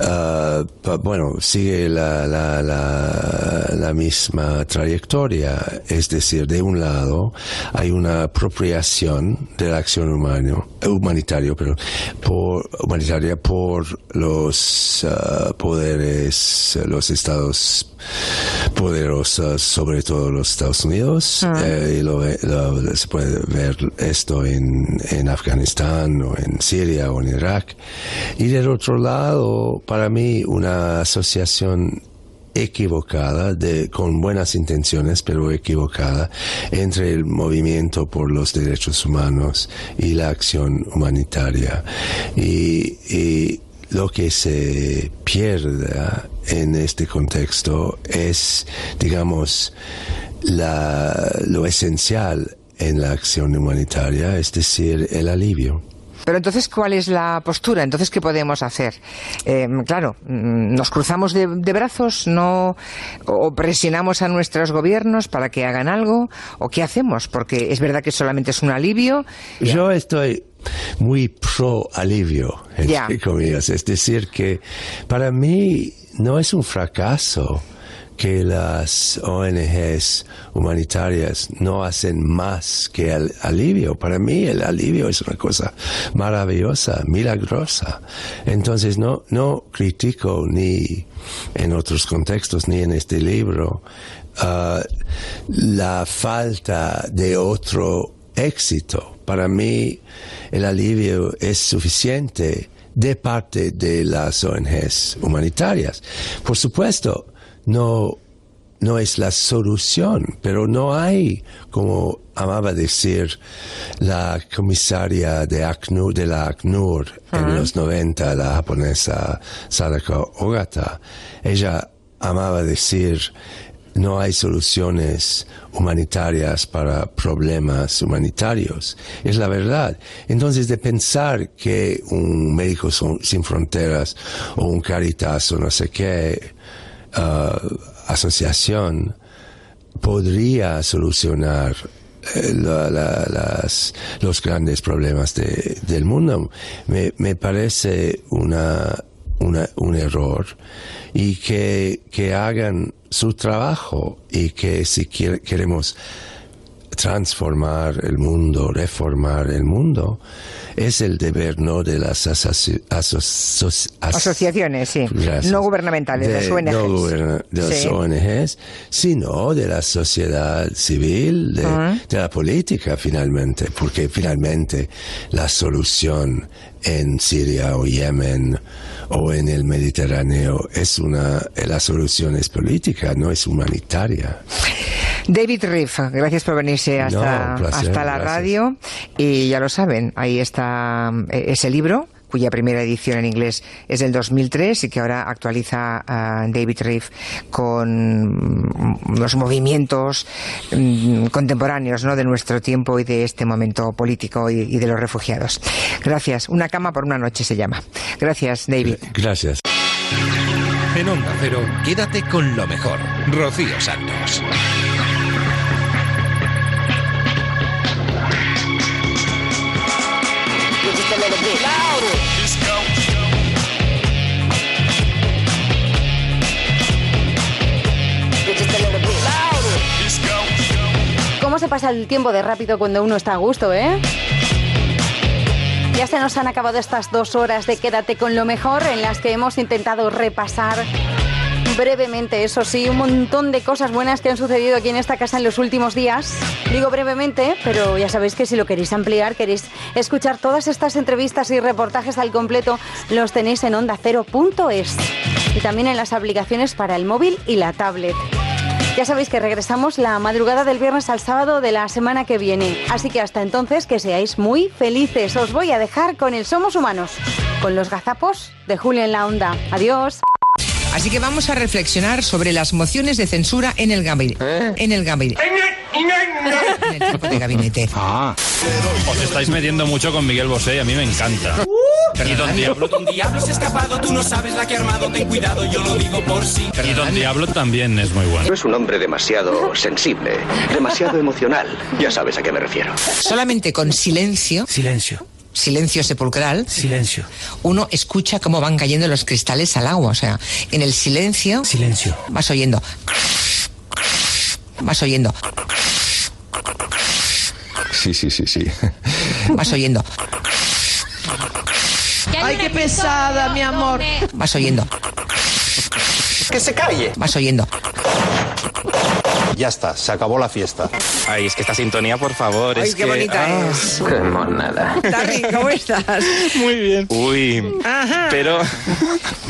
ah, pa- bueno, sigue la, la, la, la misma trayectoria. Es decir, de un lado hay una apropiación de la acción humano, humanitario, pero por, humanitaria por los ah, poderes, los estados poderosos, sobre todo los Estados Unidos, Ah. eh, y lo, lo- se puede ver esto en, en Afganistán o en Siria o en Irak. Y del otro lado, para mí, una asociación equivocada, de, con buenas intenciones, pero equivocada, entre el movimiento por los derechos humanos y la acción humanitaria. Y, y lo que se pierde en este contexto es, digamos, la, lo esencial en la acción humanitaria, es decir, el alivio. Pero entonces, ¿cuál es la postura? Entonces, ¿qué podemos hacer? Eh, claro, mm, nos cruzamos de, de brazos, no o presionamos a nuestros gobiernos para que hagan algo, o qué hacemos, porque es verdad que solamente es un alivio. Yo estoy muy pro alivio, entre comillas. Es decir, que para mí no es un fracaso que las ONGs humanitarias no hacen más que el alivio. Para mí el alivio es una cosa maravillosa, milagrosa. Entonces no, no critico ni en otros contextos ni en este libro ah, la falta de otro éxito. Para mí el alivio es suficiente de parte de las ONGs humanitarias. Por supuesto, no, no es la solución, pero no hay, como amaba decir la comisaria de, ACNUR, de la ACNUR en los 90, la japonesa Sadako Ogata, ella amaba decir no hay soluciones humanitarias para problemas humanitarios. Es la verdad. Entonces, de pensar que un médico sin fronteras o un Caritas o no sé qué ah, asociación podría solucionar eh, la- la- las, los grandes problemas de- del mundo. Me, me parece una, una- un error y que, que hagan su trabajo y que si quiere- queremos transformar el mundo, reformar el mundo, es el deber no de las asoci- aso- as- Asociaciones, sí. No gubernamentales, de, las ONGs. no guberna- de las Sí. ONGs, sino de la sociedad civil, de, Ajá. de la política finalmente, porque finalmente la solución en Siria o Yemen o en el Mediterráneo es una, la solución es política, no es humanitaria. David Riff, gracias por venirse hasta, No, un placer, hasta la gracias. radio. Y ya lo saben, ahí está eh, ese libro cuya primera edición en inglés es del 2003 y que ahora actualiza a David Riff con mm, los movimientos mm, contemporáneos ¿no? de nuestro tiempo y de este momento político y, y de los refugiados. Gracias. Una cama por una noche se llama. Gracias, David. Gracias. En Onda Cero, quédate con lo mejor. Rocío Santos. ¿Cómo se pasa el tiempo de rápido cuando uno está a gusto, eh? Ya se nos han acabado estas dos horas de Quédate con lo mejor en las que hemos intentado repasar brevemente, eso sí, un montón de cosas buenas que han sucedido aquí en esta casa en los últimos días. Digo brevemente, pero ya sabéis que si lo queréis ampliar, queréis escuchar todas estas entrevistas y reportajes al completo, los tenéis en ondacero.es y también en las aplicaciones para el móvil y la tablet. Ya sabéis que regresamos la madrugada del viernes al sábado de la semana que viene. Así que hasta entonces que seáis muy felices. Os voy a dejar con el Somos Humanos, con los gazapos de Julio en la Onda. Adiós. Así que vamos a reflexionar sobre las mociones de censura en el gabinete. En el gabinete. En el tiempo de gabinete. <laughs> Ah. Os estáis metiendo mucho con Miguel Bosé y a mí me encanta. Y Don Diablo, Don Diablo se ha escapado, tú no sabes la que ha armado, ten cuidado, yo lo digo por sí. y Don Diablo también es muy bueno. Es un hombre demasiado sensible, demasiado emocional. Ya sabes a qué me refiero. Solamente con silencio. Silencio. Silencio sepulcral. Silencio. Uno escucha cómo van cayendo los cristales al agua. O sea, en el silencio. Silencio. Vas oyendo. Vas oyendo. Sí, sí, sí, sí. Vas oyendo. Ay, qué pesada, mi amor. Vas oyendo. Que se calle. Vas oyendo. Ya está, se acabó la fiesta. Ay, es que esta sintonía, por favor, Ay, es qué que... bonita ah. es. Qué monada. Tami, ¿cómo estás? Muy bien. Uy, Ajá. pero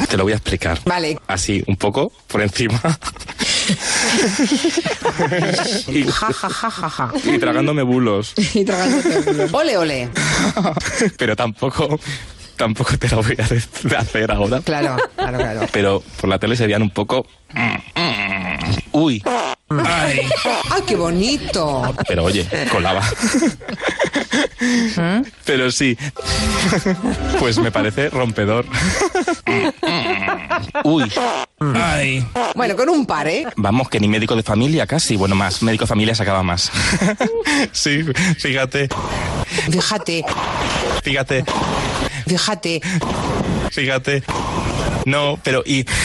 te lo voy a explicar. Vale. Así, un poco, por encima. <laughs> y, Ja, ja, ja, ja, ja. y tragándome bulos. Y tragándote bulos. Ole, ole. <laughs> Pero tampoco, tampoco te lo voy a <laughs> hacer ahora. Claro, claro, claro. Pero por la tele serían un poco... Uy. Ay. ¡Ay, qué bonito! Pero oye, colaba. Pero sí. Pues me parece rompedor. Uy. Ay. Bueno, con un par, ¿eh? Vamos, que ni médico de familia casi. Bueno, más. Médico de familia sacaba más. <laughs> Sí, fíjate. Fíjate, Fíjate. Fíjate. Fíjate. No, pero y. <laughs>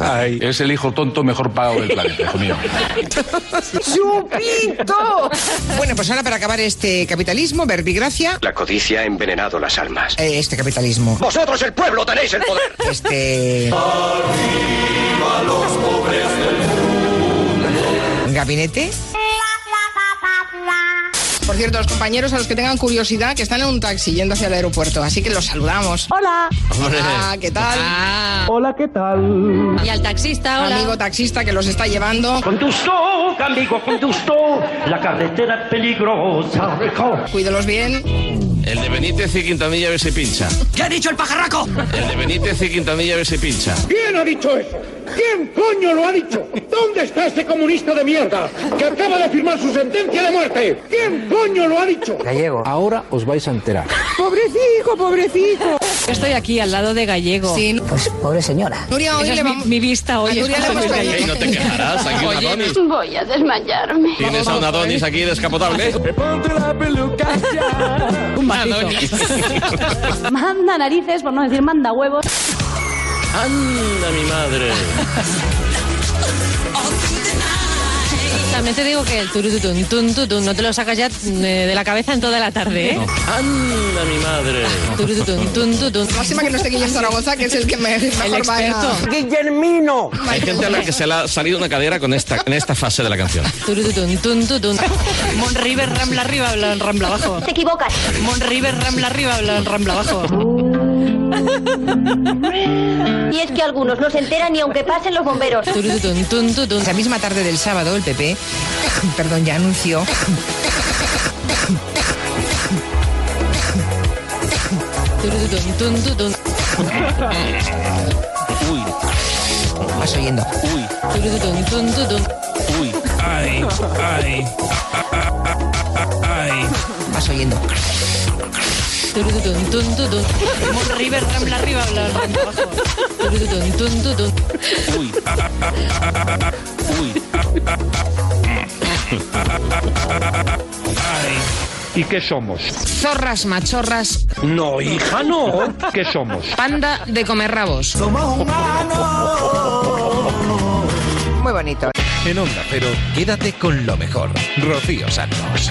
Ay. Es el hijo tonto mejor pagado del planeta, hijo mío. ¡Chupito! Bueno, pues ahora para acabar este capitalismo, verbigracia. La codicia ha envenenado las almas. eh, Este capitalismo. Vosotros, el pueblo, tenéis el poder. Este. Gabinete. Por cierto, los compañeros a los que tengan curiosidad, que están en un taxi yendo hacia el aeropuerto, así que los saludamos. Hola. Hola, ¿qué tal? Hola, ¿qué tal? Y al taxista, hola. Amigo taxista que los está llevando. Condusto, amigo, condusto. La carretera es peligrosa. Cuídalos bien. El de Benítez y Quintanilla a ver si pincha. ¿Qué ha dicho el pajarraco? El de Benítez y Quintanilla a ver si pincha. ¿Quién ha dicho eso? ¿Quién coño lo ha dicho? ¿Dónde está ese comunista de mierda que acaba de firmar su sentencia de muerte? ¿Quién coño lo ha dicho? Gallego. Ahora os vais a enterar. Pobrecito, pobrecito. Estoy aquí al lado de Gallego. Sí. Pues pobre señora. Nuria, hoy Esa le es mi, vista hoy. A Nuria es le hemos Ey, no te quejarás, aquí un Adonis. Voy a desmayarme. Tienes a un Adonis aquí descapotable. <laughs> Un matito. Manda narices, por no decir manda huevos. Anda, mi madre. <laughs> También te digo que el turututun, tun, tutun, no te lo sacas ya eh, de la cabeza en toda la tarde, ¿eh? Anda, mi madre. Turututun, tun, tutun. Lástima que no esté Guillermo Zaragoza, que es el que me, mejor experto. ¡Guillermino! Hay gente a la que se le ha salido una cadera con esta, en esta fase de la canción. Turututun, tun, tutun. <laughs> Mon River, Rambla arriba, Rambla abajo. Te equivocas. Mon River, Rambla arriba, Rambla abajo. Y es que algunos no se enteran ni aunque pasen los bomberos. Esa misma tarde del sábado, el PP, <coughs> perdón, ya anunció. Uy, vas oyendo. uy, uy. Ay, ay, ay. vas oyendo. River, Rambla arriba, Rambla abajo. Uy. Uy. <laughs> ¿Y qué somos? Zorras machorras, No, hija, no. ¿Qué somos? panda de comer rabos. Muy bonito. En Onda Cero, quédate con lo mejor. Rocío Santos.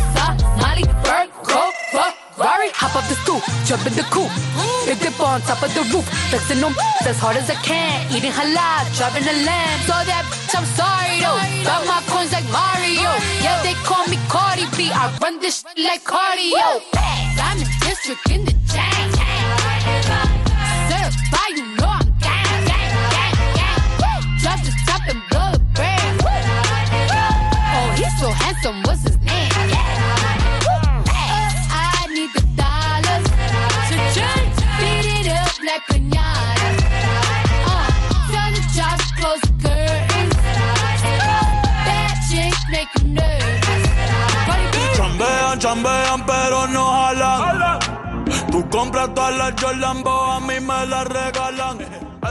Ferrari, hop up the stoop, jump in the coupe. Big dip on top of the roof, flexing them as hard as I can. Eating halal, driving a lamb. So that bitch, I'm sorry though. Got my coins like Mario. Yeah, they call me Cardi B. I run this shit like cardio. Diamond district in the chain. Certified, you know I'm gang, gang, gang, gang. Drop the top and blow the brand. Oh, he's so handsome, what's his Chambean, pero no jalan. Tú compras todas las Jordan, a mí me las regalan.